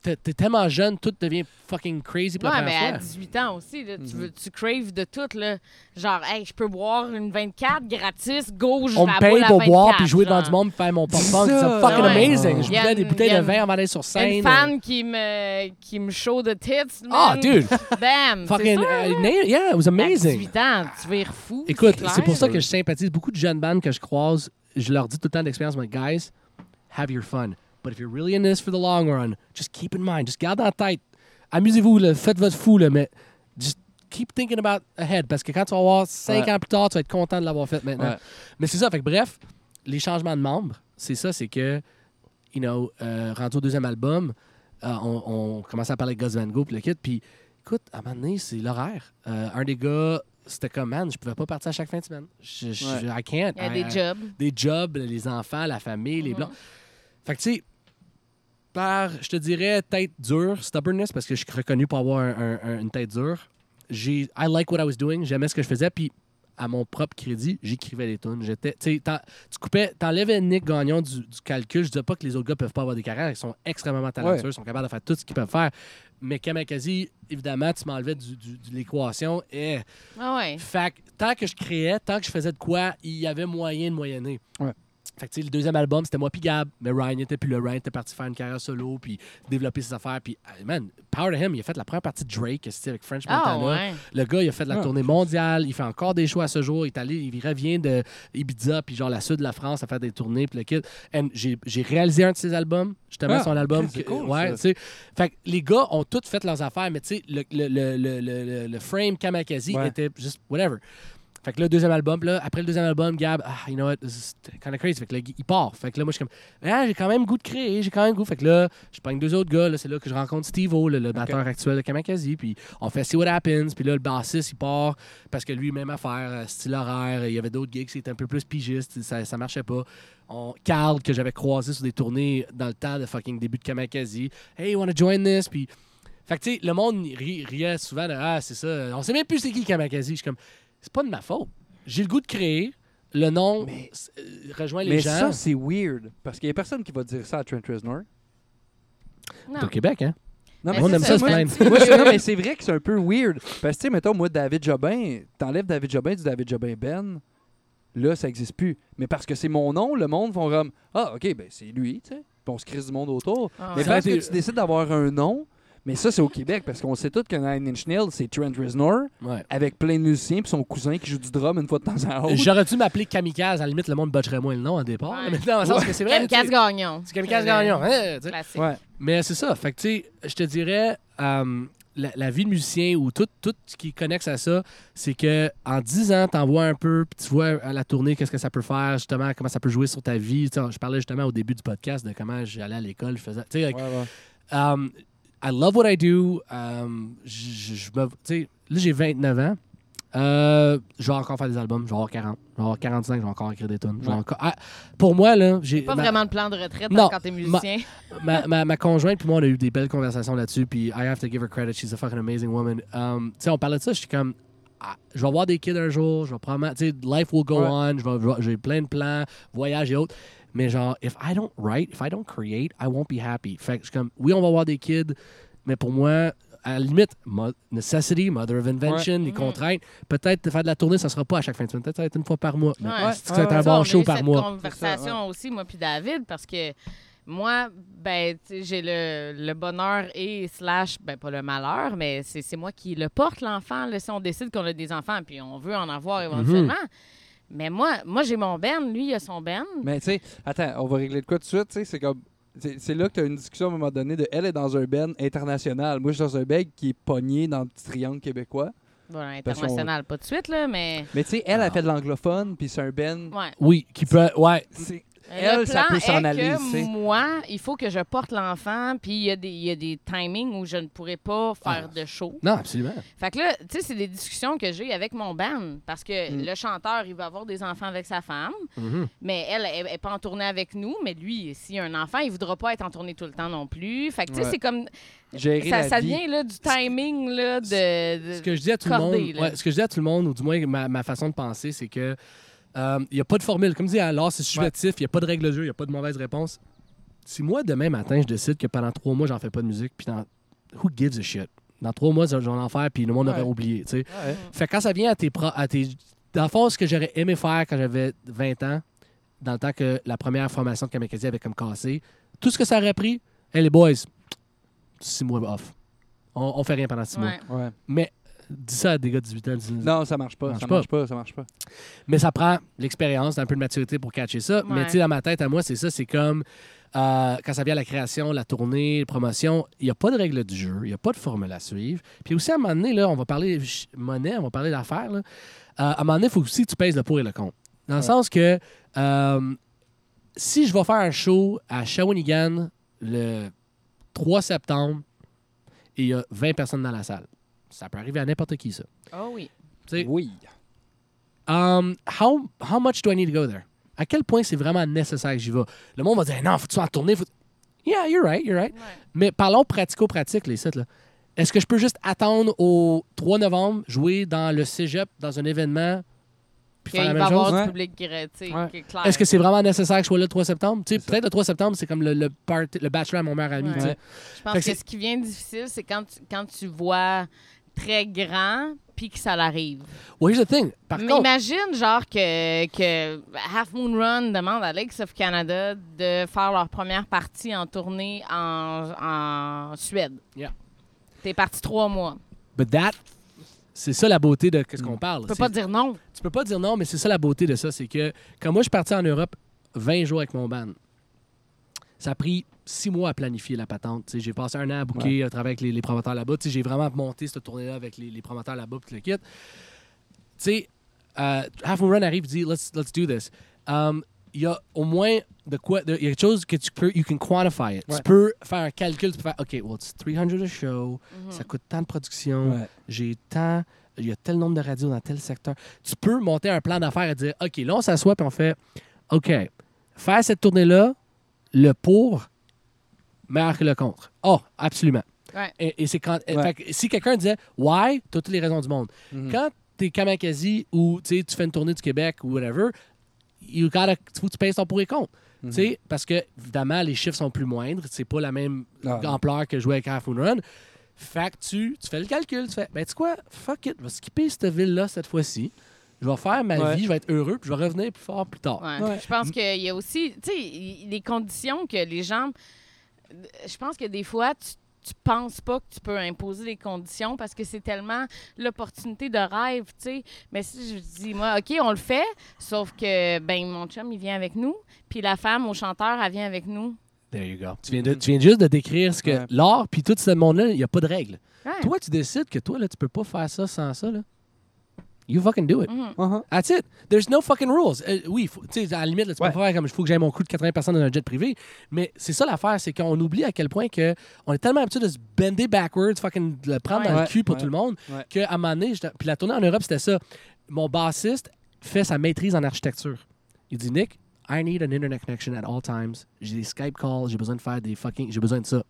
T'es tellement jeune, tout devient fucking crazy pour la Ouais, mais à fois. 18 ans aussi, là, tu, Mhm. veux, tu craves de tout. Là. Genre, hey, je peux boire une 24 gratis, gauche, On me paye pour boire puis jouer devant du monde puis faire mon pop-punk. C'est ça. fucking Ouais. amazing. Je buvais des bouteilles de vin avant d'aller sur Il y a scène. une fan qui me, qui me show de tits. Ah, dude. Bam! Fucking, c'est sûr, uh, là. na- yeah, it was À amazing. 18 ans, tu y fou. Écoute, c'est pour ça que je sympathise beaucoup de jeunes bandes que je croise. Je leur dis tout le temps d'expérience, mais guys, have your fun. But if you're really in this for the long run, just keep in mind, just garde en tête. Amusez-vous, là, faites votre fou, là, mais just keep thinking about ahead. Parce que quand tu vas voir cinq Ouais. ans plus tard, tu vas être content de l'avoir fait maintenant. Ouais. Mais c'est ça, fait que bref, les changements de membres, c'est ça, c'est que, you know, euh, rendu au deuxième album, euh, on, on commençait à parler de Gus Van Gogh puis le kit, puis écoute, à un moment donné, c'est l'horaire. Euh, un des gars, c'était comme, man, je pouvais pas partir à chaque fin de semaine. Je, je- Ouais. I can't. Il y a I- des I- jobs. Des jobs, les enfants, la famille, les Mhm. blancs. Fait que, tu sais, par, je te dirais, tête dure, stubbornness, parce que je suis reconnu pour avoir un- un- un- une tête dure. J'ai, I like what I was doing, j'aimais ce que je faisais, puis à mon propre crédit, j'écrivais les tunes. J'étais, tu sais, t'en- tu coupais, t'enlèvais Nick Gagnon du, du calcul. Je disais pas que les autres gars peuvent pas avoir des carrières, ils sont extrêmement talentueux, Ouais. ils sont capables de faire tout ce qu'ils peuvent faire. Mais Kamakazi, évidemment, tu m'enlevais du, du- de l'équation. Et, Ah ouais. fait que tant que je créais, tant que je faisais de quoi, il y avait moyen de moyenner. Ouais. Fait que, tu sais, le deuxième album, c'était moi puis Gab, mais Ryan était plus le Ryan était parti faire une carrière solo, puis développer ses affaires. Puis, ah, man, power to him, il a fait la première partie de Drake, c'était avec French Ah Montana. ouais. Le gars, il a fait de la Ah. tournée mondiale, il fait encore des shows à ce jour. Il, est allé, il revient de Ibiza, puis genre la sud de la France, à faire des tournées, puis le kit. And J'ai réalisé un de ses albums, justement, Ah, son album. c'est que- cool, ouais, tu sais. Fait que les gars ont tous fait leurs affaires, mais tu sais, le, le, le, le, le- le frame Kamakazi Ouais. était juste whatever. Fait que là, deuxième album, là, après le deuxième album, Gab, ah, you know what, this is kind of crazy. Fait que là, il part. Fait que là, moi, je suis comme, ah, j'ai quand même goût de créer, j'ai quand même goût. Fait que là, je prends deux autres gars, là, c'est là que je rencontre Steve-O, le, le batteur actuel de Kamakazi, puis on fait See What Happens, puis là, le bassiste, il part parce que lui, même affaire, euh, style horaire, il y avait d'autres gigs, c'était un peu plus pigiste, ça, ça marchait pas. On, Carl, que j'avais croisé sur des tournées dans le temps de fucking début de Kamakazi, hey, you wanna join this? Puis, fait que, tu sais, le monde ri- riait souvent de, ah, c'est ça, on sait même plus c'est qui Kamakazi. Je suis comme, c'est pas de ma faute. J'ai le goût de créer. Le nom Mais- euh, rejoint les Mais gens. ça, c'est weird. Parce qu'il y a personne qui va dire ça à Trent Reznor. Non. au Québec, hein? Non, Mais on c'est aime ça, ça se moi, plaindre. c'est- Moi, je- non, mais c'est vrai que c'est un peu weird. Parce que, tu sais, mettons, moi, David Jobin, t'enlèves David Jobin du David Jobin Ben, là, ça n'existe plus. Mais parce que c'est mon nom, le monde vont comme Ah, OK, ben c'est lui, tu sais. Puis on se crise du monde autour. Ah mais parce Ça, que c'est- tu décides d'avoir un nom, mais ça, c'est au Québec, parce qu'on sait tous que Nine Inch Nails, c'est Trent Reznor, Ouais. avec plein de musiciens, puis son cousin qui joue du drum une fois de temps en temps. J'aurais dû m'appeler Kamikaze. À la limite, le monde botcherait moins le nom au départ. Ouais. Mais dans le sens que c'est vrai. Kamikaze tu sais, Gagnon. C'est Kamikaze Gagnon. hein, tu sais. Classique. Ouais. Mais c'est ça. Fait que, tu sais, je te dirais, euh, la, la vie de musicien ou tout, tout ce qui est connexe à ça, c'est que en 10 ans, t'en vois un peu, puis tu vois à la tournée qu'est-ce que ça peut faire, justement, comment ça peut jouer sur ta vie. Tu sais, je parlais justement au début du podcast de comment j'allais à l'école, je faisais. Tu sais, like, Ouais, ouais. Um, I love what I do. Um, je, je- me- là, j'ai 29 ans. Euh, je vais encore faire des albums. Je vais avoir 40. Je vais avoir 45. Je vais encore écrire des tunes. Ouais. encore- Ah, pour moi, là, j'ai. Pas ma- vraiment de plan de retraite Non, hein, quand t'es musicien. ma, ma, ma conjointe puis moi, on a eu des belles conversations là-dessus. Puis I have to give her credit. She's a fucking amazing woman. Um, tu sais, on parlait de ça. Je suis comme. ah, je vais avoir des kids un jour. Je vais probablement. Tu sais, life will go Ouais. on. J'ai plein de plans, voyages et autres. Mais genre, if I don't write, if I don't create, I won't be happy. Fait que je suis comme, oui, on va avoir des kids. Mais pour moi, à la limite, mo- necessity, mother of invention, les Mhm. contraintes. Peut-être de faire de la tournée, ça sera pas à chaque fin de semaine. Peut-être ça va être une fois par mois. Ouais. être Ouais, un bon a show par mois. conversation C'est ça, aussi, moi puis David, parce que moi, ben, tu sais, j'ai le, le bonheur et slash, ben pas le malheur, mais c'est c'est moi qui le porte, l'enfant. Si on décide qu'on a des enfants, puis on veut en avoir éventuellement. Mais moi, moi j'ai mon Ben, lui, il a son Ben. Mais tu sais, attends, on va régler de quoi tout de suite, tu sais, c'est comme... C'est là que tu as une discussion à un moment donné de elle est dans un ben international. Moi, je suis dans un ben qui est pogné dans le petit triangle québécois. Bon, international, pas de suite, là, mais. Mais tu sais, elle Ah. a fait de l'anglophone, puis c'est un ben. Ouais. Oui, qui peut. Ouais. C'est- Elle, le ça plan peut s'en est aller, que. Moi, il faut que je porte l'enfant, puis il y, a des- il y a des timings où je ne pourrais pas faire Ah. de show. Non, absolument. Fait que là, tu sais, c'est des discussions que j'ai avec mon band. Parce que Mm. le chanteur, il va avoir des enfants avec sa femme, Mhm. mais elle, elle n'est pas en tournée avec nous. Mais lui, s'il y a un enfant, il voudra pas être en tournée tout le temps non plus. Fait que, tu sais, Ouais. c'est comme. Gérer Ça, la ça vie. vient là, du timing là, de. de- Ce que je dis à tout le monde, ouais, ce que je dis à tout le monde, ou du moins ma, ma façon de penser, c'est que il n'y a pas de formule. Comme dit alors c'est subjectif, il n'y a pas de règle de jeu, il n'y a pas de mauvaise réponse. Si moi, demain matin, je décide que pendant trois mois, j'en fais pas de musique, puis dans. Who gives a shit? Dans trois mois, je vais en faire, puis le monde Ouais. aurait oublié, tu sais. Ouais. Fait que quand ça vient à tes, pro- à tes. Dans le fond, ce que j'aurais aimé faire quand j'avais 20 ans, dans le temps que la première formation de Kamikaze avait comme cassé, tout ce que ça aurait pris, hey les boys, six mois off. On, on fait rien pendant six mois. Ouais. Ouais. Mais dis ça à des gars de 18 ans. dis- Non, ça marche pas. Marche ça pas. marche pas. Ça marche pas. Mais ça prend l'expérience, un peu de maturité pour catcher ça. Mais tu sais, dans ma tête, à moi, c'est ça. C'est comme euh, quand ça vient à la création, la tournée, la promotion, il n'y a pas de règle du jeu, il n'y a pas de formule à suivre. Puis aussi, à un moment donné, là, on va parler ch- monnaie, on va parler d'affaires. Euh, à un moment donné, il faut aussi que tu pèses le pour et le contre. Dans le sens que euh, si je vais faire un show à Shawinigan le 3 septembre et il y a 20 personnes dans la salle, ça peut arriver à n'importe qui, ça. Oh oui. Oui. Um, how, how much do I need to go there? À quel point c'est vraiment nécessaire que j'y vais? Le monde va dire non, faut que tu sois en tournée. Faut... Yeah, you're right, you're right. Ouais. Mais parlons pratico-pratique, les sites. là. Est-ce que je peux juste attendre au 3 novembre, jouer dans le cégep, dans un événement, puis faire la même chose? Ouais. public qui, tu sais, Ouais. qui est. Est-ce que c'est vraiment nécessaire que je sois là le 3 septembre? Peut-être le 3 septembre, c'est comme le, le, party- le bachelor à mon meilleur ami. Je pense que, ce qui vient difficile, c'est quand tu, quand tu vois très grand puis que ça l'arrive. Well, here's the thing. Par Mais contre, imagine, genre, que, que Half Moon Run demande à Lakes of Canada de faire leur première partie en tournée en, en Suède. Yeah. T'es parti trois mois. but that, c'est ça la beauté de ce qu'on Mm. parle. Tu peux pas dire non. Tu peux pas dire non, mais c'est ça la beauté de ça. C'est que quand moi, je suis parti en Europe 20 jours avec mon band, ça a pris six mois à planifier la patente. Tu sais, J'ai passé un an à booker, à travailler avec les, les promoteurs là-bas. Tu sais, J'ai vraiment monté cette tournée-là avec les, les promoteurs là-bas, puis le kit. Tu sais, euh, Half Moon Run arrive et dit let's, let's do this. Um, Il y a au moins de quoi. de- Il y a quelque chose que tu peux. You can quantify it. Ouais. Tu peux faire un calcul. Tu peux faire OK, well, it's 300 a show. Mhm. Ça coûte tant de production Ouais. j'ai tant, il y a tel nombre de radios dans tel secteur. Tu peux monter un plan d'affaires et dire, OK, là, on s'assoit puis on fait, OK, faire cette tournée-là, le pour, meilleur que le contre. Oh, absolument. Ouais. Et, et c'est quand. Ouais. fait que si quelqu'un disait, why, tu as toutes les raisons du monde. Mhm. Quand tu es Kamakazi ou tu sais, tu fais une tournée du Québec ou whatever, gotta, faut que tu payes ton pour et contre. Tu sais, Parce que, évidemment, les chiffres sont plus moindres. C'est pas la même Ah. ampleur que jouer avec Half Moon Run. Fait que tu, tu fais le calcul. Tu fais, ben, tu sais quoi, fuck it, je vais skipper cette ville-là cette fois-ci. Je vais faire ma Ouais. vie, je vais être heureux, puis je vais revenir plus fort plus tard. Ouais. Ouais. Je pense qu'il y a aussi, tu sais, il- les conditions que les gens. Je pense que des fois, tu, tu penses pas que tu peux imposer les conditions parce que c'est tellement l'opportunité de rêve, tu sais. Mais si je dis, moi, OK, on le fait, sauf que, ben, mon chum, il vient avec nous, puis la femme au chanteur, elle vient avec nous. There you go. Tu viens, de- tu viens juste de décrire ce que Ouais. l'art, puis tout ce monde-là, il n'y a pas de règles. Ouais. Toi, tu décides que toi, là, tu peux pas faire ça sans ça. Là. You fucking do it. Mhm. Uh-huh. That's it. There's no fucking rules. Euh, oui, faut- tu sais, à la limite, là, tu Ouais. peux pas faire comme il faut que j'aille mon coup de 80 personnes dans un jet privé. Mais c'est ça l'affaire, c'est qu'on oublie à quel point que on est tellement habitué de se bender backwards, fucking de le prendre Ouais. dans le cul pour ouais. tout le monde, Ouais. qu'à un moment donné, puis la tournée en Europe, c'était ça. Mon bassiste fait sa maîtrise en architecture. Il dit, Nick, I need an internet connection at all times. J'ai des Skype calls, j'ai besoin de faire des fucking. J'ai besoin de ça.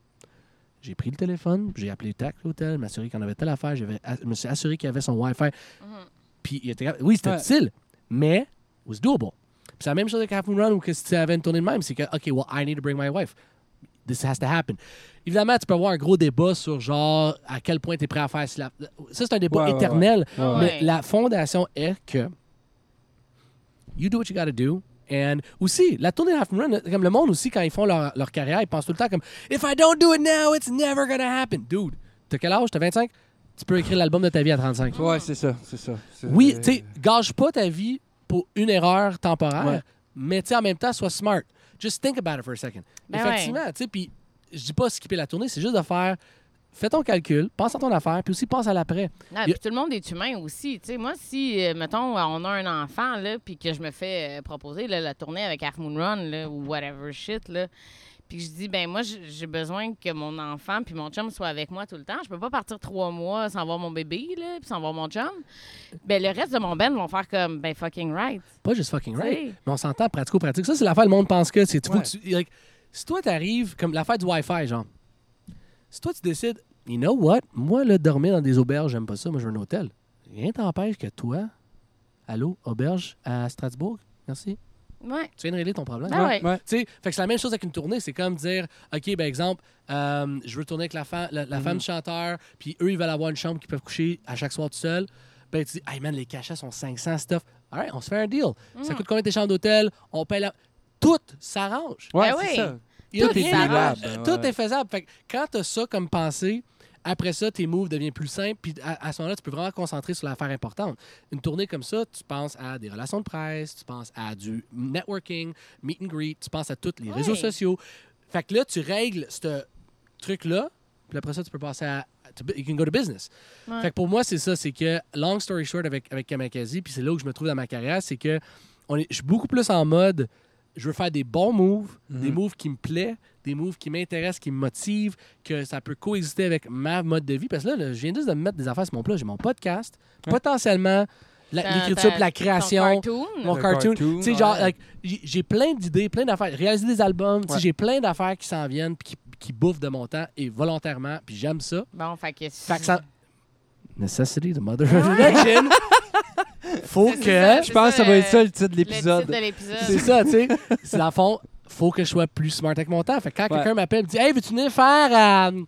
J'ai pris le téléphone, j'ai appelé Tac l'hôtel, m'assurer qu'il en avait telle affaire, je me suis assuré qu'il avait son Wi-Fi. Mhm. Puis il était capable- oui, c'était Ouais. difficile, mais it was doable. Puis c'est la même chose avec Half Moon Run ou que si tu avais une tournée de même, c'est que, OK, well, I need to bring my wife. This has to happen. Évidemment, tu peux avoir un gros débat sur genre à quel point tu es prêt à faire cela. Ça, c'est un débat Ouais, éternel. ouais. Ouais. Mais la fondation est que you do what you gotta do. And aussi, la tournée de Half Moon Run, comme le monde aussi, quand ils font leur, leur carrière, ils pensent tout le temps comme If I don't do it now, it's never gonna happen. Dude, t'as quel âge? T'as 25? Tu peux écrire l'album de ta vie à 35. Ouais, c'est ça, c'est ça. Oui, tu sais, gâche pas ta vie pour une erreur temporaire, Ouais. mais tu sais, en même temps, sois smart. Just think about it for a second. Ben Effectivement, tu sais, puis je dis pas skipper la tournée, c'est juste de faire, fais ton calcul, pense à ton affaire, puis aussi pense à l'après. A- puis tout le monde est humain aussi. Tu sais, moi, si, euh, mettons, on a un enfant, là, puis que je me fais euh, proposer là, la tournée avec Half Moon Run, là, ou whatever shit, là, puis je dis, ben moi, j'ai besoin que mon enfant puis mon chum soient avec moi tout le temps. Je peux pas partir trois mois sans voir mon bébé, là, puis sans voir mon chum. Ben, le reste de mon band vont faire comme, ben fucking right. Pas juste fucking right, mais on s'entend pratico-pratique. Ça, c'est l'affaire, le monde pense que c'est. tu- Ouais. que tu- like, si toi, t'arrives, comme l'affaire du Wi-Fi, genre, si toi, tu décides, you know what, moi, là, dormir dans des auberges, j'aime pas ça, moi, je veux un hôtel. Rien t'empêche que toi, allô, auberge à Strasbourg, merci, Ouais. tu viens de régler ton problème. Ah ouais. Ouais. Fait que c'est la même chose avec une tournée. C'est comme dire, OK, ben exemple, euh, je veux tourner avec la, fa- la, la femme du chanteur, puis eux, ils veulent avoir une chambre qu'ils peuvent coucher à chaque soir tout seul. Ben, tu dis, hey man, les cachets sont 500 stuff. All right, on se fait un deal. Ça Mhm. coûte combien tes chambres d'hôtel? On paye la. Tout s'arrange. Ouais, Ben oui. ça. Tout est faisable, Tout est faisable. Fait que quand tu as ça comme pensée, après ça, tes moves deviennent plus simples. Puis à, à ce moment-là, tu peux vraiment te concentrer sur l'affaire importante. Une tournée comme ça, tu penses à des relations de presse, tu penses à du networking, meet and greet, tu penses à tous les réseaux sociaux. Fait que là, tu règles ce truc-là. Puis après ça, tu peux passer à. to- you can go to business. Ouais. Fait que pour moi, c'est ça. C'est que, long story short, avec, avec Kamakazi, puis c'est là où je me trouve dans ma carrière, c'est que on est, je suis beaucoup plus en mode. Je veux faire des bons moves, des Mhm. moves qui me plaisent, des moves qui m'intéressent, qui me motivent, que ça peut coexister avec ma mode de vie. Parce que là, là, je viens juste de me mettre des affaires sur mon plat. J'ai mon podcast. Ouais. Potentiellement, l'écriture, la création. cartoon. Mon Le cartoon. cartoon, Tu sais, genre, ouais. like, j'ai plein d'idées, plein d'affaires. Réaliser des albums, tu sais, Ouais. j'ai plein d'affaires qui s'en viennent, puis qui, qui bouffent de mon temps, et volontairement, puis j'aime ça. Bon, fait que... Fait que ça. Necessity, the mother of invention. Faut que. ça, Je pense que ça va être ça le titre de l'épisode. de l'épisode. C'est ça, tu sais. C'est le fond, faut que je sois plus smart avec mon temps. Fait que quand Ouais. quelqu'un m'appelle et me dit Hey, veux-tu venir faire. euh,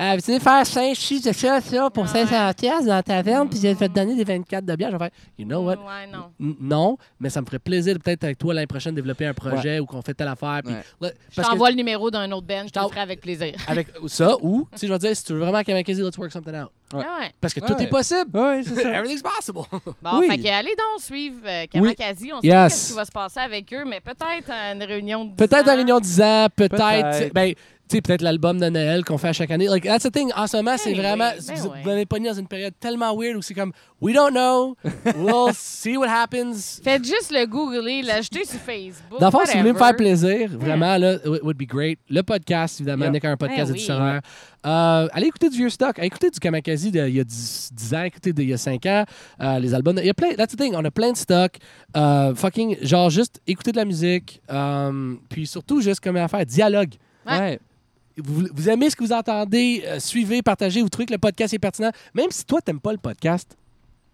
euh, veux-tu venir faire 5 chiffres de ça, ça, pour Ouais. 500 pièces dans la taverne, puis je vais te donner des 24 de bière. Je vais faire, you know what? Ouais, non. N- Non, mais ça me ferait plaisir de peut-être avec toi l'année prochaine développer un projet ou qu'on fait telle affaire. Puis, Ouais. là, Je parce que t'envoie le numéro d'un autre band, je te t'en- le ferai avec plaisir. avec ça, ou, tu sais, je vais te dire, si tu veux vraiment Kamakezi, let's work something out. Ouais. Ah ouais. Parce que tout Ouais. est possible. Oui, c'est ça. Everything's possible. Bon, Oui. fait que allez donc suivre euh, Kamakazi. On sait Yes. pas ce qui va se passer avec eux, mais peut-être une réunion de 10 Peut-être ans. une réunion de 10 ans, peut-être. Peut-être. Ben, tu sais, peut-être l'album de Noël qu'on fait à chaque année. Like, that's the thing. En ce moment, c'est Ben vraiment. ben vous, oui. vous m'avez pogné dans une période tellement weird où c'est comme, we don't know. We'll see what happens. Faites juste le googler, l'ajouter sur Facebook. Dans le fond, si vous voulez me faire plaisir, vraiment, là, it would be great. Le podcast, évidemment, Yeah. Nick a un podcast Ben de oui. Euh, allez écouter du vieux stock. Allez écouter du Kamakazi d'il y a 10, 10 ans, écoutez d'il y a 5 ans. Euh, les albums. Il y a plein. That's the thing. On a plein de stock. Euh, fucking, genre, juste écouter de la musique. euh, puis surtout, juste comme affaire, dialogue. Ouais. Ouais. Vous, vous aimez ce que vous entendez, euh, suivez, partagez, vous trouvez que le podcast est pertinent. Même si toi, t'aimes pas le podcast,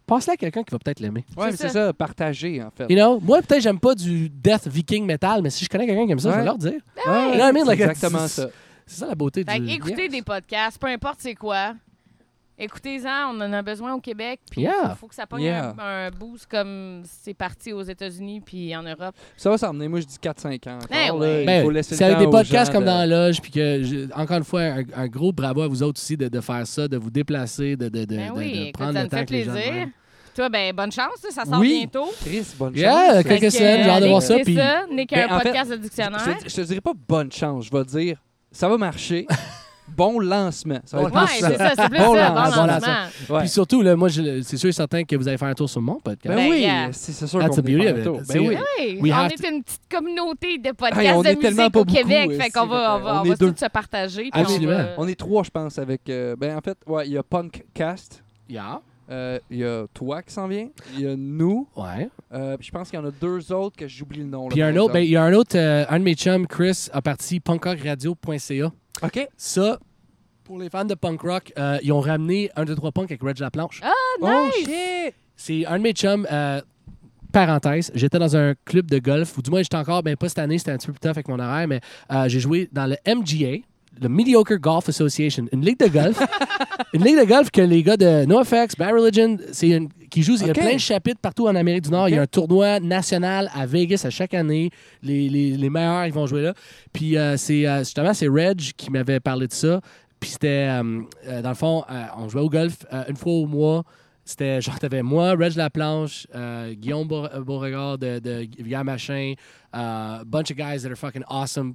passe-le à quelqu'un qui va peut-être l'aimer. Ouais, mais C'est ça. ça, partager, en fait. You know? Moi, peut-être, j'aime pas du death viking metal, mais si je connais quelqu'un qui aime ça, je vais leur dire. Ouais, You know what I mean? c'est Like, exactement ça. C'est ça la beauté Fait du. écoutez des podcasts, peu importe c'est quoi. Écoutez-en, on en a besoin au Québec. Puis il Yeah. faut, faut que ça pogne Yeah. un, un boost comme c'est parti aux États-Unis puis en Europe. Ça va s'emmener, moi je dis 4-5 ans. encore, Ben là. Il Ben, faut laisser c'est le avec des podcasts comme de- dans la loge, puis que, je- encore une fois, un, un gros bravo à vous autres aussi de, de faire ça, de vous déplacer, de, de, de, Ben de- oui, prendre ça le temps fait les plaisir. Toi, ben bonne chance, ça sort Oui. bientôt. Chris, bonne Yeah, chance. quelques semaines, j'ai hâte de voir ça, puis- ça. A Ben, un en fait, podcast de Je dictionnaire. je te dirais pas bonne chance, je vais dire ça va marcher. bon lancement. Ça va être Ouais, plus c'est ça, c'est plus Bon ça, lancement, bon lancement. Ouais. Puis surtout, là, moi, je- c'est sûr et certain que vous allez faire un tour sur mon podcast. Ben, Ben, oui, yeah. c'est c'est sûr That's qu'on the beauty va of faire it. un tour. C'est- Ben oui. Oui, We on est une petite communauté de podcasts Hey, on de est musique pas au Québec. beaucoup, fait qu'on va, on va, on va tous se partager. Absolument. va- On est trois, je pense, avec. euh, ben, en fait, ouais, il y a Punkcast. Yeah. euh, Il y a toi qui s'en vient. Il y a nous. Ouais. euh, puis je pense qu'il y en a deux autres que j'oublie le nom. Puis un par autre, ben, il y a un autre, euh, un de mes chums, Chris, a parti punkrockradio.ca. OK. Ça, pour les fans de punk rock, euh, ils ont ramené un, deux, trois punk avec Reg Laplanche. Oh, shit! C'est un de mes chums. euh, parenthèse, j'étais dans un club de golf, ou du moins j'étais encore, ben pas cette année, c'était un petit peu plus tough avec mon horaire, mais euh, j'ai joué dans le MGA, le Mediocre Golf Association, une ligue de golf. une ligue de golf que les gars de NoFX, Bad Religion, c'est une, qui jouent, il y a plein de chapitres partout en Amérique du Nord. Il y a un tournoi national à Vegas à chaque année. Les, les- les meilleurs, ils vont jouer là. Puis euh, c'est euh, justement, c'est Reg qui m'avait parlé de ça. Puis c'était, euh, dans le fond, on jouait au golf une fois au mois. C'était genre, t'avais moi, Reg Laplanche, euh, Guillaume Beau- Beauregard de, de Via Machin, uh, bunch of guys that are fucking awesome,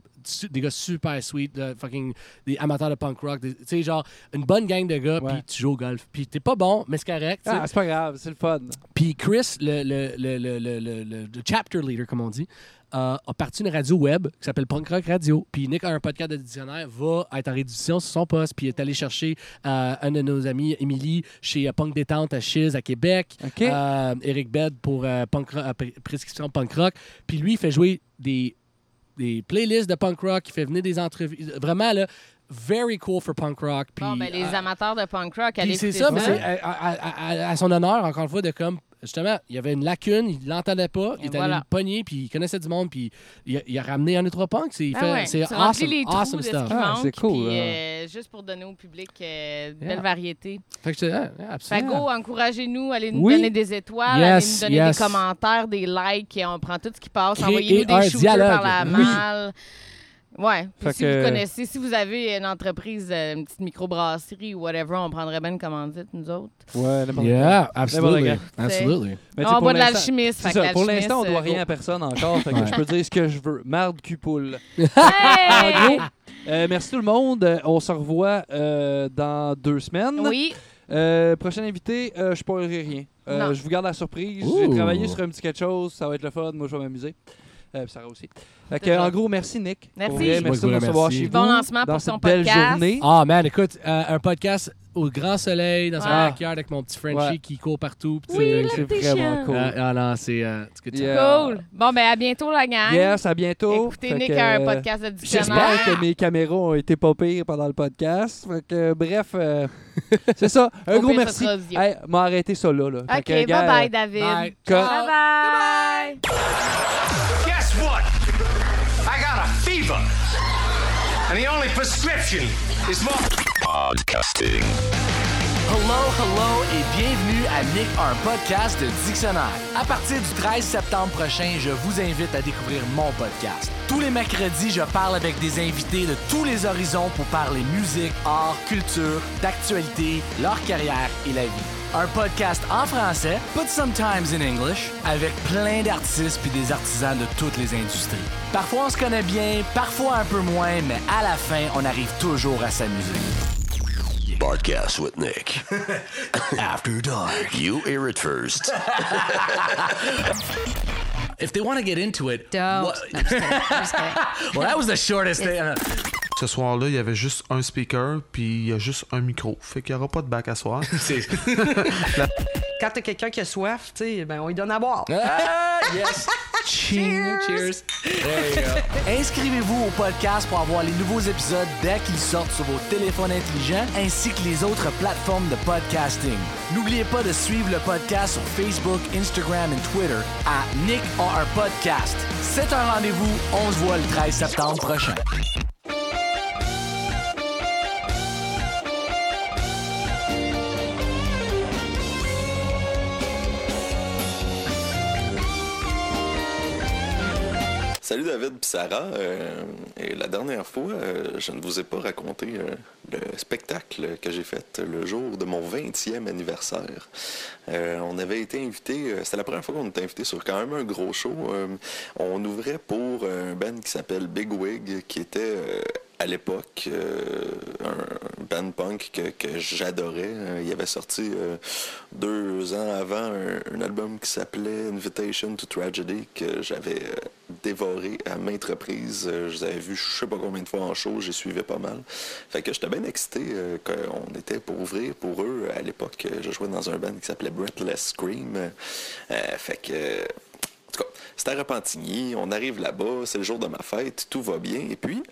des gars super sweet, de fucking des amateurs de punk rock, tu sais, genre une bonne gang de gars, puis tu joues au golf. Puis t'es pas bon, mais c'est correct. tu sais. Ah, c'est pas grave, c'est le fun. Puis Chris, le, le- le- le chapter leader, comme on dit, euh, a parti une radio web qui s'appelle Punk Rock Radio. Puis Nick a un podcast de dictionnaire, va être en réduction sur son poste, puis est allé chercher euh, un de nos amis, Émilie, chez euh, Punk Détente à Chiz, à Québec. OK. Euh, Eric Bed pour euh, punk rock- euh, Pr- Prescription Punk Rock. Puis lui, il fait jouer des, des playlists de punk rock, il fait venir des entrevues. Vraiment, là, very cool for punk rock. Puis, Bon, ben, les euh, amateurs de punk rock, allez c'est ça, mais c'est à, à- à- à son honneur, encore une fois, de comme. Justement, il y avait une lacune, il l'entendait pas, il était voilà. allé le pogner, puis il connaissait du monde, puis il a, il a ramené un ou trois punks. C'est Ah fait- ouais, c'est awesome, les awesome de stuff. Ah, c'est cool, puis, là. euh, juste pour donner au public euh, Yeah. belle variété. Fait que c'est- ah, Fait absolument. go, encouragez-nous, allez nous Oui. donner des étoiles, Yes, allez nous donner yes. des commentaires, des likes, et on prend tout ce qui passe. Envoyez-nous des shooters par la malle. Fait si que- vous connaissez, si vous avez une entreprise, euh, une petite microbrasserie ou whatever, on prendrait bien une commandite, nous autres. Ouais, n'importe Yeah, absolutely. Absolutely. Mais on boit de l'alchimiste. Pour l'instant, on doit euh, rien à personne encore. Fait que Ouais. je peux dire ce que je veux. Marde, cul, poule. Hey! En gros, euh, merci tout le monde. On se revoit euh, dans deux semaines. Oui, Euh, prochain invité, euh, je spoilerai rien. Euh, je vous garde la surprise. J'ai travaillé sur un petit quelque chose. Ça va être le fun. Moi, je vais m'amuser. Euh, Sarah aussi. Fait que, en gros, merci Nick. Merci. Vrai, merci de nous recevoir chez vous. Bon lancement pour cette ton belle podcast. journée. Ah, man, écoute, euh, un podcast au grand soleil, dans Ah. un backyard avec mon petit Frenchie Ouais. qui court partout. Oui, là, c'est vraiment cool. Ah, ah non, c'est. euh, Yeah. Cool. Bon, ben à bientôt, la gang. Yes, à bientôt. Écoutez Fait Nick a un euh, podcast de dictionnaire. J'espère que mes caméras ont été pas pires pendant le podcast. Fait que, bref, euh, c'est ça. Un gros merci. Hey, m'a arrêté ça là. OK, que, gars, bye-bye, euh, David. Bye. Guess fever. And the only prescription is more. Podcasting. Hello, hello et bienvenue à Nick, un podcast de dictionnaire. À partir du 13 septembre prochain, je vous invite à découvrir mon podcast. Tous les mercredis, je parle avec des invités de tous les horizons pour parler musique, art, culture, d'actualité, leur carrière et la vie. Un podcast en français, but sometimes in English, avec plein d'artistes puis des artisans de toutes les industries. Parfois on se connaît bien, parfois un peu moins, mais à la fin, on arrive toujours à s'amuser. Podcast with Nick. After dark. You hear it first. If they want to get into it, Don't. what- No, I'm just kidding. I'm just kidding. well, that was the shortest thing. Ce soir-là, il y avait juste un speaker, puis il y a juste un micro. Fait qu'il n'y aura pas de bac à soir. C'est- Quand t'as quelqu'un qui a soif, tu sais, ben on lui donne à boire. Ah, yes. Cheers. Cheers. Inscrivez-vous au podcast pour avoir les nouveaux épisodes dès qu'ils sortent sur vos téléphones intelligents ainsi que les autres plateformes de podcasting. N'oubliez pas de suivre le podcast sur Facebook, Instagram et Twitter à Nick a un podcast. C'est un rendez-vous. On se voit le 13 septembre prochain. Salut David Sarah. Euh, et la dernière fois, euh, je ne vous ai pas raconté euh, le spectacle que j'ai fait le jour de mon 20e anniversaire. On avait été invité, c'était la première fois qu'on était invité sur quand même un gros show. On ouvrait pour un band qui s'appelle Big Wig, qui était à l'époque euh, un band punk que, j'adorais. Il avait sorti euh, deux ans avant un, album qui s'appelait Invitation to Tragedy que j'avais euh, dévoré à maintes reprises. Je les avais vus je sais pas combien de fois en show, j'y suivais pas mal. Fait que j'étais bien excité qu'on était pour ouvrir pour eux. À l'époque, je jouais dans un band qui s'appelait Breathless Scream. Fait que en tout cas, c'était à Repentigny, on arrive là-bas, c'est le jour de ma fête, tout va bien. Et puis,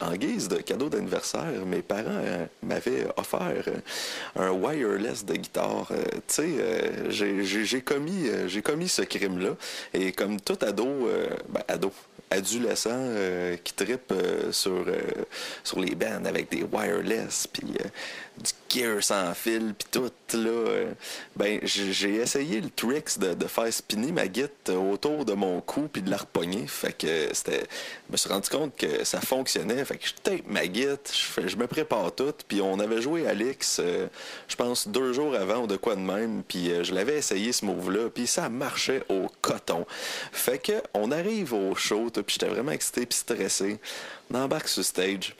en guise de cadeau d'anniversaire, mes parents euh, m'avaient offert euh, un wireless de guitare. Euh, tu sais, j'ai- commis, j'ai commis ce crime-là. Et comme tout ado, ben, ado, adolescent qui trippe euh, sur, sur les bands avec des wireless, puis du gear sans fil, puis tout, là, euh, ben, j'ai essayé le tricks de, faire spinner ma guitare autour de mon cou, puis de la repogner. Fait que c'était... Je me suis rendu compte que ça fonctionnait. Fait que je tape ma guitare, je, me prépare tout, puis on avait joué Alix, euh, je pense, deux jours avant ou de quoi de même, puis euh, je l'avais essayé ce move-là, puis ça marchait au coton. Fait que on arrive au show, puis j'étais vraiment excité puis stressé. On embarque sur stage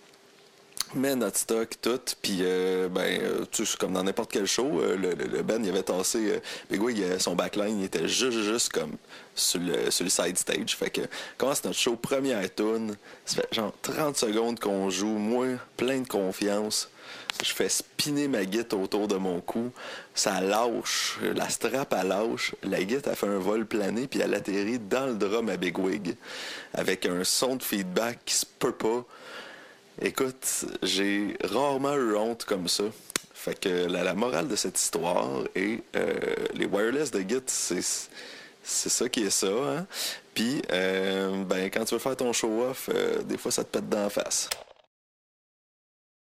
met notre stock, tout, puis euh, ben, euh, tu sais, comme dans n'importe quel show, euh, le, le, band, il avait tassé, euh, Wig, il, son backline, il était juste, juste comme sur le, sur le side stage, fait que commence notre show, première tune, ça fait genre 30 secondes qu'on joue, moi, plein de confiance, je fais spinner ma guitare autour de mon cou, ça lâche, la strap elle lâche, la guitare a fait un vol plané, puis elle atterrit dans le drum à Big Wig, avec un son de feedback qui se peut pas, Écoute, j'ai rarement eu honte comme ça. Fait que la, morale de cette histoire est euh, les wireless de Git, c'est c'est ça qui est ça. Hein? Puis, euh, ben, quand tu veux faire ton show-off, euh, des fois, ça te pète dans la face.